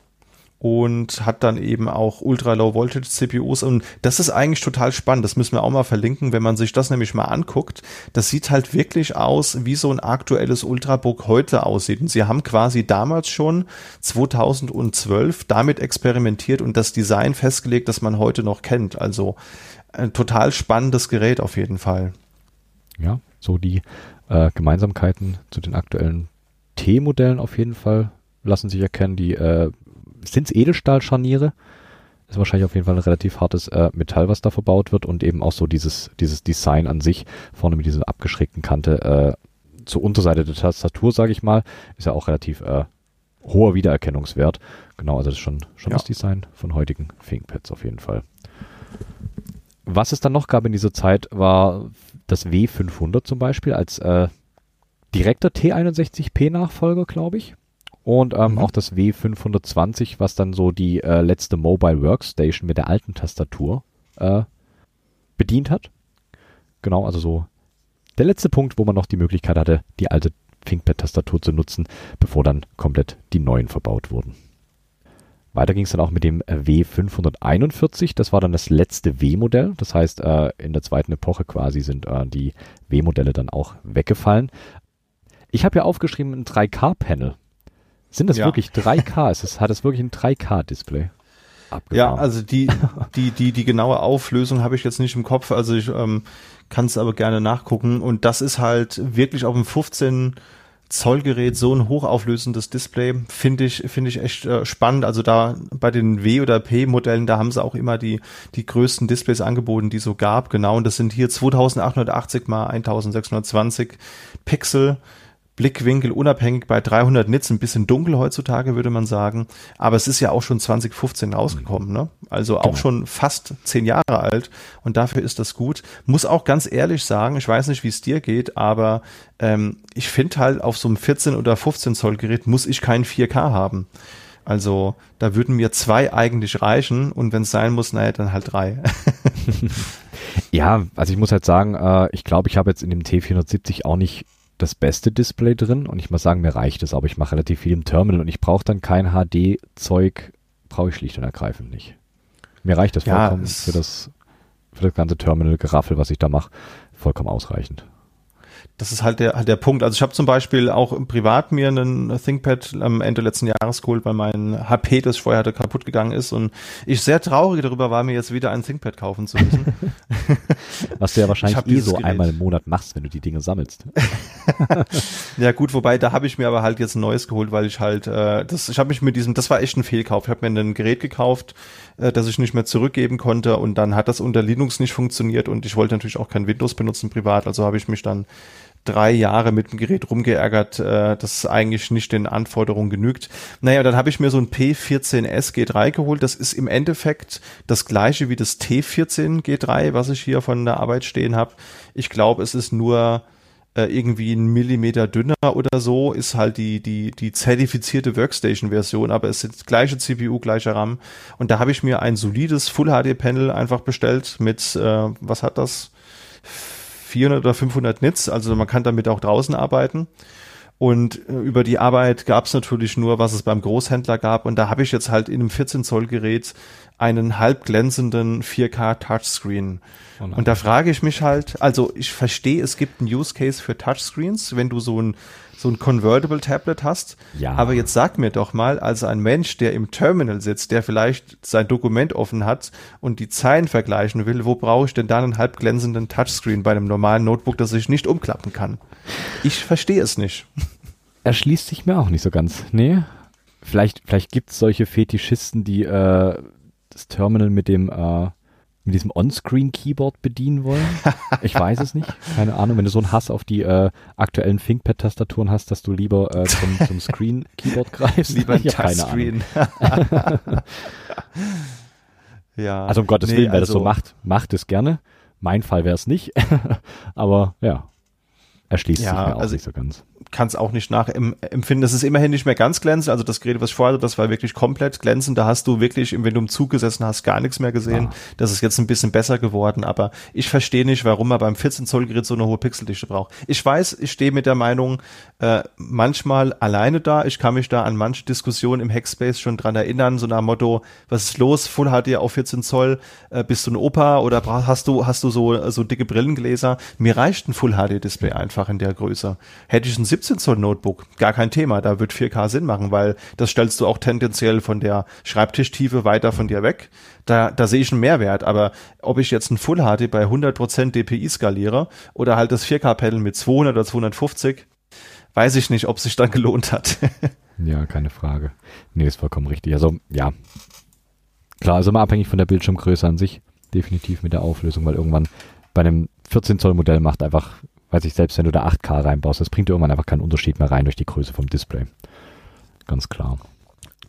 und hat dann eben auch Ultra Low Voltage CPUs und das ist eigentlich total spannend. Das müssen wir auch mal verlinken, wenn man sich das nämlich mal anguckt. Das sieht halt wirklich aus, wie so ein aktuelles Ultrabook heute aussieht. Und sie haben quasi damals schon 2012 damit experimentiert und das Design festgelegt, das man heute noch kennt. Also ein total spannendes Gerät auf jeden Fall. Ja, so die äh, Gemeinsamkeiten zu den aktuellen T-Modellen auf jeden Fall lassen sich erkennen. Die äh, sind es Edelstahlscharniere? Ist wahrscheinlich auf jeden Fall ein relativ hartes äh, Metall, was da verbaut wird und eben auch so dieses, dieses Design an sich, vorne mit dieser abgeschrägten Kante äh, zur Unterseite der Tastatur, sage ich mal, ist ja auch relativ äh, hoher Wiedererkennungswert. Genau, also das ist schon, schon ja. das Design von heutigen ThinkPads auf jeden Fall. Was es dann noch gab in dieser Zeit, war das W500 zum Beispiel als äh, direkter T61P-Nachfolger, glaube ich. Und ähm, mhm. auch das W520, was dann so die äh, letzte Mobile Workstation mit der alten Tastatur äh, bedient hat. Genau, also so der letzte Punkt, wo man noch die Möglichkeit hatte, die alte ThinkPad-Tastatur zu nutzen, bevor dann komplett die neuen verbaut wurden. Weiter ging es dann auch mit dem W541. Das war dann das letzte W-Modell. Das heißt, äh, in der zweiten Epoche quasi sind äh, die W-Modelle dann auch weggefallen. Ich habe ja aufgeschrieben ein 3K-Panel. Sind das ja. wirklich 3K? Ist das, hat es wirklich ein 3K-Display? Ja, also die, die, die, die genaue Auflösung habe ich jetzt nicht im Kopf, also ich ähm, kann es aber gerne nachgucken. Und das ist halt wirklich auf dem 15 Zoll Gerät so ein hochauflösendes Display, finde ich, finde ich echt äh, spannend. Also da bei den W- oder P-Modellen, da haben sie auch immer die, die größten Displays angeboten, die so gab. Genau, und das sind hier 2880 mal 1620 Pixel Blickwinkel unabhängig bei 300 Nits, ein bisschen dunkel heutzutage, würde man sagen. Aber es ist ja auch schon 2015 rausgekommen, ne? Also auch genau. schon fast zehn Jahre alt. Und dafür ist das gut. Muss auch ganz ehrlich sagen, ich weiß nicht, wie es dir geht, aber ähm, ich finde halt, auf so einem 14 oder 15 Zoll Gerät muss ich kein 4K haben. Also da würden mir zwei eigentlich reichen und wenn es sein muss, naja, dann halt drei. (laughs) (laughs) ja, also ich muss halt sagen, äh, ich glaube, ich habe jetzt in dem T470 auch nicht das beste Display drin und ich muss sagen, mir reicht es, aber ich mache relativ viel im Terminal und ich brauche dann kein HD-Zeug, brauche ich schlicht und ergreifend nicht. Mir reicht das ja, vollkommen für das, für das ganze Terminal-Geraffel, was ich da mache, vollkommen ausreichend. das ist halt der, halt der Punkt. Also ich habe zum Beispiel auch privat mir einen ThinkPad am Ende letzten Jahres geholt, weil mein HP, das ich vorher hatte, kaputt gegangen ist und ich sehr traurig darüber war, mir jetzt wieder ein ThinkPad kaufen zu müssen. (laughs) Was du ja wahrscheinlich eh so Gerät. einmal im Monat machst, wenn du die Dinge sammelst. (laughs) ja gut, wobei da habe ich mir aber halt jetzt ein neues geholt, weil ich halt, äh, das, ich habe mich mit diesem, das war echt ein Fehlkauf. Ich habe mir ein Gerät gekauft, äh, das ich nicht mehr zurückgeben konnte und dann hat das unter Linux nicht funktioniert und ich wollte natürlich auch kein Windows benutzen privat, also habe ich mich dann drei Jahre mit dem Gerät rumgeärgert, äh, das eigentlich nicht den Anforderungen genügt. Naja, dann habe ich mir so ein P14S G3 geholt. Das ist im Endeffekt das gleiche wie das T14 G3, was ich hier von der Arbeit stehen habe. Ich glaube, es ist nur äh, irgendwie ein Millimeter dünner oder so, ist halt die, die, die zertifizierte Workstation-Version, aber es ist gleiche CPU, gleicher RAM. Und da habe ich mir ein solides Full-HD-Panel einfach bestellt mit, äh, was hat das? 400 oder 500 Nits, also man kann damit auch draußen arbeiten. Und äh, über die Arbeit gab es natürlich nur, was es beim Großhändler gab. Und da habe ich jetzt halt in einem 14 Zoll Gerät einen halb glänzenden 4K Touchscreen. Oh und da frage ich mich halt, also ich verstehe, es gibt einen Use Case für Touchscreens, wenn du so ein so ein Convertible Tablet hast. Ja. Aber jetzt sag mir doch mal, als ein Mensch, der im Terminal sitzt, der vielleicht sein Dokument offen hat und die Zeilen vergleichen will, wo brauche ich denn da einen halb glänzenden Touchscreen bei einem normalen Notebook, das ich nicht umklappen kann? Ich verstehe es nicht. (laughs) Erschließt sich mir auch nicht so ganz. Nee. Vielleicht, vielleicht gibt es solche Fetischisten, die äh, das Terminal mit dem äh, mit diesem On-Screen-Keyboard bedienen wollen. Ich weiß es nicht. Keine Ahnung. Wenn du so einen Hass auf die äh, aktuellen ThinkPad-Tastaturen hast, dass du lieber äh, zum, zum Screen-Keyboard greifst. (laughs) Lieber ein Touchscreen. (laughs) ja. Also um Gottes nee, Willen, wer also, das so also macht, macht es gerne. Mein Fall wäre es nicht. (laughs) Aber ja, erschließt ja, sich mir auch also nicht so ganz kann es auch nicht nachempfinden. Das ist immerhin nicht mehr ganz glänzend. Also das Gerät, was ich vorher hatte, das war wirklich komplett glänzend. Da hast du wirklich, wenn du im Zug gesessen hast, gar nichts mehr gesehen. Ah. Das ist jetzt ein bisschen besser geworden. Aber ich verstehe nicht, warum man beim 14 Zoll Gerät so eine hohe Pixeldichte braucht. Ich weiß, ich stehe mit der Meinung äh, manchmal alleine da. Ich kann mich da an manche Diskussionen im Hackspace schon dran erinnern. So nach Motto, was ist los? Full HD auf 14 Zoll? Äh, bist du ein Opa oder hast du, hast du so, so dicke Brillengläser? Mir reicht ein Full HD Display einfach in der Größe. Hätte ich ein 17 Zoll Notebook, gar kein Thema. Da wird 4K Sinn machen, weil das stellst du auch tendenziell von der Schreibtischtiefe weiter von dir weg. Da, da sehe ich einen Mehrwert. Aber ob ich jetzt ein Full HD bei 100% DPI skaliere oder halt das 4K-Panel mit 200 oder 250, weiß ich nicht, ob sich dann gelohnt hat. (laughs) ja, keine Frage. Nee, ist vollkommen richtig. Also, ja. Klar, ist immer abhängig von der Bildschirmgröße an sich. Definitiv mit der Auflösung, weil irgendwann bei einem 14 Zoll Modell macht einfach Weiß ich, selbst wenn du da 8K reinbaust, das bringt irgendwann einfach keinen Unterschied mehr rein durch die Größe vom Display. Ganz klar.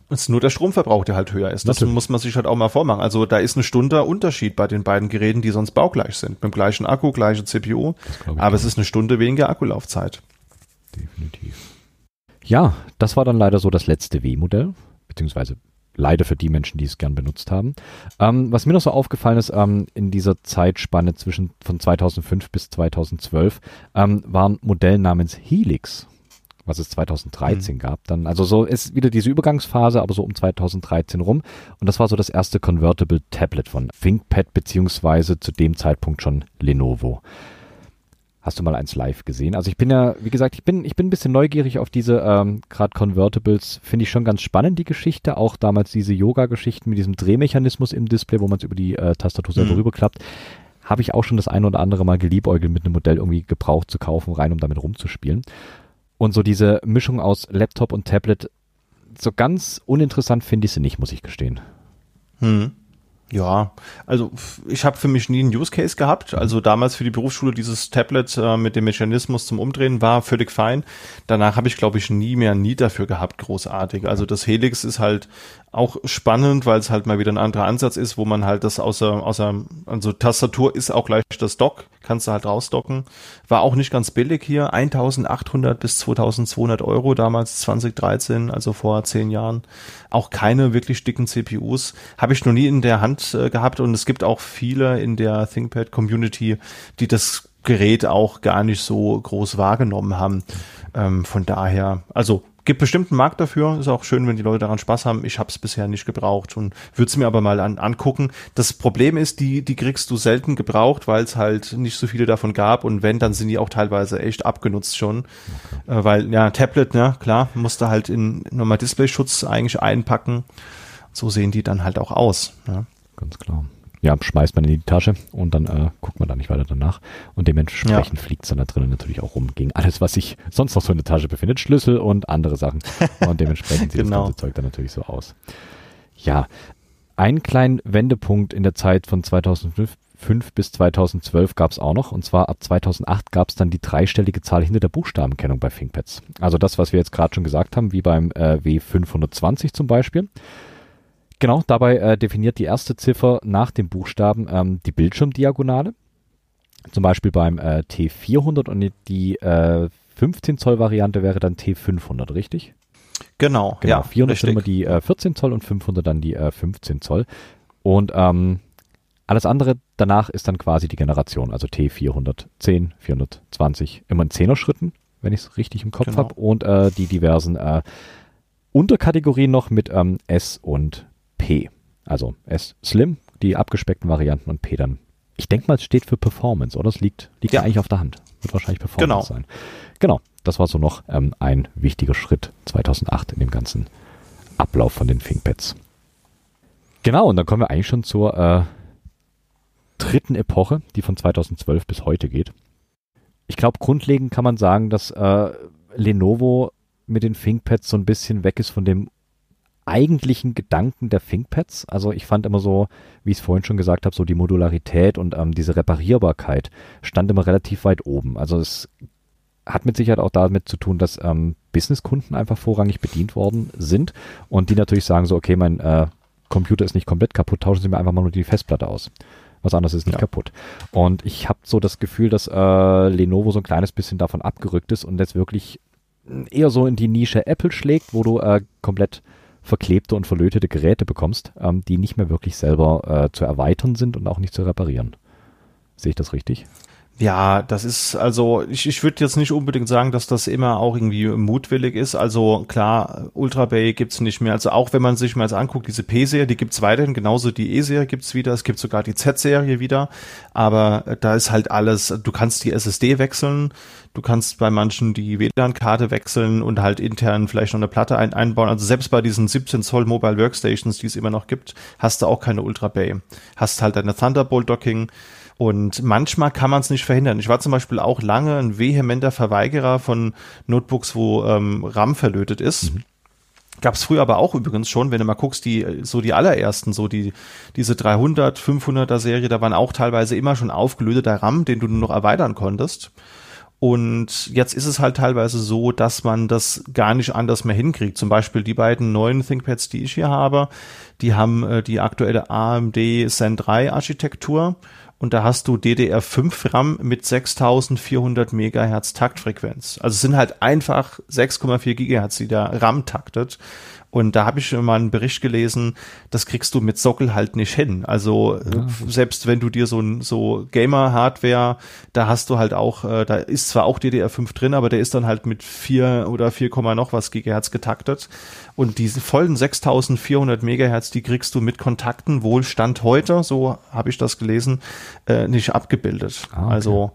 Es ist nur der Stromverbrauch, der halt höher ist. Das Natürlich. muss man sich halt auch mal vormachen. Also da ist eine Stunde Unterschied bei den beiden Geräten, die sonst baugleich sind. Mit dem gleichen Akku, gleiche CPU. Aber es ist eine Stunde weniger Akkulaufzeit. Definitiv. Ja, das war dann leider so das letzte W-Modell, beziehungsweise leider für die Menschen, die es gern benutzt haben. Ähm, was mir noch so aufgefallen ist, ähm, in dieser Zeitspanne zwischen von 2005 bis 2012 ähm, war ein Modell namens Helix, was es 2013 mhm. gab. Dann, also so ist wieder diese Übergangsphase, aber so um 2013 rum. Und das war so das erste Convertible Tablet von ThinkPad beziehungsweise zu dem Zeitpunkt schon Lenovo. Hast du mal eins live gesehen? Also ich bin ja, wie gesagt, ich bin, ich bin ein bisschen neugierig auf diese ähm, gerade Convertibles. Finde ich schon ganz spannend, die Geschichte. Auch damals diese Yoga-Geschichten mit diesem Drehmechanismus im Display, wo man es über die äh, Tastatur selber mhm. rüberklappt. Habe ich auch schon das eine oder andere Mal geliebäugelt, mit einem Modell irgendwie gebraucht zu kaufen, rein um damit rumzuspielen. Und so diese Mischung aus Laptop und Tablet, so ganz uninteressant finde ich sie nicht, muss ich gestehen. Mhm. Ja, also ich habe für mich nie einen Use Case gehabt. Also damals für die Berufsschule dieses Tablet äh, mit dem Mechanismus zum Umdrehen war völlig fein. Danach habe ich, glaube ich, nie mehr nie dafür gehabt, großartig. Also das Helix ist halt auch spannend, weil es halt mal wieder ein anderer Ansatz ist, wo man halt das außer, außer, also Tastatur ist auch gleich das Dock, kannst du halt rausdocken. War auch nicht ganz billig hier, 1800 bis 2200 Euro damals 2013, also vor zehn Jahren. Auch keine wirklich dicken CPUs. Habe ich noch nie in der Hand äh, gehabt und es gibt auch viele in der ThinkPad Community, die das Gerät auch gar nicht so groß wahrgenommen haben. Ähm, von daher, also gibt bestimmt einen Markt dafür. Ist auch schön, wenn die Leute daran Spaß haben. Ich habe es bisher nicht gebraucht und würde es mir aber mal an, angucken. Das Problem ist, die, die kriegst du selten gebraucht, weil es halt nicht so viele davon gab. Und wenn, dann sind die auch teilweise echt abgenutzt schon. Okay. Äh, weil, ja, Tablet, ne, klar, musst du halt in nochmal Displayschutz eigentlich einpacken. So sehen die dann halt auch aus. Ja. Ganz klar ja, schmeißt man in die Tasche und dann äh, guckt man da nicht weiter danach. Und dementsprechend ja. fliegt es dann da drinnen natürlich auch rum gegen alles, was sich sonst noch so in der Tasche befindet. Schlüssel und andere Sachen. (laughs) Und dementsprechend sieht genau. das ganze Zeug dann natürlich so aus. Ja, einen kleinen Wendepunkt in der Zeit von 2005 bis 2012 gab es auch noch. Und zwar ab 2008 gab es dann die dreistellige Zahl hinter der Buchstabenkennung bei ThinkPads. Also das, was wir jetzt gerade schon gesagt haben, wie beim äh, W520 zum Beispiel. Genau, dabei äh, definiert die erste Ziffer nach dem Buchstaben ähm, die Bildschirmdiagonale. Zum Beispiel beim äh, T400 und die äh, 15 Zoll Variante wäre dann T500, richtig? Genau, genau. Ja, 400 sind immer die äh, 14 Zoll und 500 dann die äh, 15 Zoll. Und ähm, alles andere danach ist dann quasi die Generation, also T410, 420, immer in 10er Schritten, wenn ich es richtig im Kopf genau. habe. Und äh, die diversen äh, Unterkategorien noch mit ähm, S und P. Also S Slim, die abgespeckten Varianten und P dann. Ich denke mal, es steht für Performance, oder? Es liegt, liegt ja. ja eigentlich auf der Hand. Wird wahrscheinlich Performance genau. sein. Genau. Das war so noch ähm, ein wichtiger Schritt 2008 in dem ganzen Ablauf von den ThinkPads. Genau, und dann kommen wir eigentlich schon zur äh, dritten Epoche, die von 2012 bis heute geht. Ich glaube, grundlegend kann man sagen, dass äh, Lenovo mit den ThinkPads so ein bisschen weg ist von dem eigentlichen Gedanken der ThinkPads. Also ich fand immer so, wie ich es vorhin schon gesagt habe, so die Modularität und ähm, diese Reparierbarkeit stand immer relativ weit oben. Also es hat mit Sicherheit auch damit zu tun, dass ähm, Businesskunden einfach vorrangig bedient worden sind und die natürlich sagen so, okay, mein äh, Computer ist nicht komplett kaputt, tauschen Sie mir einfach mal nur die Festplatte aus. Was anderes ist nicht ja. kaputt. Und ich habe so das Gefühl, dass äh, Lenovo so ein kleines bisschen davon abgerückt ist und jetzt wirklich eher so in die Nische Apple schlägt, wo du äh, komplett verklebte und verlötete Geräte bekommst, ähm, die nicht mehr wirklich selber äh, zu erweitern sind und auch nicht zu reparieren. Sehe ich das richtig? Ja, das ist also, ich, ich würde jetzt nicht unbedingt sagen, dass das immer auch irgendwie mutwillig ist. Also klar, Ultra Bay gibt's nicht mehr. Also auch wenn man sich mal jetzt anguckt, diese P-Serie, die gibt's weiterhin, genauso die E-Serie gibt's wieder, es gibt sogar die Z-Serie wieder, aber da ist halt alles, du kannst die SSD wechseln, du kannst bei manchen die WLAN-Karte wechseln und halt intern vielleicht noch eine Platte ein einbauen. Also selbst bei diesen 17 Zoll Mobile Workstations, die es immer noch gibt, hast du auch keine Ultra Bay. Hast halt deine Thunderbolt-Docking, und manchmal kann man es nicht verhindern. Ich war zum Beispiel auch lange ein vehementer Verweigerer von Notebooks, wo ähm, RAM verlötet ist. Mhm. Gab es früher aber auch übrigens schon, wenn du mal guckst, die so die allerersten, so die diese 300, 500er Serie, da waren auch teilweise immer schon aufgelöteter RAM, den du nur noch erweitern konntest. Und jetzt ist es halt teilweise so, dass man das gar nicht anders mehr hinkriegt. Zum Beispiel die beiden neuen ThinkPads, die ich hier habe, die haben äh, die aktuelle AMD Zen 3 Architektur und da hast du DDR5 RAM mit 6400 Megahertz Taktfrequenz. Also es sind halt einfach 6,4 Gigahertz, die da RAM taktet. Und da habe ich mal einen Bericht gelesen, das kriegst du mit Sockel halt nicht hin. Also ja. selbst wenn du dir so ein so Gamer-Hardware, da hast du halt auch, äh, da ist zwar auch DDR5 drin, aber der ist dann halt mit 4 oder 4, noch was Gigahertz getaktet. Und diese vollen 6400 Megahertz, die kriegst du mit Kontakten Wohlstand heute, so habe ich das gelesen, äh, nicht abgebildet. Ah, okay. Also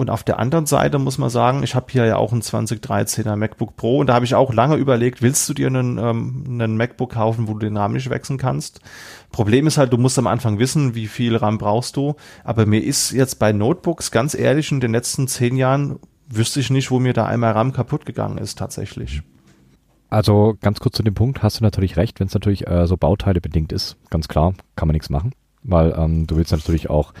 und auf der anderen Seite muss man sagen, ich habe hier ja auch einen 2013er MacBook Pro und da habe ich auch lange überlegt, willst du dir einen, ähm, einen MacBook kaufen, wo du den RAM nicht wechseln kannst? Problem ist halt, du musst am Anfang wissen, wie viel RAM brauchst du. Aber mir ist jetzt bei Notebooks ganz ehrlich in den letzten zehn Jahren wüsste ich nicht, wo mir da einmal RAM kaputt gegangen ist tatsächlich. Also ganz kurz zu dem Punkt, hast du natürlich recht, wenn es natürlich äh, so Bauteile bedingt ist, ganz klar, kann man nichts machen, weil ähm, du willst natürlich auch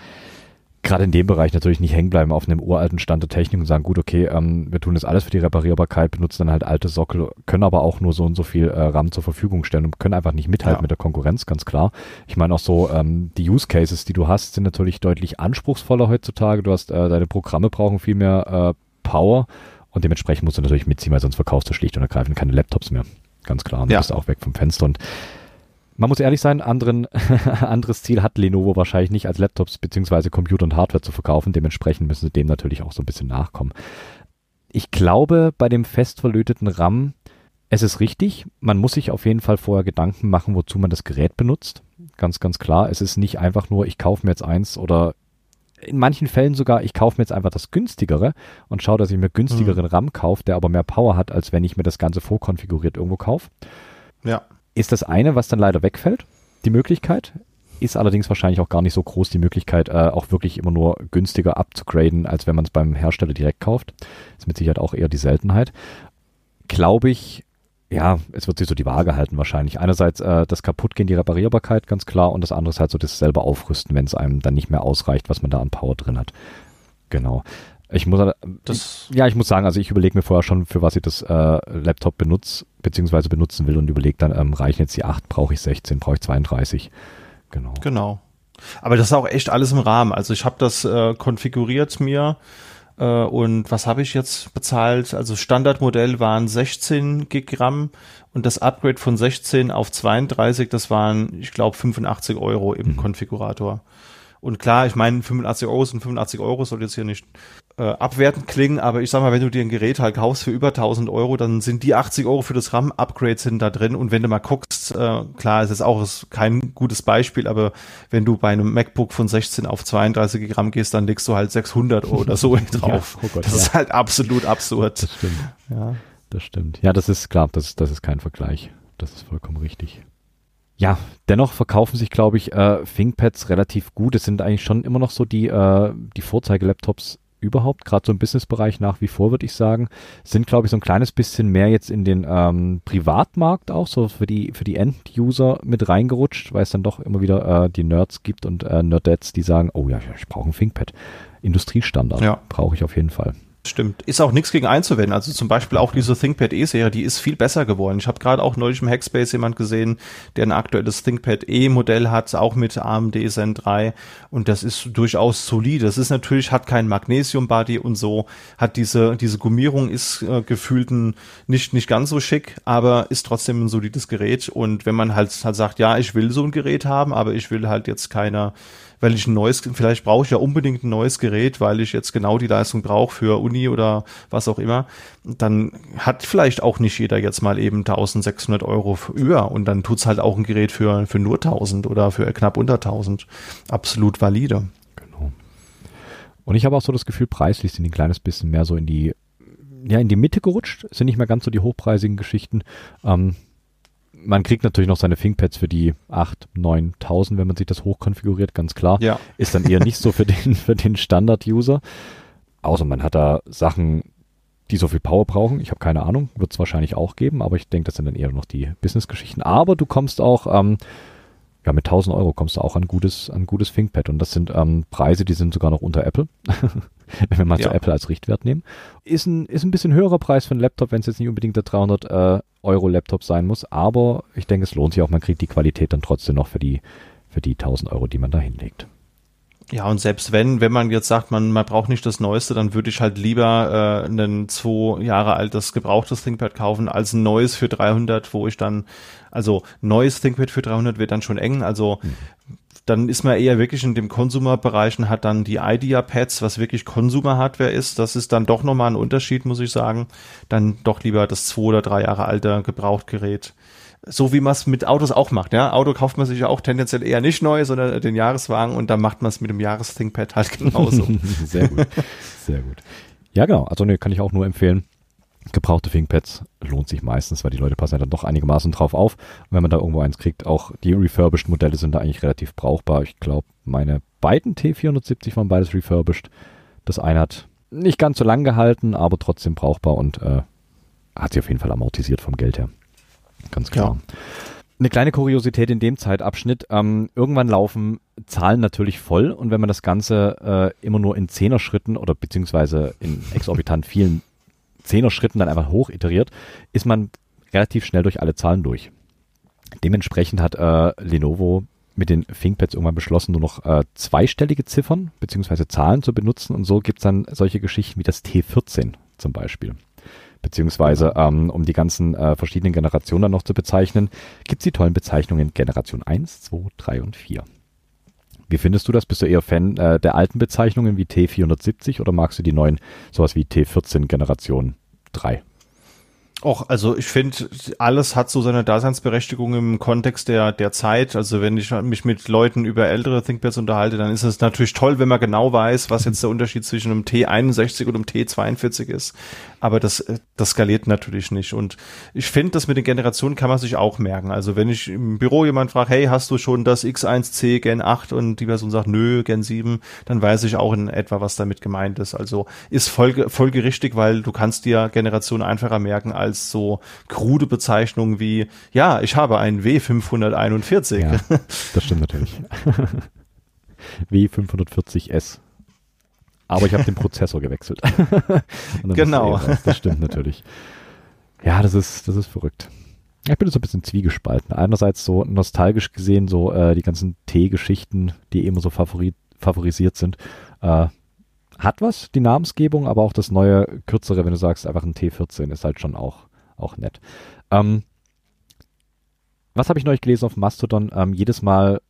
gerade in dem Bereich natürlich nicht hängen bleiben auf einem uralten Stand der Technik und sagen, gut, okay, ähm, wir tun das alles für die Reparierbarkeit, benutzen dann halt alte Sockel, können aber auch nur so und so viel äh, RAM zur Verfügung stellen und können einfach nicht mithalten ja. mit der Konkurrenz, ganz klar. Ich meine auch so, ähm, die Use Cases, die du hast, sind natürlich deutlich anspruchsvoller heutzutage. Du hast, äh, deine Programme brauchen viel mehr äh, Power und dementsprechend musst du natürlich mitziehen, weil sonst verkaufst du schlicht und ergreifend keine Laptops mehr. Ganz klar. Und ja. du bist auch weg vom Fenster und man muss ehrlich sein, anderen, (laughs) anderes Ziel hat Lenovo wahrscheinlich nicht als Laptops beziehungsweise Computer und Hardware zu verkaufen. Dementsprechend müssen sie dem natürlich auch so ein bisschen nachkommen. ich glaube, bei dem fest verlöteten RAM, es ist richtig, man muss sich auf jeden Fall vorher Gedanken machen, wozu man das Gerät benutzt. Ganz, ganz klar. Es ist nicht einfach nur, ich kaufe mir jetzt eins oder in manchen Fällen sogar, ich kaufe mir jetzt einfach das günstigere und schaue, dass ich mir günstigeren mhm. RAM kaufe, der aber mehr Power hat, als wenn ich mir das Ganze vorkonfiguriert irgendwo kaufe. Ja. Ist das eine, was dann leider wegfällt, die Möglichkeit. Ist allerdings wahrscheinlich auch gar nicht so groß die Möglichkeit, äh, auch wirklich immer nur günstiger abzugraden, als wenn man es beim Hersteller direkt kauft. Ist mit Sicherheit auch eher die Seltenheit. Glaube ich, ja, es wird sich so die Waage halten wahrscheinlich. Einerseits äh, das Kaputtgehen, die Reparierbarkeit, ganz klar, und das andere ist halt so das selber Aufrüsten, wenn es einem dann nicht mehr ausreicht, was man da an Power drin hat. Genau. Ich muss, das ja, ich muss sagen, also ich überlege mir vorher schon, für was ich das äh, Laptop benutze, beziehungsweise benutzen will und überlege dann, ähm, reichen jetzt die 8, brauche ich 16, brauche ich 32. Genau. Genau. Aber das ist auch echt alles im Rahmen. Also ich habe das äh, konfiguriert mir äh, und was habe ich jetzt bezahlt? Also Standardmodell waren 16 Gigramm und das Upgrade von 16 auf 32, das waren, ich glaube, 85 Euro im mhm. Konfigurator. Und klar, ich meine, 85 Euro sind 85 Euro, soll jetzt hier nicht äh, abwertend klingen, aber ich sag mal, wenn du dir ein Gerät halt kaufst für über 1000 Euro, dann sind die 80 Euro für das RAM-Upgrade sind da drin. Und wenn du mal guckst, äh, klar, es ist auch kein gutes Beispiel, aber wenn du bei einem MacBook von 16 auf 32 Gramm gehst, dann legst du halt 600 Euro oder so (laughs) (laughs) drauf. ja, oh Gott, das ja. ist halt absolut absurd. Das stimmt. Ja, das stimmt. Ja, das ist klar, das, das ist kein Vergleich. Das ist vollkommen richtig. Ja, dennoch verkaufen sich, glaube ich, äh, ThinkPads relativ gut. Es sind eigentlich schon immer noch so die, äh, die Vorzeigelaptops überhaupt, gerade so im Businessbereich nach wie vor, würde ich sagen, sind, glaube ich, so ein kleines bisschen mehr jetzt in den ähm, Privatmarkt auch, so für die, für die End-User mit reingerutscht, weil es dann doch immer wieder äh, die Nerds gibt und äh, Nerdettes, die sagen, oh ja, ich brauche ein ThinkPad. Industriestandard ja. brauche ich auf jeden Fall. Stimmt. Ist auch nichts gegen einzuwenden. Also zum Beispiel auch diese ThinkPad E-Serie, die ist viel besser geworden. Ich habe gerade auch neulich im Hackspace jemand gesehen, der ein aktuelles ThinkPad E-Modell hat, auch mit AMD Zen 3. Und das ist durchaus solide. Das ist natürlich, hat kein Magnesium-Body und so, hat diese, diese Gummierung ist äh, gefühlt nicht, nicht ganz so schick, aber ist trotzdem ein solides Gerät. Und wenn man halt, halt sagt, ja, ich will so ein Gerät haben, aber ich will halt jetzt keine weil ich ein neues, vielleicht brauche ich ja unbedingt ein neues Gerät, weil ich jetzt genau die Leistung brauche für Uni oder was auch immer, dann hat vielleicht auch nicht jeder jetzt mal eben 1600 Euro über und dann tut's halt auch ein Gerät für, für nur 1000 oder für knapp unter 1000. Absolut valide. Genau. Und ich habe auch so das Gefühl, preislich sind die ein kleines bisschen mehr so in die ja, in die Mitte gerutscht, sind nicht mehr ganz so die hochpreisigen Geschichten. Ähm, man kriegt natürlich noch seine ThinkPads für die 8, 9.000, wenn man sich das hochkonfiguriert, ganz klar. Ja. Ist dann eher nicht so für den, für den Standard-User. Außer man hat da Sachen, die so viel Power brauchen. Ich habe keine Ahnung, wird es wahrscheinlich auch geben, aber ich denke, das sind dann eher noch die Business-Geschichten. Aber du kommst auch, ähm, ja, mit 1000 Euro kommst du auch an gutes, an gutes ThinkPad und das sind ähm, Preise, die sind sogar noch unter Apple. (laughs) wenn wir mal ja. zu Apple als Richtwert nehmen. Ist ein, ist ein bisschen höherer Preis für einen Laptop, wenn es jetzt nicht unbedingt der 300 äh, Euro Laptop sein muss, aber ich denke, es lohnt sich auch, man kriegt die Qualität dann trotzdem noch für die, für die 1000 Euro, die man da hinlegt. Ja, und selbst wenn, wenn man jetzt sagt, man, man braucht nicht das Neueste, dann würde ich halt lieber äh, ein zwei Jahre altes gebrauchtes ThinkPad kaufen, als ein neues für 300, wo ich dann, also neues ThinkPad für 300 wird dann schon eng, also mhm dann ist man eher wirklich in dem Consumer-Bereich und hat dann die Idea-Pads, was wirklich Consumer-Hardware ist. Das ist dann doch nochmal ein Unterschied, muss ich sagen. Dann doch lieber das zwei oder drei Jahre alte Gebrauchtgerät. So wie man es mit Autos auch macht. Ja, Auto kauft man sich ja auch tendenziell eher nicht neu, sondern den Jahreswagen und dann macht man es mit dem Jahres-ThinkPad halt genauso. (laughs) Sehr gut. Sehr gut. Ja, genau. Also ne, kann ich auch nur empfehlen gebrauchte ThinkPads lohnt sich meistens, weil die Leute passen ja dann doch einigermaßen drauf auf. Und wenn man da irgendwo eins kriegt, auch die refurbished Modelle sind da eigentlich relativ brauchbar. Ich glaube, meine beiden T470 waren beides refurbished. Das eine hat nicht ganz so lang gehalten, aber trotzdem brauchbar und äh, hat sich auf jeden Fall amortisiert vom Geld her. Ganz klar. Ja. Eine kleine Kuriosität in dem Zeitabschnitt. Ähm, irgendwann laufen Zahlen natürlich voll und wenn man das Ganze äh, immer nur in Zehner-Schritten oder beziehungsweise in exorbitant vielen Zehner-Schritten dann einfach hoch iteriert, ist man relativ schnell durch alle Zahlen durch. Dementsprechend hat äh, Lenovo mit den ThinkPads irgendwann beschlossen, nur noch äh, zweistellige Ziffern bzw. Zahlen zu benutzen und so gibt es dann solche Geschichten wie das T14 zum Beispiel. Beziehungsweise, ähm, um die ganzen äh, verschiedenen Generationen dann noch zu bezeichnen, gibt es die tollen Bezeichnungen Generation 1, 2, 3 und 4. Wie findest du das? Bist du eher Fan äh, der alten Bezeichnungen wie T470 oder magst du die neuen, sowas wie T14 Generation 3? Och, also ich finde, alles hat so seine Daseinsberechtigung im Kontext der, der Zeit. Also wenn ich mich mit Leuten über ältere ThinkPads unterhalte, dann ist es natürlich toll, wenn man genau weiß, was jetzt der Unterschied zwischen einem T61 und einem T42 ist. Aber das, das skaliert natürlich nicht. Und ich finde, das mit den Generationen kann man sich auch merken. Also wenn ich im Büro jemand fragt, hey, hast du schon das X1C Gen 8 und die Person sagt, nö, Gen 7, dann weiß ich auch in etwa, was damit gemeint ist. Also ist folge, folgerichtig, weil du kannst dir Generationen einfacher merken als als so krude Bezeichnungen wie, ja, ich habe einen W541. Ja, (laughs) das stimmt natürlich. (laughs) W540S. Aber ich habe den Prozessor gewechselt. (laughs) genau. Das, das stimmt natürlich. Ja, das ist, das ist verrückt. Ich bin so ein bisschen zwiegespalten. Einerseits so nostalgisch gesehen, so äh, die ganzen T-Geschichten, die immer so favori favorisiert sind, äh, hat was, die Namensgebung, aber auch das neue, kürzere, wenn du sagst, einfach ein T14 ist halt schon auch, auch nett. Ähm, was habe ich neulich gelesen auf Mastodon? Ähm, jedes Mal,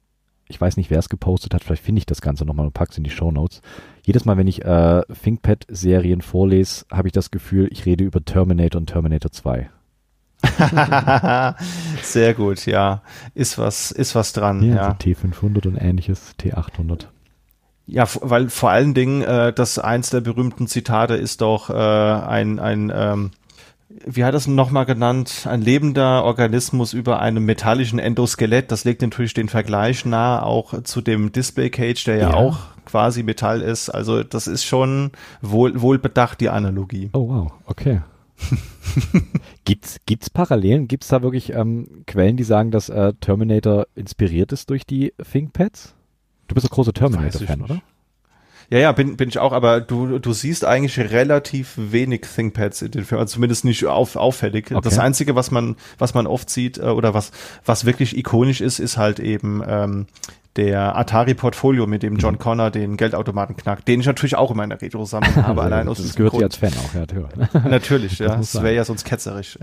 ich weiß nicht, wer es gepostet hat, vielleicht finde ich das Ganze nochmal und pack's in die Show Notes. Jedes Mal, wenn ich äh, ThinkPad-Serien vorlese, habe ich das Gefühl, ich rede über Terminator und Terminator 2. (laughs) Sehr gut, ja. Ist was, ist was dran. Ja, ja. Also T500 und ähnliches, T800. Ja, weil vor allen Dingen, äh, das eins der berühmten Zitate ist doch äh, ein, ein ähm, wie hat es nochmal genannt, ein lebender Organismus über einem metallischen Endoskelett. Das legt natürlich den Vergleich nahe, auch zu dem Display Cage, der ja, ja. auch quasi Metall ist. Also das ist schon wohl, wohl bedacht, die Analogie. Oh wow, okay. (laughs) gibt's gibt's Parallelen? Gibt's da wirklich ähm, Quellen, die sagen, dass äh, Terminator inspiriert ist durch die ThinkPads? Du bist ein großer Terminator-Fan, oder? Ja, ja, bin, bin ich auch, aber du, du siehst eigentlich relativ wenig ThinkPads in den Filmen, also zumindest nicht auf, auffällig. Okay. Das Einzige, was man, was man oft sieht, äh, oder was, was wirklich ikonisch ist, ist halt eben ähm, der Atari Portfolio, mit dem John mhm. Connor den Geldautomaten knackt, den ich natürlich auch in meiner Retro-Sammlung (laughs) habe, allein aus Das gehört dir als Fan auch, ja, (laughs) natürlich. natürlich, ja. Das, das wäre ja sonst ketzerisch.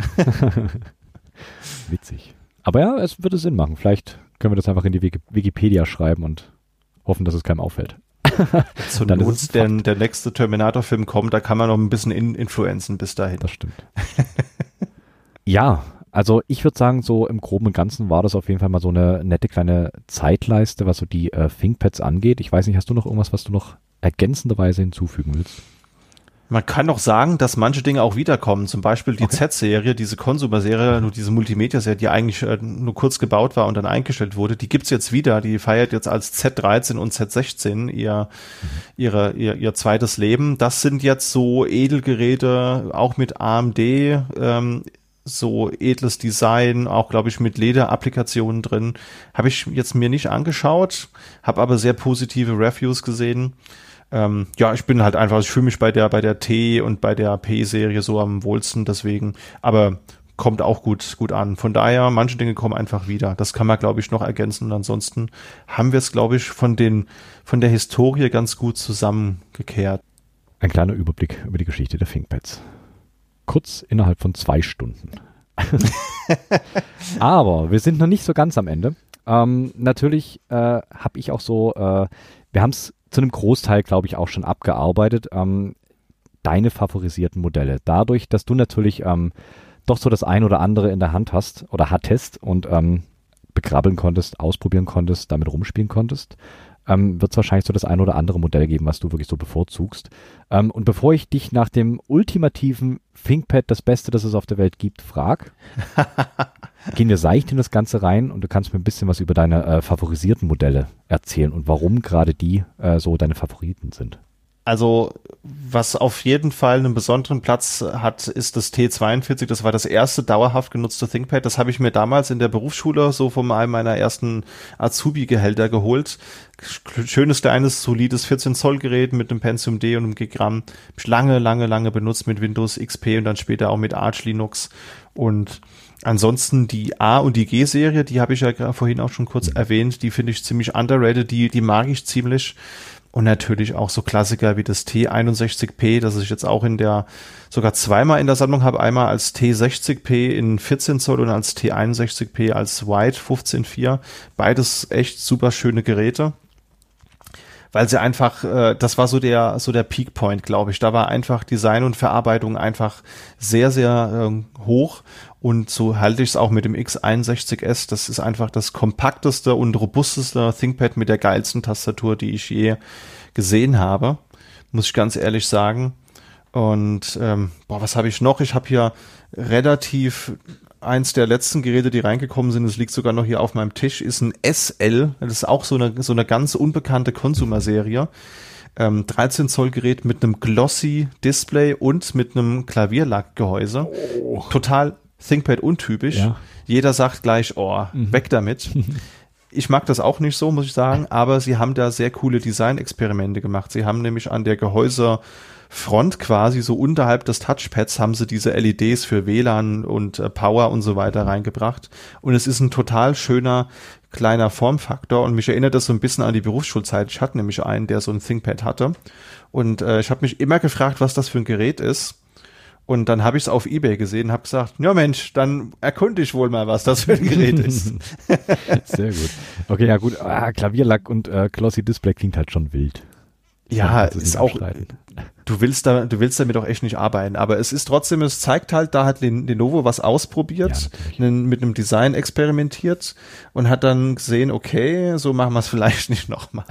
(laughs) Witzig. Aber ja, es würde Sinn machen. Vielleicht können wir das einfach in die Wikipedia schreiben und hoffen, dass es keinem auffällt. (laughs) Zu dann Not, der, der nächste Terminator-Film kommt, da kann man noch ein bisschen in influenzen bis dahin. Das stimmt. (laughs) ja, also ich würde sagen, so im Groben und Ganzen war das auf jeden Fall mal so eine nette kleine Zeitleiste, was so die äh, ThinkPads angeht. Ich weiß nicht, hast du noch irgendwas, was du noch ergänzenderweise hinzufügen willst? Man kann doch sagen, dass manche Dinge auch wiederkommen. Zum Beispiel die okay. Z-Serie, diese Consumer-Serie, nur diese Multimedia-Serie, die eigentlich äh, nur kurz gebaut war und dann eingestellt wurde. Die gibt's jetzt wieder. Die feiert jetzt als Z13 und Z16 ihr, mhm. ihre, ihr, ihr zweites Leben. Das sind jetzt so Edelgeräte, auch mit AMD, ähm, so edles Design, auch glaube ich mit Leder-Applikationen drin. Habe ich jetzt mir nicht angeschaut, habe aber sehr positive Reviews gesehen ähm, ja, ich bin halt einfach, ich fühle mich bei der, bei der T und bei der P-Serie so am wohlsten, deswegen, aber kommt auch gut, gut an. Von daher, manche Dinge kommen einfach wieder. Das kann man, glaube ich, noch ergänzen. Und ansonsten haben wir es, glaube ich, von den, von der Historie ganz gut zusammengekehrt. Ein kleiner Überblick über die Geschichte der ThinkPads. Kurz innerhalb von zwei Stunden. (laughs) Aber wir sind noch nicht so ganz am Ende. Ähm, natürlich äh, habe ich auch so, äh, wir haben es zu einem Großteil, glaube ich, auch schon abgearbeitet. Ähm, deine favorisierten Modelle. Dadurch, dass du natürlich ähm, doch so das ein oder andere in der Hand hast oder hattest und ähm, begrabbeln konntest, ausprobieren konntest, damit rumspielen konntest, ähm, wird es wahrscheinlich so das ein oder andere Modell geben, was du wirklich so bevorzugst. Ähm, und bevor ich dich nach dem ultimativen ThinkPad, das Beste, das es auf der Welt gibt, frag, (laughs) gehen wir seicht in das Ganze rein und du kannst mir ein bisschen was über deine äh, favorisierten Modelle erzählen und warum gerade die äh, so deine Favoriten sind. Also, was auf jeden Fall einen besonderen Platz hat, ist das T42. Das war das erste dauerhaft genutzte ThinkPad. Das habe ich mir damals in der Berufsschule so von einem meiner ersten Azubi-Gehälter geholt. Schönes, kleines, solides 14 Zoll Gerät mit einem Pentium D und einem Gigramm. Lange, lange, lange benutzt mit Windows XP und dann später auch mit Arch Linux. Und Ansonsten die A und die G-Serie, die habe ich ja vorhin auch schon kurz erwähnt, die finde ich ziemlich underrated, die, die mag ich ziemlich. Und natürlich auch so Klassiker wie das T61P, das ich jetzt auch in der, sogar zweimal in der Sammlung habe. Einmal als T60P in 14 Zoll und als T61P als White 15.4. Beides echt super schöne Geräte. weil sie einfach, äh, das war so der so der Peak Point, glaube ich. Da war einfach Design und Verarbeitung einfach sehr sehr äh, hoch und so halte ich es auch mit dem X61S. Das ist einfach das kompakteste und robusteste ThinkPad mit der geilsten Tastatur, die ich je gesehen habe, muss ich ganz ehrlich sagen. Und ähm, boah, was habe ich noch? Ich habe hier relativ eins der letzten Geräte, die reingekommen sind, das liegt sogar noch hier auf meinem Tisch, ist ein SL. Das ist auch so eine, so eine ganz unbekannte Konsumerserie. Ähm, 13 Zoll Gerät mit einem glossy Display und mit einem Klavierlackgehäuse. Oh. Total ThinkPad untypisch. Ja. Jeder sagt gleich, oh, mhm. weg damit. (laughs) Ich mag das auch nicht so, muss ich sagen, aber sie haben da sehr coole Designexperimente gemacht. Sie haben nämlich an der Gehäuse Front quasi so unterhalb des Touchpads haben sie diese LEDs für WLAN und äh, Power und so weiter reingebracht. Und es ist ein total schöner kleiner Formfaktor und mich erinnert das so ein bisschen an die Berufsschulzeit. Ich hatte nämlich einen, der so ein ThinkPad hatte. Und äh, ich habe mich immer gefragt, was das für ein Gerät ist. Und dann habe ich es auf Ebay gesehen, habe gesagt, ja Mensch, dann erkunde ich wohl mal, was das für ein Gerät ist. (laughs) Sehr gut. Okay, ja gut. Ah, Klavierlack und äh, Glossy Display klingt halt schon wild. Ja, ist auch. Du willst da, du willst damit auch echt nicht arbeiten. Aber es ist trotzdem, es zeigt halt, da hat Lenovo was ausprobiert, ja, mit einem Design experimentiert und hat dann gesehen, okay, so machen wir es (laughs) vielleicht nicht nochmal.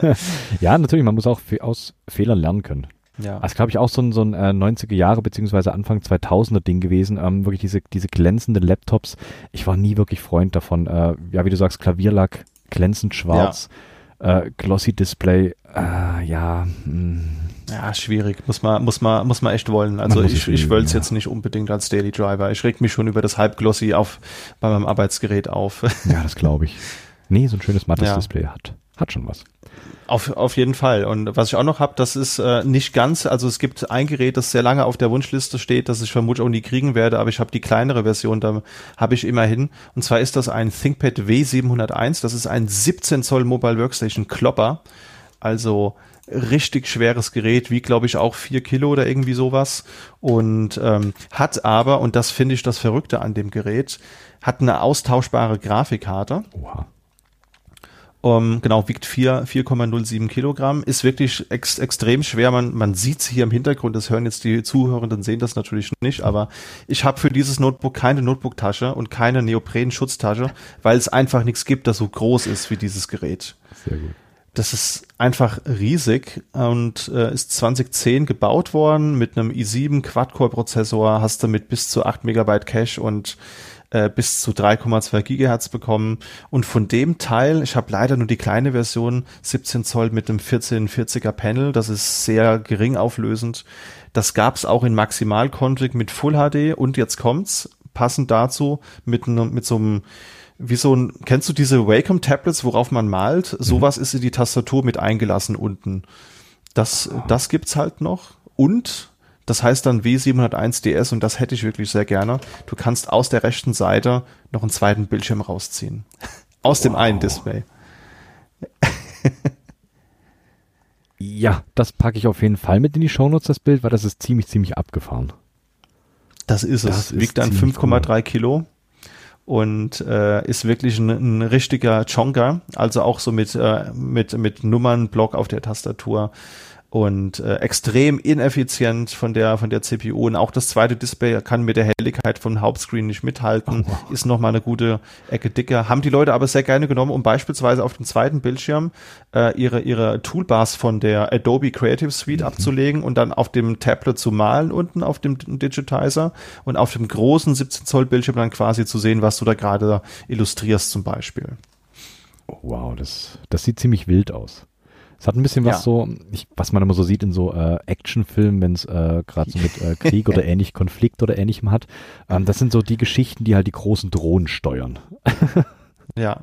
(laughs) ja, natürlich, man muss auch aus Fehlern lernen können. Ja. Also glaube ich auch so ein, so ein äh, 90er Jahre beziehungsweise Anfang 2000er Ding gewesen. Ähm, wirklich diese, diese glänzenden Laptops. Ich war nie wirklich Freund davon. Äh, ja, wie du sagst, Klavierlack, glänzend schwarz. Ja äh, Glossy Display, äh, ja. Mh. Hm. Ja, schwierig. Muss man, muss man, muss man echt wollen. Also ich, ich wollte es ja. jetzt nicht unbedingt als Daily Driver. Ich reg mich schon über das Halbglossy auf bei meinem Arbeitsgerät auf. Ja, das glaube ich. Nee, so ein schönes mattes ja. Display hat, hat schon was. Auf, auf jeden Fall. Und was ich auch noch habe, das ist äh, nicht ganz, also es gibt ein Gerät, das sehr lange auf der Wunschliste steht, das ich vermutlich auch nie kriegen werde, aber ich habe die kleinere Version, da habe ich immerhin. Und zwar ist das ein ThinkPad W701, das ist ein 17 Zoll Mobile Workstation Klopper. Also richtig schweres Gerät, wie glaube ich auch vier Kilo oder irgendwie sowas. Und ähm, hat aber, und das finde ich das Verrückte an dem Gerät, hat eine austauschbare Grafikkarte. Oha. Um, genau, wiegt 4,07 Kilogramm, ist wirklich ex extrem schwer. Man, man sieht es hier im Hintergrund, das hören jetzt die Zuhörenden, sehen das natürlich nicht, aber ich habe für dieses Notebook keine Notebook-Tasche und keine Neopren-Schutztasche, weil es einfach nichts gibt, das so groß ist wie dieses Gerät. Sehr gut. Das ist einfach riesig und äh, ist 2010 gebaut worden mit einem i7 Quad-Core-Prozessor, hast du mit bis zu 8 Megabyte Cache und äh, bis zu 3,2 Gigahertz bekommen. Und von dem Teil, ich habe leider nur die kleine Version, 17 Zoll mit dem 1440er Panel, das ist sehr gering auflösend. Das gab's auch in Maximal-Config mit Full HD und jetzt kommt's, passend dazu, mit, mit so einem wie so ein, kennst du diese Wacom-Tablets, worauf man malt? Mhm. Sowas ist in die Tastatur mit eingelassen unten. Das, das gibt's halt noch. Und das heißt dann W701DS und das hätte ich wirklich sehr gerne. Du kannst aus der rechten Seite noch einen zweiten Bildschirm rausziehen. (laughs) aus wow. dem einen Display. (laughs) ja, das packe ich auf jeden Fall mit in die Shownotes, das Bild, weil das ist ziemlich, ziemlich abgefahren. Das ist das es. Wiegt dann 5,3 cool. Kilo und äh, ist wirklich ein, ein richtiger Chonga, also auch so mit, äh, mit, mit Nummernblock auf der Tastatur und äh, extrem ineffizient von der von der CPU und auch das zweite Display kann mit der Helligkeit vom Hauptscreen nicht mithalten, oh, wow. ist noch mal eine gute Ecke dicker. Haben die Leute aber sehr gerne genommen, um beispielsweise auf dem zweiten Bildschirm äh, ihre ihre Toolbars von der Adobe Creative Suite mhm. abzulegen und dann auf dem Tablet zu malen unten auf dem Digitizer und auf dem großen 17 Zoll Bildschirm dann quasi zu sehen, was du da gerade illustrierst zum Beispiel. Oh, wow, das das sieht ziemlich wild aus. Es hat ein bisschen was ja. so, ich, was man immer so sieht in so äh, Actionfilmen, wenn es äh, gerade so mit äh, (laughs) Krieg oder ähnlich Konflikt oder ähnlichem hat. Ähm, das sind so die Geschichten, die halt die großen Drohnen steuern. (laughs) ja,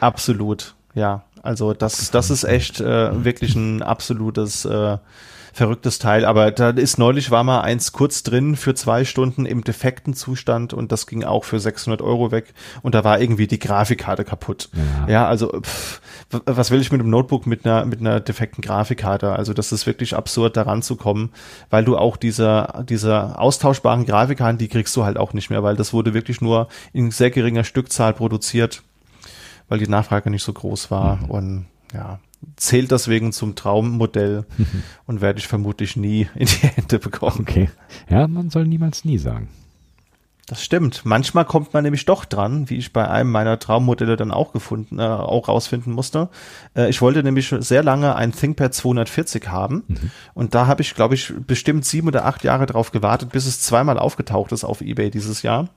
absolut. Ja, also das, das ist echt äh, wirklich ein absolutes äh, verrücktes Teil. Aber da ist neulich war mal eins kurz drin für zwei Stunden im defekten Zustand und das ging auch für 600 Euro weg und da war irgendwie die Grafikkarte kaputt. Ja, ja also pff, was will ich mit einem Notebook mit einer mit einer defekten Grafikkarte? Also das ist wirklich absurd, daran zu kommen, weil du auch diese diese austauschbaren Grafikkarten, die kriegst du halt auch nicht mehr, weil das wurde wirklich nur in sehr geringer Stückzahl produziert, weil die Nachfrage nicht so groß war mhm. und ja, zählt deswegen zum Traummodell (laughs) und werde ich vermutlich nie in die Hände bekommen. Okay. Ja, man soll niemals nie sagen. Das stimmt. Manchmal kommt man nämlich doch dran, wie ich bei einem meiner Traummodelle dann auch gefunden, äh, auch rausfinden musste. Äh, ich wollte nämlich sehr lange ein ThinkPad 240 haben mhm. und da habe ich, glaube ich, bestimmt sieben oder acht Jahre drauf gewartet, bis es zweimal aufgetaucht ist auf eBay dieses Jahr.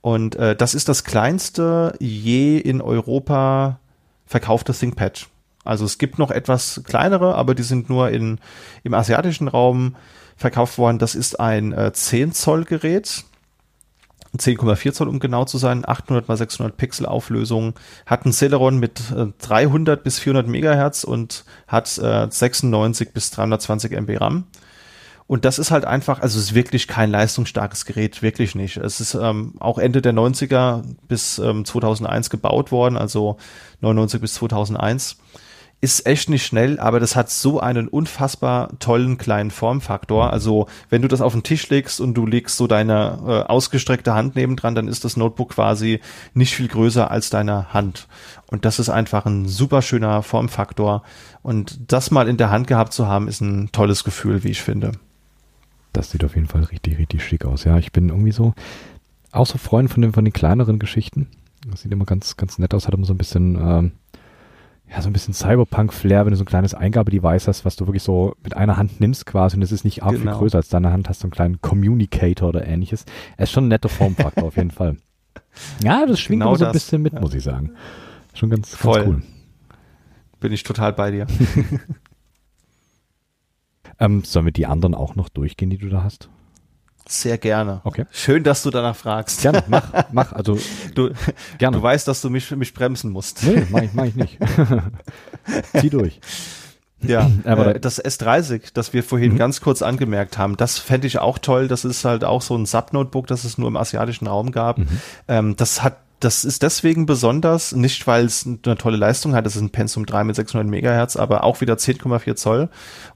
Und äh, das ist das kleinste je in Europa verkaufte ThinkPad. Also es gibt noch etwas kleinere, aber die sind nur in, im asiatischen Raum verkauft worden. Das ist ein äh, 10 Zoll Gerät 10,4 Zoll, um genau zu sein, 800 mal 600 Pixel Auflösung, hat ein Celeron mit äh, 300 bis 400 Megahertz und hat äh, 96 bis 320 MB RAM. Und das ist halt einfach, also es ist wirklich kein leistungsstarkes Gerät, wirklich nicht. Es ist ähm, auch Ende der 90er bis ähm, 2001 gebaut worden, also 99 bis 2001 ist echt nicht schnell, aber das hat so einen unfassbar tollen kleinen Formfaktor. Also wenn du das auf den Tisch legst und du legst so deine äh, ausgestreckte Hand nebendran, dann ist das Notebook quasi nicht viel größer als deine Hand. Und das ist einfach ein super schöner Formfaktor. Und das mal in der Hand gehabt zu haben, ist ein tolles Gefühl, wie ich finde. Das sieht auf jeden Fall richtig, richtig schick aus. Ja, ich bin irgendwie so auch so Freund von den, von den kleineren Geschichten. Das sieht immer ganz, ganz nett aus, hat immer so ein bisschen, ähm, ja, so ein bisschen Cyberpunk-Flair, wenn du so ein kleines Eingabedevice hast, was du wirklich so mit einer Hand nimmst quasi und es ist nicht arg genau. viel größer als deine Hand, hast du einen kleinen Communicator oder ähnliches. Er ist schon ein netter Formfaktor auf jeden Fall. (laughs) Ja, das schwingt genau so ein bisschen mit, ja. muss ich sagen. Schon ganz, ganz Voll. cool. Bin ich total bei dir. (laughs) ähm, sollen wir die anderen auch noch durchgehen, die du da hast? Sehr gerne. Okay. Schön, dass du danach fragst. Gerne, mach, mach. Also (laughs) du, gerne. Du weißt, dass du mich, mich bremsen musst. Nee, mach ich, mach ich nicht. (laughs) Zieh durch. Ja, (clears throat) aber äh, das S30, das wir vorhin mhm. ganz kurz angemerkt haben, das fände ich auch toll. Das ist halt auch so ein Sub-Notebook, das es nur im asiatischen Raum gab. Mhm. Ähm, das hat das ist deswegen besonders, nicht weil es eine tolle Leistung hat, das ist ein Pensum 3 mit 600 Megahertz, aber auch wieder 10,4 Zoll.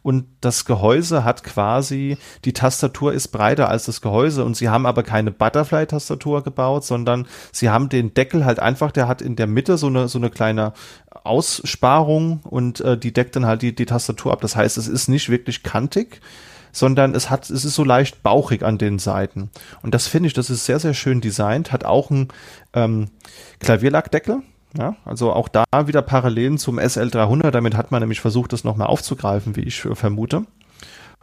Und das Gehäuse hat quasi, die Tastatur ist breiter als das Gehäuse und sie haben aber keine Butterfly-Tastatur gebaut, sondern sie haben den Deckel halt einfach, der hat in der Mitte so eine, so eine kleine Aussparung und äh, die deckt dann halt die, die Tastatur ab. Das heißt, es ist nicht wirklich kantig, sondern es hat, es ist so leicht bauchig an den Seiten. Und das finde ich, das ist sehr, sehr schön designt, hat auch einen ähm, Klavierlackdeckel. Ja, also auch da wieder Parallelen zum SL300. Damit hat man nämlich versucht, das nochmal aufzugreifen, wie ich vermute.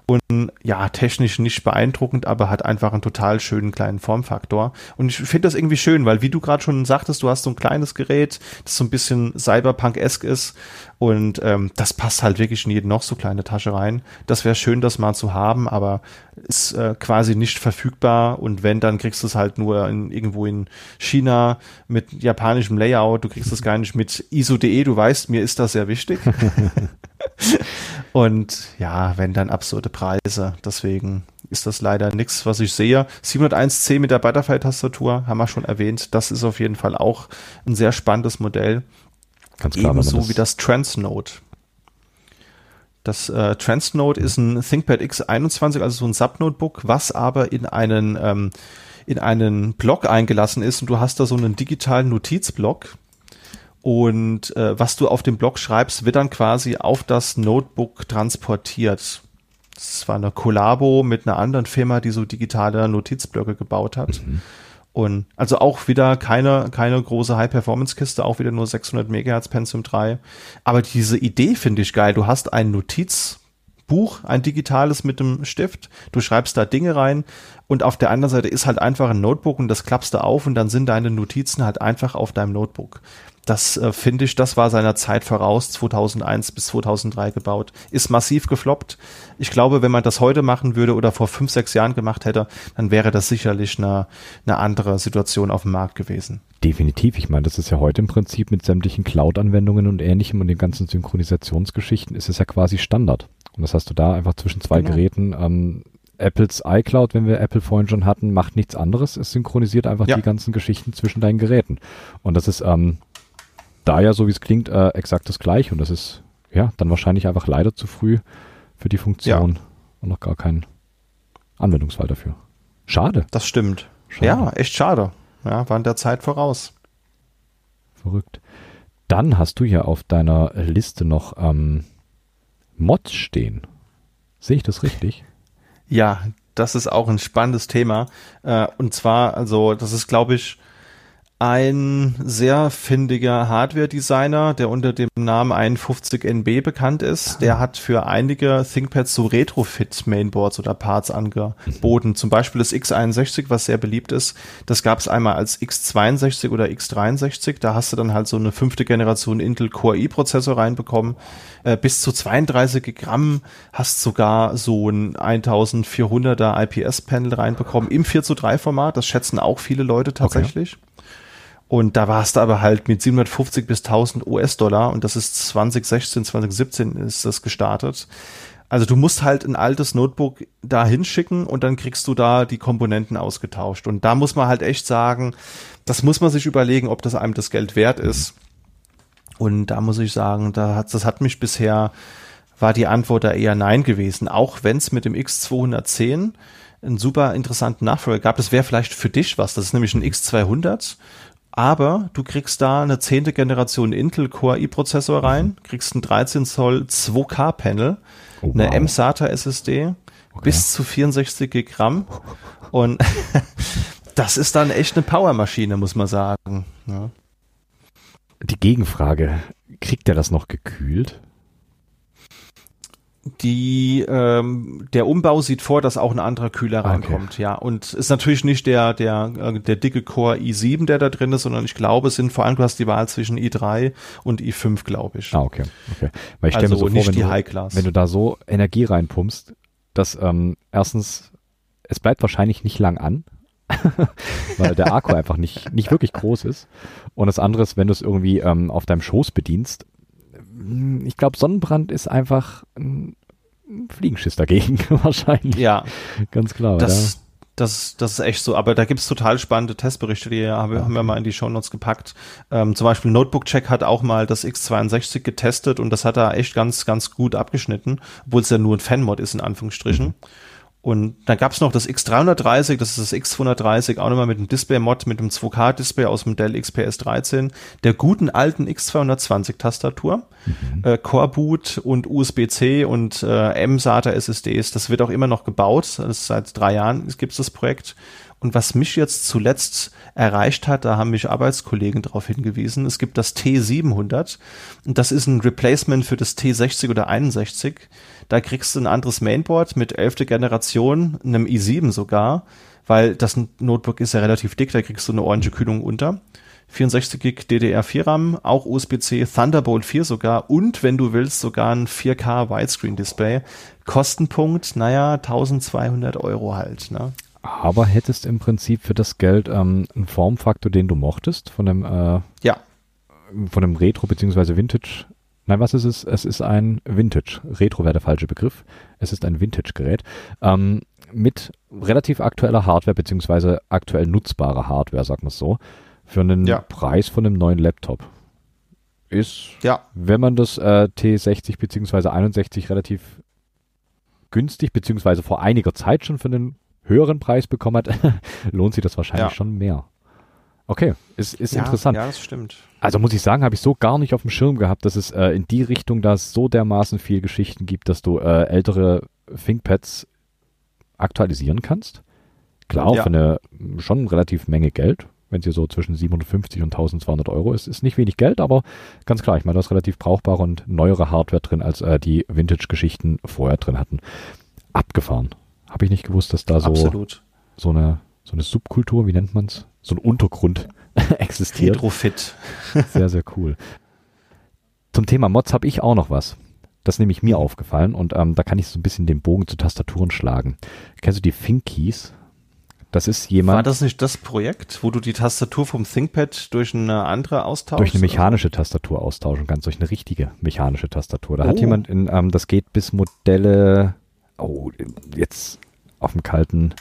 Und ja, technisch nicht beeindruckend, aber hat einfach einen total schönen kleinen Formfaktor. Und ich finde das irgendwie schön, weil wie du gerade schon sagtest, du hast so ein kleines Gerät, das so ein bisschen Cyberpunk-esk ist. Und ähm, das passt halt wirklich in jede noch so kleine Tasche rein. Das wäre schön, das mal zu haben, aber ist äh, quasi nicht verfügbar. Und wenn, dann kriegst du es halt nur in, irgendwo in China mit japanischem Layout. Du kriegst es gar nicht mit ISO.de. Du weißt, mir ist das sehr wichtig. (laughs) (laughs) Und ja, wenn dann absurde Preise. Deswegen ist das leider nichts, was ich sehe. 701C mit der Butterfly-Tastatur haben wir schon erwähnt. Das ist auf jeden Fall auch ein sehr spannendes Modell. Ganz klar, Ebenso das wie das Transnode. Das äh, Transnode ist ein ThinkPad X21, also so ein Subnotebook, was aber in einen ähm, in einen Block eingelassen ist und du hast da so einen digitalen Notizblock und äh, was du auf dem Blog schreibst, wird dann quasi auf das Notebook transportiert. Das war eine Kollabo mit einer anderen Firma, die so digitale Notizblöcke gebaut hat. Mhm. Und also auch wieder keine, keine große High-Performance-Kiste, auch wieder nur 600 Megahertz Pentium 3. Aber diese Idee finde ich geil. Du hast ein Notizbuch, ein digitales mit dem Stift. Du schreibst da Dinge rein und auf der anderen Seite ist halt einfach ein Notebook und das klappst du auf und dann sind deine Notizen halt einfach auf deinem Notebook. Das äh, finde ich, das war seiner Zeit voraus, 2001 bis 2003 gebaut. Ist massiv gefloppt. Ich glaube, wenn man das heute machen würde oder vor fünf, sechs Jahren gemacht hätte, dann wäre das sicherlich eine, eine andere Situation auf dem Markt gewesen. Definitiv. Ich meine, das ist ja heute im Prinzip mit sämtlichen Cloud-Anwendungen und ähnlichem und den ganzen Synchronisationsgeschichten ist es ja quasi Standard. Und das hast du da einfach zwischen zwei genau. Geräten. Ähm, Apples iCloud, wenn wir Apple vorhin schon hatten, macht nichts anderes. Es synchronisiert einfach ja. die ganzen Geschichten zwischen deinen Geräten. Und das ist ähm, da ja, so wie es klingt, äh, exakt das gleiche. Und das ist ja dann wahrscheinlich einfach leider zu früh für die Funktion ja. und noch gar kein Anwendungsfall dafür. Schade. Das stimmt. Schade. Ja, echt schade. Ja, war in der Zeit voraus. Verrückt. Dann hast du ja auf deiner Liste noch ähm, Mods stehen. Sehe ich das richtig? Ja, das ist auch ein spannendes Thema. Äh, und zwar, also, das ist, glaube ich, ein sehr findiger Hardware-Designer, der unter dem Namen 51NB bekannt ist. Der hat für einige ThinkPads so Retrofit-Mainboards oder Parts angeboten. Zum Beispiel das X61, was sehr beliebt ist. Das gab es einmal als X62 oder X63. Da hast du dann halt so eine fünfte Generation Intel Core i-Prozessor reinbekommen. Äh, bis zu 32 Gramm hast sogar so ein 1400er IPS-Panel reinbekommen im 4 zu 3 Format. Das schätzen auch viele Leute tatsächlich. Okay. Und da warst du aber halt mit 750 bis 1000 US-Dollar und das ist 2016, 2017 ist das gestartet. Also du musst halt ein altes Notebook da hinschicken und dann kriegst du da die Komponenten ausgetauscht. Und da muss man halt echt sagen, das muss man sich überlegen, ob das einem das Geld wert ist. Und da muss ich sagen, da hat, das hat mich bisher, war die Antwort da eher nein gewesen. Auch wenn es mit dem X210 einen super interessanten Nachfolger gab. Das wäre vielleicht für dich was. Das ist nämlich ein X200 aber du kriegst da eine zehnte Generation Intel Core i-Prozessor rein, kriegst ein 13 Zoll 2K Panel, oh, wow. eine M-SATA SSD, okay. bis zu 64 Gramm und (laughs) das ist dann echt eine Powermaschine, muss man sagen. Ja. Die Gegenfrage, kriegt er das noch gekühlt? Die ähm, der Umbau sieht vor, dass auch ein anderer Kühler reinkommt, okay. ja. Und ist natürlich nicht der der äh, der dicke Core i7, der da drin ist, sondern ich glaube, es sind vor allem du hast die Wahl zwischen i3 und i5, glaube ich. Ah, okay, okay. Weil ich also mir so vor, wenn, du, wenn du da so Energie reinpumpst, dass ähm, erstens es bleibt wahrscheinlich nicht lang an, (laughs) weil der Akku einfach nicht nicht wirklich groß ist. Und das andere ist, wenn du es irgendwie ähm, auf deinem Schoß bedienst, ich glaube, Sonnenbrand ist einfach ein Fliegenschiss dagegen, (laughs) wahrscheinlich. Ja. Ganz klar. Das, oder? Das, das ist echt so, aber da gibt's total spannende Testberichte, die haben, haben wir mal in die Shownotes gepackt. Ähm, zum Beispiel Notebook Check hat auch mal das X62 getestet und das hat er echt ganz, ganz gut abgeschnitten, obwohl es ja nur ein Fanmod ist, in Anführungsstrichen. Mhm. Und dann gab's noch das X330, das ist das X230, auch nochmal mit einem Display-Mod, mit einem 2K-Display aus dem Dell XPS 13, der guten alten X220-Tastatur, mhm. äh, Core-Boot und USB-C und äh, M-SATA-SSDs. Das wird auch immer noch gebaut. Das seit drei Jahren gibt's das Projekt. Und was mich jetzt zuletzt erreicht hat, da haben mich Arbeitskollegen darauf hingewiesen, es gibt das T700 und das ist ein Replacement für das T60 oder 61. Da kriegst du ein anderes Mainboard mit 11. Generation, einem i7 sogar, weil das Notebook ist ja relativ dick, da kriegst du eine ordentliche Kühlung unter. 64 Gig DDR4 RAM, auch USB-C, Thunderbolt 4 sogar und wenn du willst sogar ein 4K Widescreen Display. Kostenpunkt, naja, 1200 Euro halt. Ne? Aber hättest im Prinzip für das Geld ähm, einen Formfaktor, den du mochtest, von dem, äh, ja. von dem Retro bzw. Vintage. Nein, was ist es? Es ist ein Vintage. Retro wäre der falsche Begriff. Es ist ein Vintage-Gerät. Ähm, mit relativ aktueller Hardware bzw. aktuell nutzbarer Hardware, sagen wir es so, für einen ja. Preis von einem neuen Laptop. Ist, ja. wenn man das äh, T60 bzw. 61 relativ günstig, beziehungsweise vor einiger Zeit schon für einen höheren Preis bekommen hat, (laughs) lohnt sich das wahrscheinlich ja. schon mehr. Okay, ist, ist ja, interessant. Ja, das stimmt. Also muss ich sagen, habe ich so gar nicht auf dem Schirm gehabt, dass es äh, in die Richtung, da so dermaßen viel Geschichten gibt, dass du äh, ältere ThinkPads aktualisieren kannst. Klar, ja. für eine schon relativ Menge Geld, wenn sie so zwischen 750 und 1200 Euro ist, ist nicht wenig Geld, aber ganz klar, ich meine, da ist relativ brauchbare und neuere Hardware drin, als äh, die Vintage-Geschichten vorher drin hatten. Abgefahren. Habe ich nicht gewusst, dass da so, Absolut. so eine, so eine Subkultur, wie nennt man es? So ein Untergrund (laughs) existiert. Retrofit. sehr, sehr cool. Zum Thema Mods habe ich auch noch was. Das ist nämlich mir aufgefallen und ähm, da kann ich so ein bisschen den Bogen zu Tastaturen schlagen. Kennst du die Thinkies? Das ist jemand. War das nicht das Projekt, wo du die Tastatur vom ThinkPad durch eine andere austauschst? Durch eine mechanische Tastatur austauschen kannst, durch eine richtige mechanische Tastatur. Da oh. hat jemand in, ähm, das geht bis Modelle, oh, jetzt auf dem kalten,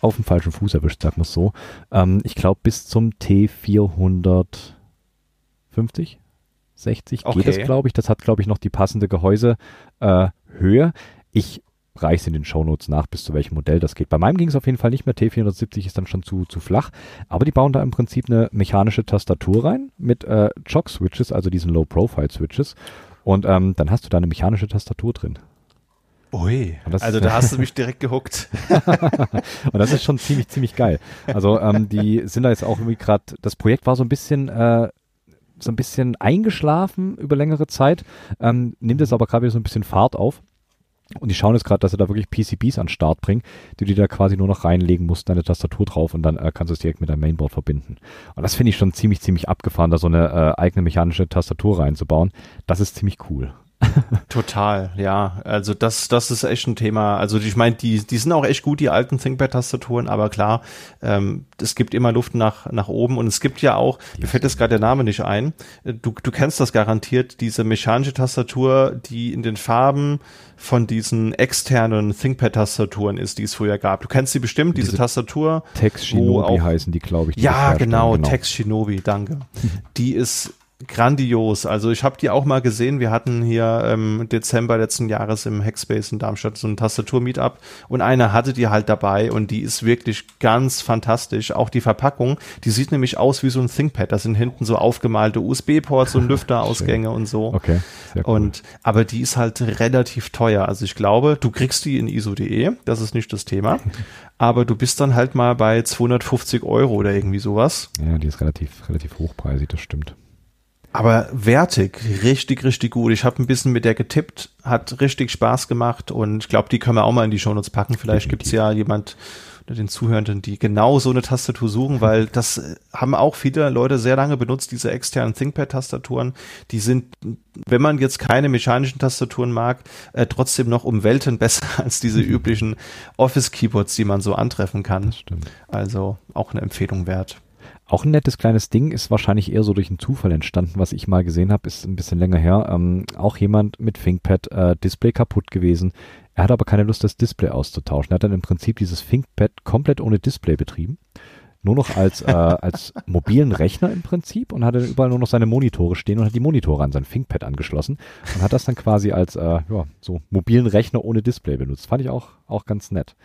auf dem falschen Fuß erwischt, wir es so. Ähm, ich glaube, bis zum T450, 60 okay. geht es, glaube ich. Das hat, glaube ich, noch die passende Gehäusehöhe. Äh, ich reiche in den Shownotes nach, bis zu welchem Modell das geht. Bei meinem ging es auf jeden Fall nicht mehr. T470 ist dann schon zu, zu flach. Aber die bauen da im Prinzip eine mechanische Tastatur rein mit äh, Jog-Switches, also diesen Low-Profile-Switches. Und ähm, dann hast du da eine mechanische Tastatur drin. Ui, also (laughs) da hast du mich direkt gehuckt. (laughs) und das ist schon ziemlich, ziemlich geil. Also ähm, die sind da jetzt auch irgendwie gerade, das Projekt war so ein bisschen äh, so ein bisschen eingeschlafen über längere Zeit, ähm, nimmt jetzt aber gerade wieder so ein bisschen Fahrt auf. Und die schauen jetzt gerade, dass sie da wirklich PCBs an den Start bringen, die du da quasi nur noch reinlegen musst, deine Tastatur drauf und dann äh, kannst du es direkt mit deinem Mainboard verbinden. Und das finde ich schon ziemlich, ziemlich abgefahren, da so eine äh, eigene mechanische Tastatur reinzubauen. Das ist ziemlich cool. Total, ja. Also das, das ist echt ein Thema. Also ich meine, die, die sind auch echt gut, die alten ThinkPad-Tastaturen, aber klar, ähm, es gibt immer Luft nach, nach oben und es gibt ja auch, mir fällt jetzt gerade der Name nicht ein, du, du kennst das garantiert, diese mechanische Tastatur, die in den Farben von diesen externen ThinkPad-Tastaturen ist, die es früher gab. Du kennst sie bestimmt, diese, diese Tastatur. Tex Shinobi heißen die, glaube ich. Ja, genau, genau, Tex Shinobi, danke. (laughs) die ist grandios. Also ich habe die auch mal gesehen. Wir hatten hier im ähm, Dezember letzten Jahres im Hackspace in Darmstadt so ein Tastatur-Meetup und einer hatte die halt dabei und die ist wirklich ganz fantastisch. Auch die Verpackung, die sieht nämlich aus wie so ein ThinkPad. Da sind hinten so aufgemalte USB-Ports und (laughs) Lüfterausgänge und so. Okay. Sehr cool. Und aber die ist halt relativ teuer. Also ich glaube, du kriegst die in ISO.de. Das ist nicht das Thema. (laughs) aber du bist dann halt mal bei 250 Euro oder irgendwie sowas. Ja, die ist relativ relativ hochpreisig. Das stimmt. Aber wertig, richtig, richtig gut. Ich habe ein bisschen mit der getippt, hat richtig Spaß gemacht und ich glaube, die können wir auch mal in die Shownotes packen. Vielleicht gibt's ja jemand unter den Zuhörenden, die genau so eine Tastatur suchen, weil (laughs) das haben auch viele Leute sehr lange benutzt, diese externen ThinkPad-Tastaturen. Die sind, wenn man jetzt keine mechanischen Tastaturen mag, äh, trotzdem noch um Welten (laughs) besser als diese üblichen Office-Keyboards, die man so antreffen kann. Also auch eine Empfehlung wert. Auch ein nettes kleines Ding ist wahrscheinlich eher so durch einen Zufall entstanden, was ich mal gesehen habe, ist ein bisschen länger her. Ähm, auch jemand mit ThinkPad, äh, Display kaputt gewesen. Er hat aber keine Lust, das Display auszutauschen. Er hat dann im Prinzip dieses ThinkPad komplett ohne Display betrieben nur noch als, äh, als mobilen Rechner im Prinzip und hatte überall nur noch seine Monitore stehen und hat die Monitore an sein ThinkPad angeschlossen und hat das dann quasi als äh, ja, so mobilen Rechner ohne Display benutzt. Fand ich auch, auch ganz nett.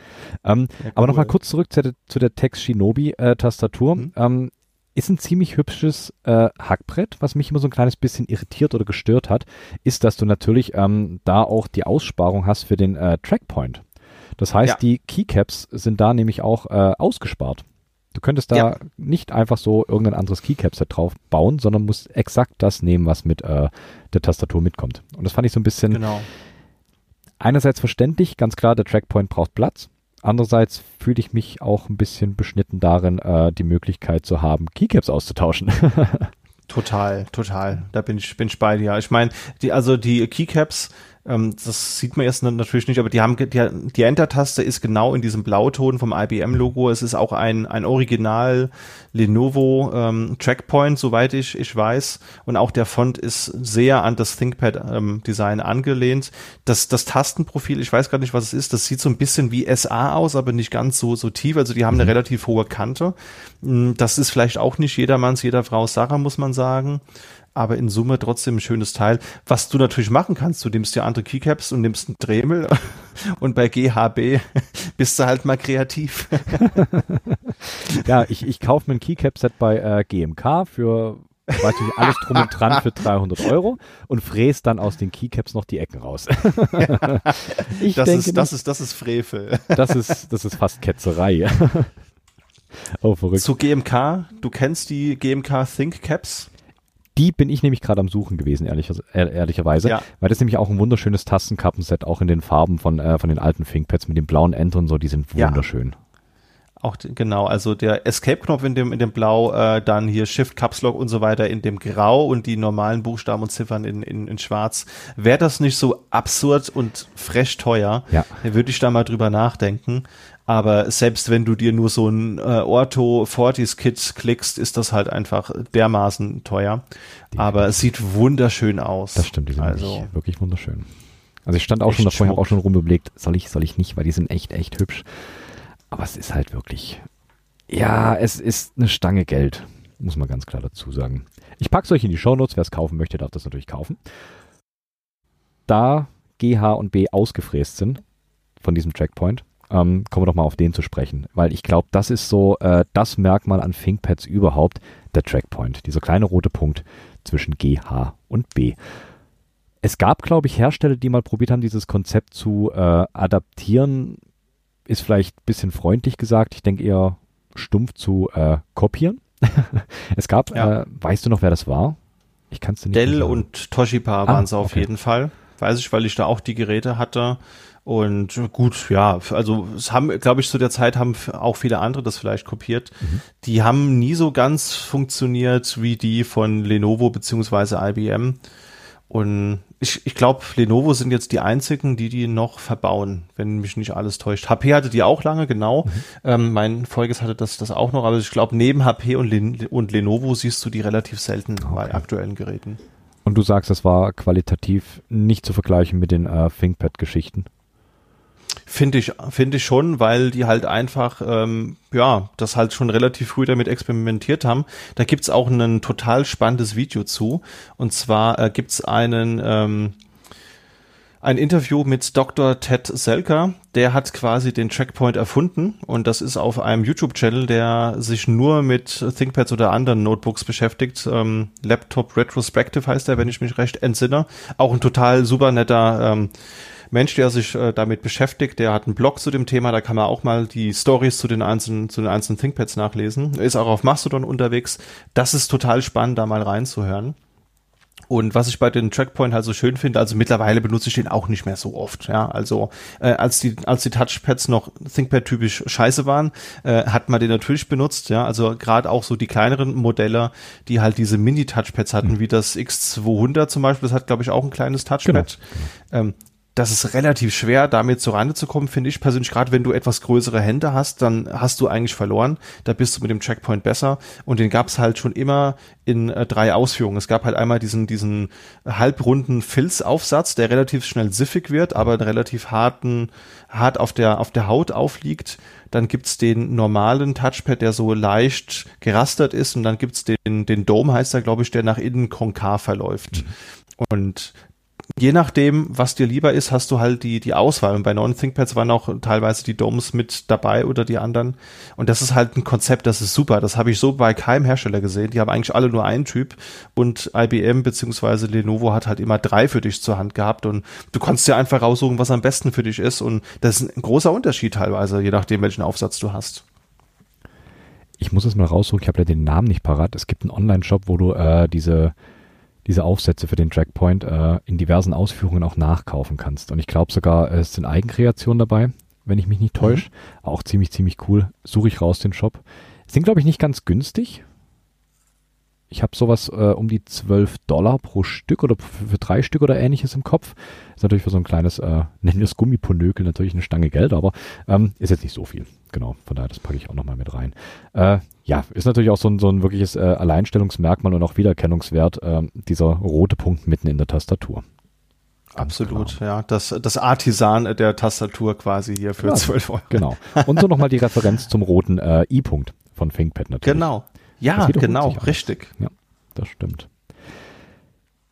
Ähm, ja, cool. Aber nochmal kurz zurück zu der, zu der Tex Shinobi äh, Tastatur. Mhm. Ähm, ist ein ziemlich hübsches äh, Hackbrett. Was mich immer so ein kleines bisschen irritiert oder gestört hat, ist, dass du natürlich ähm, da auch die Aussparung hast für den äh, Trackpoint. Das heißt, ja. die Keycaps sind da nämlich auch äh, ausgespart. Du könntest da ja. nicht einfach so irgendein anderes Keycap-Set drauf bauen, sondern musst exakt das nehmen, was mit äh, der Tastatur mitkommt. Und das fand ich so ein bisschen genau. einerseits verständlich, ganz klar, der Trackpoint braucht Platz. Andererseits fühle ich mich auch ein bisschen beschnitten darin, äh, die Möglichkeit zu haben, Keycaps auszutauschen. (laughs) total, total. Da bin ich, bin ich bei dir. Ich meine, die, also die Keycaps, ähm, das sieht man jetzt natürlich nicht, aber die haben die, die Enter-Taste ist genau in diesem Blauton vom IBM-Logo. Es ist auch ein, ein Original Lenovo ähm, Trackpoint, soweit ich, ich weiß. Und auch der Font ist sehr an das ThinkPad-Design ähm, angelehnt. Das, das Tastenprofil, ich weiß gar nicht, was es ist, das sieht so ein bisschen wie SA aus, aber nicht ganz so, so tief. Also die haben eine mhm. relativ hohe Kante. Hm, das ist vielleicht auch nicht jedermanns, jeder Frau Sache, muss man sagen aber in Summe trotzdem ein schönes Teil. Was du natürlich machen kannst, du nimmst dir andere Keycaps und nimmst einen Dremel (laughs) und bei GHB (laughs) bist du halt mal kreativ. (laughs) ja, ich, ich kaufe mir ein Keycap-Set bei äh, GMK für weiß nicht, alles drum und dran für 300 Euro und fräst dann aus den Keycaps noch die Ecken raus. ich das, denke, ist, das, ist, das ist Frevel. Das ist, das ist fast Ketzerei. oh, verrückt. Zu GMK, du kennst die GMK Think Caps? Die bin ich nämlich gerade am Suchen gewesen, ehrlich, ehrlicherweise. Ja. Weil das ist nämlich auch ein wunderschönes Tastenkappenset, auch in den Farben von, äh, von den alten ThinkPads mit dem blauen End und so, die sind wunderschön. Ja. Auch genau, also der Escape-Knopf in dem, in dem Blau, äh, dann hier Shift, Caps Lock und so weiter in dem Grau und die normalen Buchstaben und Ziffern in, in, in Schwarz. Wäre das nicht so absurd und fresh teuer, ja. würde ich da mal drüber nachdenken. Aber selbst wenn du dir nur so ein äh, Ortho Fortis Kit klickst, ist das halt einfach dermaßen teuer. Die Aber es sieht wunderschön aus. Das stimmt, die sind also, wirklich, wirklich wunderschön. Also ich stand auch schon davor, ich habe auch schon rumgeblickt, soll ich, soll ich nicht, weil die sind echt, echt hübsch. Aber es ist halt wirklich, ja, es ist eine Stange Geld, muss man ganz klar dazu sagen. Ich packe es euch in die Shownotes, wer es kaufen möchte, darf das natürlich kaufen. Da GH und B ausgefräst sind, von diesem Trackpoint. Ähm, kommen wir doch mal auf den zu sprechen, weil ich glaube, das ist so äh, das Merkmal an ThinkPads überhaupt, der Trackpoint, dieser kleine rote Punkt zwischen G, H und B. Es gab, glaube ich, Hersteller, die mal probiert haben, dieses Konzept zu äh, adaptieren. Ist vielleicht ein bisschen freundlich gesagt. Ich denke eher stumpf zu äh, kopieren. (laughs) es gab, ja. äh, weißt du noch, wer das war? Ich kann es nicht Dell und Toshiba ah, waren es auf okay. jeden Fall. Weiß ich, weil ich da auch die Geräte hatte. Und gut, ja, also es haben, glaube ich, zu der Zeit haben auch viele andere das vielleicht kopiert. Mhm. Die haben nie so ganz funktioniert wie die von Lenovo beziehungsweise IBM. Und ich, ich glaube, Lenovo sind jetzt die einzigen, die die noch verbauen, wenn mich nicht alles täuscht. HP hatte die auch lange, genau. Mhm. Ähm, mein Voriges hatte das, das auch noch, aber ich glaube, neben HP und, Len und Lenovo siehst du die relativ selten okay. bei aktuellen Geräten. Und du sagst, das war qualitativ nicht zu vergleichen mit den äh, ThinkPad-Geschichten? Finde ich, finde ich schon, weil die halt einfach, ähm, ja, das halt schon relativ früh damit experimentiert haben. Da gibt's auch ein total spannendes Video zu. Und zwar äh, gibt's einen, ähm, ein Interview mit Dr. Ted Selker, der hat quasi den Trackpoint erfunden und das ist auf einem YouTube-Channel, der sich nur mit ThinkPads oder anderen Notebooks beschäftigt. Ähm, Laptop Retrospective heißt er, wenn ich mich recht entsinne. Auch ein total super netter ähm, Mensch, der sich äh, damit beschäftigt, der hat einen Blog zu dem Thema, da kann man auch mal die Stories zu den einzelnen, zu den einzelnen ThinkPads nachlesen. Ist auch auf Mastodon unterwegs. Das ist total spannend, da mal reinzuhören. Und was ich bei den Trackpoint halt so schön finde, also mittlerweile benutze ich den auch nicht mehr so oft. Ja, also äh, als die als die Touchpads noch ThinkPad typisch scheiße waren, äh, hat man den natürlich benutzt. Ja, also gerade auch so die kleineren Modelle, die halt diese Mini Touchpads hatten, mhm. wie das X200 zum Beispiel, das hat glaube ich auch ein kleines Touchpad. Genau. Ähm, das ist relativ schwer, damit zur Rande zu kommen, finde ich persönlich. Gerade wenn du etwas größere Hände hast, dann hast du eigentlich verloren. Da bist du mit dem Checkpoint besser. Und den gab es halt schon immer in äh, drei Ausführungen. Es gab halt einmal diesen, diesen halbrunden Filzaufsatz, der relativ schnell siffig wird, aber einen relativ harten, hart auf der, auf der Haut aufliegt. Dann gibt's den normalen Touchpad, der so leicht gerastert ist. Und dann gibt's den, den Dome, heißt er, glaube ich, der nach innen konkav verläuft. Mhm. Und je nachdem, was dir lieber ist, hast du halt die, die Auswahl. Und bei neuen ThinkPads waren auch teilweise die Domes mit dabei oder die anderen. Und das ist halt ein Konzept, das ist super. Das habe ich so bei keinem Hersteller gesehen. Die haben eigentlich alle nur einen Typ. Und IBM bzw. Lenovo hat halt immer drei für dich zur Hand gehabt. Und du konntest ja einfach raussuchen, was am besten für dich ist. Und das ist ein großer Unterschied teilweise, je nachdem, welchen Aufsatz du hast. Ich muss es mal raussuchen, ich habe ja den Namen nicht parat. Es gibt einen Online-Shop, wo du äh, diese diese Aufsätze für den Trackpoint äh, in diversen Ausführungen auch nachkaufen kannst. Und ich glaube sogar, es sind Eigenkreationen dabei, wenn ich mich nicht täusche. Mhm. Auch ziemlich, ziemlich cool. Suche ich raus den Shop. Sind, glaube ich, nicht ganz günstig. Ich habe sowas äh, um die 12 Dollar pro Stück oder für, für, drei Stück oder ähnliches im Kopf. Ist natürlich für so ein kleines, äh, nennen wir es Gummiponökel, natürlich eine Stange Geld, aber ähm, ist jetzt nicht so viel. Genau, von daher, das packe ich auch nochmal mit rein. Äh, ja, ist natürlich auch so ein, so ein wirkliches äh, Alleinstellungsmerkmal und auch Wiedererkennungswert, äh, dieser rote Punkt mitten in der Tastatur. Absolut, genau. ja. Das, das Artisan der Tastatur quasi hier für ja, 12 Euro. Genau. Und so nochmal die Referenz zum roten äh, I-Punkt von ThinkPad natürlich. Genau. Ja, genau, richtig. Ja, das stimmt.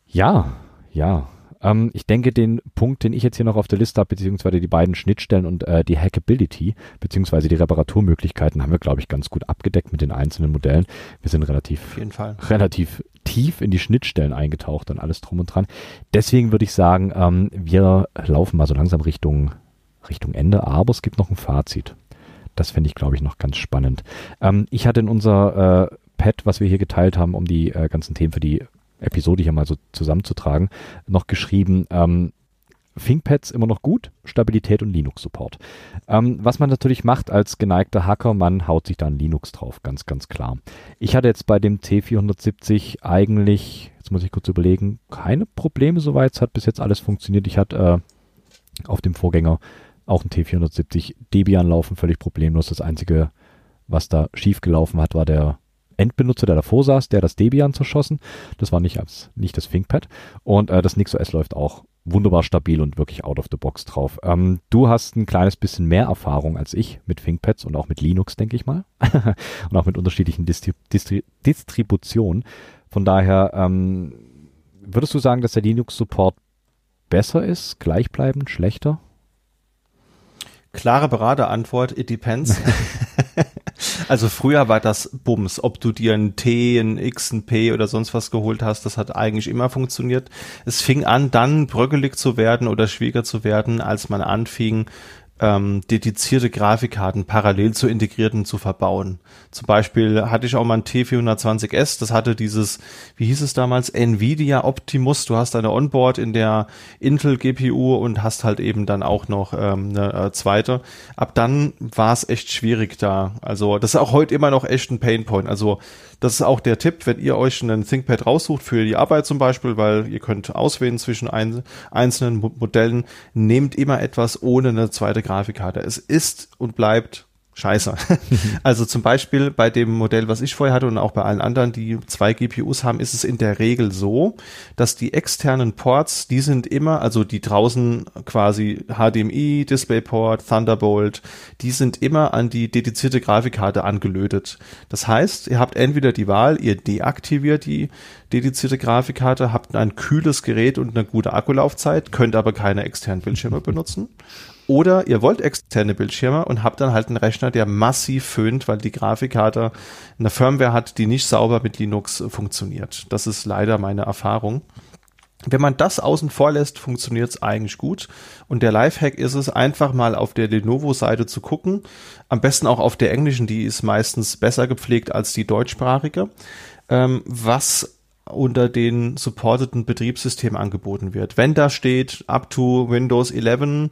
Ja, ja. Ähm, ich denke, den Punkt, den ich jetzt hier noch auf der Liste habe, beziehungsweise die beiden Schnittstellen und äh, die Hackability, beziehungsweise die Reparaturmöglichkeiten, haben wir, glaube ich, ganz gut abgedeckt mit den einzelnen Modellen. Wir sind relativ, relativ tief in die Schnittstellen eingetaucht und alles drum und dran. Deswegen würde ich sagen, ähm, wir laufen mal so langsam Richtung, Richtung Ende, aber es gibt noch ein Fazit. Das fände ich, glaube ich, noch ganz spannend. Ähm, ich hatte in unser äh, Pad, was wir hier geteilt haben, um die äh, ganzen Themen für die Episode hier mal so zusammenzutragen, noch geschrieben, ähm, ThinkPads immer noch gut, Stabilität und Linux-Support. Ähm, was man natürlich macht als geneigter Hacker, man haut sich dann Linux drauf, ganz, ganz klar. Ich hatte jetzt bei dem T470 eigentlich, jetzt muss ich kurz überlegen, keine Probleme soweit. Es hat bis jetzt alles funktioniert. Ich hatte äh, auf dem Vorgänger auch ein T470 Debian laufen, völlig problemlos. Das Einzige, was da schief gelaufen hat, war der Endbenutzer, der davor saß, der das Debian zerschossen. Das war nicht, als, nicht das ThinkPad. Und äh, das NixOS läuft auch wunderbar stabil und wirklich out of the box drauf. Ähm, du hast ein kleines bisschen mehr Erfahrung als ich mit ThinkPads und auch mit Linux, denke ich mal. (laughs) und auch mit unterschiedlichen Distri Distri Distributionen. Von daher, ähm, würdest du sagen, dass der Linux-Support besser ist, gleichbleibend, schlechter? Klare Beraterantwort, it depends. (laughs) also früher war das Bums, ob du dir ein T, ein X, ein P oder sonst was geholt hast, das hat eigentlich immer funktioniert. Es fing an, dann bröckelig zu werden oder schwieriger zu werden, als man anfing, ähm, dedizierte Grafikkarten parallel zu integrierten zu verbauen. Zum Beispiel hatte ich auch mal ein T420S, das hatte dieses, wie hieß es damals, Nvidia Optimus. Du hast eine Onboard in der Intel GPU und hast halt eben dann auch noch ähm, eine äh, zweite. Ab dann war es echt schwierig da. Also das ist auch heute immer noch echt ein Painpoint. Also das ist auch der Tipp, wenn ihr euch einen ThinkPad raussucht für die Arbeit zum Beispiel, weil ihr könnt auswählen zwischen ein, einzelnen Modellen, nehmt immer etwas ohne eine zweite Grafikkarte. Es ist und bleibt scheiße. (laughs) also zum Beispiel bei dem Modell, was ich vorher hatte und auch bei allen anderen, die zwei GPUs haben, ist es in der Regel so, dass die externen Ports, die sind immer, also die draußen quasi HDMI, DisplayPort, Thunderbolt, die sind immer an die dedizierte Grafikkarte angelötet. Das heißt, ihr habt entweder die Wahl, ihr deaktiviert die dedizierte Grafikkarte, habt ein kühles Gerät und eine gute Akkulaufzeit, könnt aber keine externen Bildschirme benutzen. Oder ihr wollt externe Bildschirme und habt dann halt einen Rechner, der massiv föhnt, weil die Grafikkarte eine Firmware hat, die nicht sauber mit Linux funktioniert. Das ist leider meine Erfahrung. Wenn man das außen vor lässt, funktioniert es eigentlich gut. Und der Lifehack ist es, einfach mal auf der Lenovo-Seite zu gucken. Am besten auch auf der englischen, die ist meistens besser gepflegt als die deutschsprachige. Ähm, was unter den supporteten Betriebssystemen angeboten wird. Wenn da steht up to Windows 11,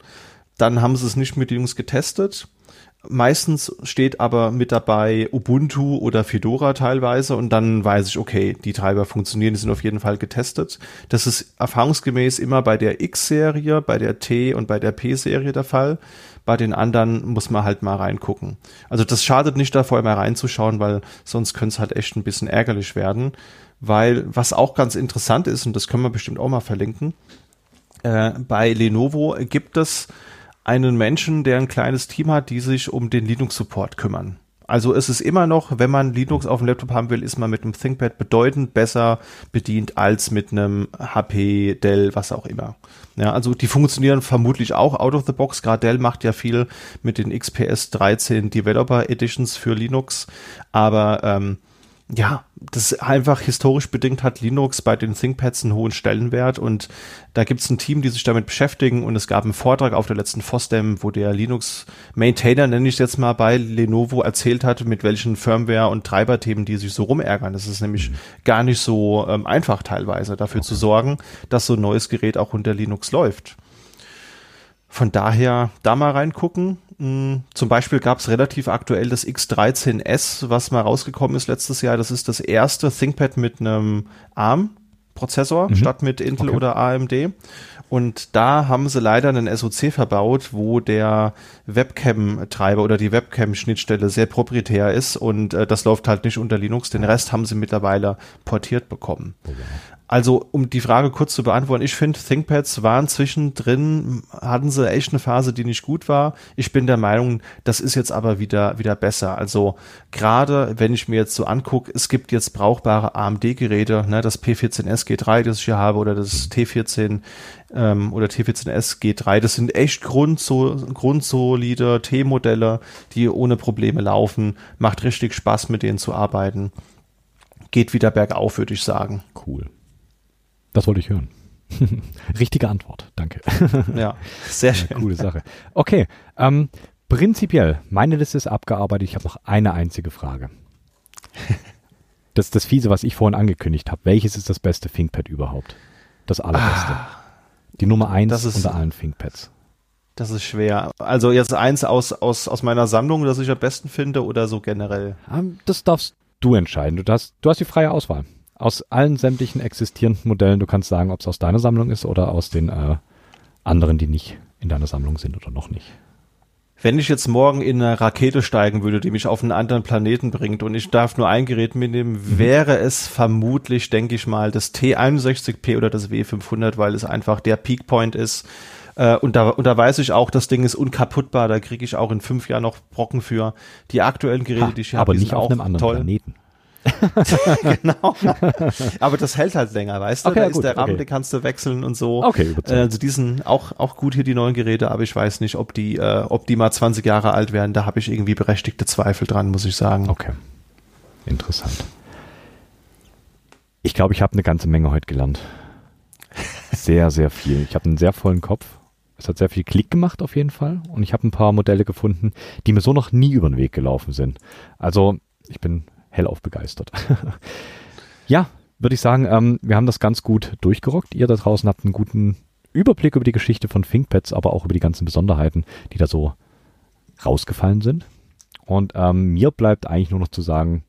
dann haben sie es nicht mit Linux getestet. Meistens steht aber mit dabei Ubuntu oder Fedora teilweise und dann weiß ich, okay, die Treiber funktionieren, die sind auf jeden Fall getestet. Das ist erfahrungsgemäß immer bei der X-Serie, bei der T und bei der P-Serie der Fall. Bei den anderen muss man halt mal reingucken. Also das schadet nicht davor, mal reinzuschauen, weil sonst könnte es halt echt ein bisschen ärgerlich werden. Weil was auch ganz interessant ist, und das können wir bestimmt auch mal verlinken, äh, bei Lenovo gibt es einen Menschen, der ein kleines Team hat, die sich um den Linux-Support kümmern. Also es ist immer noch, wenn man Linux auf dem Laptop haben will, ist man mit einem ThinkPad bedeutend besser bedient als mit einem HP, Dell, was auch immer. Ja, also die funktionieren vermutlich auch out of the box. Gerade Dell macht ja viel mit den XPS 13 Developer Editions für Linux, aber ähm, ja, das einfach historisch bedingt hat Linux bei den ThinkPads einen hohen Stellenwert und da gibt es ein Team, die sich damit beschäftigen und es gab einen Vortrag auf der letzten FOSDEM, wo der Linux-Maintainer, nenne ich es jetzt mal, bei Lenovo erzählt hat, mit welchen Firmware- und Treiberthemen die sich so rumärgern. Das ist nämlich gar nicht so ähm, einfach teilweise, dafür okay. zu sorgen, dass so ein neues Gerät auch unter Linux läuft. Von daher da mal reingucken. Hm, zum Beispiel gab es relativ aktuell das X13S, was mal rausgekommen ist letztes Jahr. Das ist das erste ThinkPad mit einem ARM-Prozessor mhm. statt mit Intel okay. oder AMD. Und da haben sie leider einen SoC verbaut, wo der Webcam-Treiber oder die Webcam-Schnittstelle sehr proprietär ist und äh, das läuft halt nicht unter Linux. Den Rest haben sie mittlerweile portiert bekommen. Also, um die Frage kurz zu beantworten, ich finde, ThinkPads waren zwischendrin, hatten sie echt eine Phase, die nicht gut war. Ich bin der Meinung, das ist jetzt aber wieder, wieder besser. Also, gerade wenn ich mir jetzt so angucke, es gibt jetzt brauchbare AMD-Geräte, ne, das P14S G3, das ich hier habe, oder das T14 ähm, oder T14S G3, das sind echt grundso, grundsolide T-Modelle, die ohne Probleme laufen. Macht richtig Spaß, mit denen zu arbeiten. Geht wieder bergauf, würde ich sagen. Cool. Das wollte ich hören. (laughs) Richtige Antwort, danke. (laughs) ja, sehr schön. coole Sache. Okay, ähm, prinzipiell, meine Liste ist abgearbeitet. Ich habe noch eine einzige Frage. (laughs) Das ist das Fiese, was ich vorhin angekündigt habe. Welches ist das beste ThinkPad überhaupt? Das allerbeste. Ah, Die Nummer eins unter allen ThinkPads. Das ist schwer. Also jetzt eins aus, aus, aus meiner Sammlung, das ich am besten finde oder so generell? Ähm, das darfst du entscheiden. Du hast, du hast die freie Auswahl aus allen sämtlichen existierenden Modellen, du kannst sagen, ob es aus deiner Sammlung ist oder aus den äh, anderen, die nicht in deiner Sammlung sind oder noch nicht. Wenn ich jetzt morgen in eine Rakete steigen würde, die mich auf einen anderen Planeten bringt und ich darf nur ein Gerät mitnehmen, mhm. wäre es vermutlich, denke ich mal, das T61P oder das W500, weil es einfach der Peakpoint ist. Äh, und, da, und da weiß ich auch, das Ding ist unkaputtbar, da kriege ich auch in fünf Jahren noch Brocken für. Die aktuellen Geräte, ha, die ich habe, aber nicht auf einem anderen toll. Planeten. (laughs) genau. Aber das hält halt länger, weißt du? Okay, da ja, ist gut, der Rahmen, okay. den kannst du wechseln und so. Okay, Äh, überzeugt. Also die sind auch, auch gut hier, die neuen Geräte, aber ich weiß nicht, ob die, äh, ob die mal 20 Jahre alt werden. Da habe ich irgendwie berechtigte Zweifel dran, muss ich sagen. Okay. Interessant. Ich glaube, ich habe eine ganze Menge heute gelernt. Sehr, sehr viel. Ich habe einen sehr vollen Kopf. Es hat sehr viel Klick gemacht auf jeden Fall. Und ich habe ein paar Modelle gefunden, die mir so noch nie über den Weg gelaufen sind. Also ich bin hellauf begeistert. (laughs) ja, würde ich sagen, ähm, wir haben das ganz gut durchgerockt. Ihr da draußen habt einen guten Überblick über die Geschichte von ThinkPads, aber auch über die ganzen Besonderheiten, die da so rausgefallen sind. Und ähm, mir bleibt eigentlich nur noch zu sagen,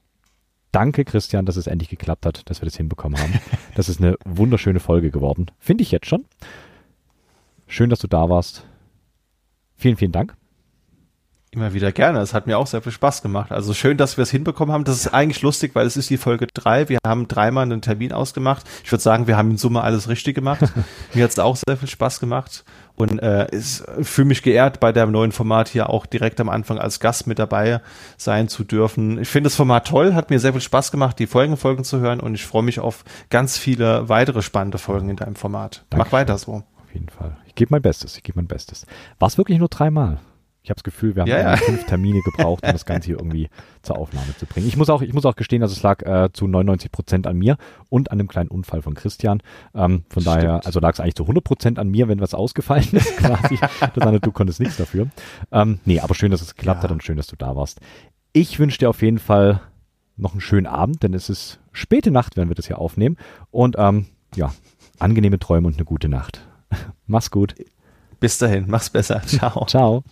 danke Christian, dass es endlich geklappt hat, dass wir das hinbekommen haben. (laughs) Das ist eine wunderschöne Folge geworden. Finde ich jetzt schon. Schön, dass du da warst. Vielen, vielen Dank. Immer wieder gerne. Es hat mir auch sehr viel Spaß gemacht. Also schön, dass wir es hinbekommen haben. Das ist eigentlich lustig, weil es ist die Folge drei. Wir haben dreimal einen Termin ausgemacht. Ich würde sagen, wir haben in Summe alles richtig gemacht. (laughs) mir hat es auch sehr viel Spaß gemacht. Und äh, ich fühle mich geehrt, bei dem neuen Format hier auch direkt am Anfang als Gast mit dabei sein zu dürfen. Ich finde das Format toll, hat mir sehr viel Spaß gemacht, die Folgen Folgen zu hören und ich freue mich auf ganz viele weitere spannende Folgen in deinem Format. Mach Dankeschön. weiter so. Auf jeden Fall. Ich gebe mein Bestes. Ich gebe mein Bestes. War es wirklich nur dreimal? Ich habe das Gefühl, wir haben Ja, fünf Termine gebraucht, um das Ganze hier irgendwie (laughs) zur Aufnahme zu bringen. Ich muss auch, ich muss auch gestehen, dass es lag äh, zu 99 Prozent an mir und an dem kleinen Unfall von Christian. Ähm, von Stimmt. daher, also lag es eigentlich zu 100 Prozent an mir, wenn was ausgefallen ist, (laughs) quasi. das andere, du konntest nichts dafür. Ähm, nee, aber schön, dass es geklappt Ja. hat und schön, dass du da warst. Ich wünsche dir auf jeden Fall noch einen schönen Abend, denn es ist späte Nacht, wenn wir das hier aufnehmen. Und ähm, ja, angenehme Träume und eine gute Nacht. (laughs) Mach's gut. Bis dahin, mach's besser. Ciao. Ciao.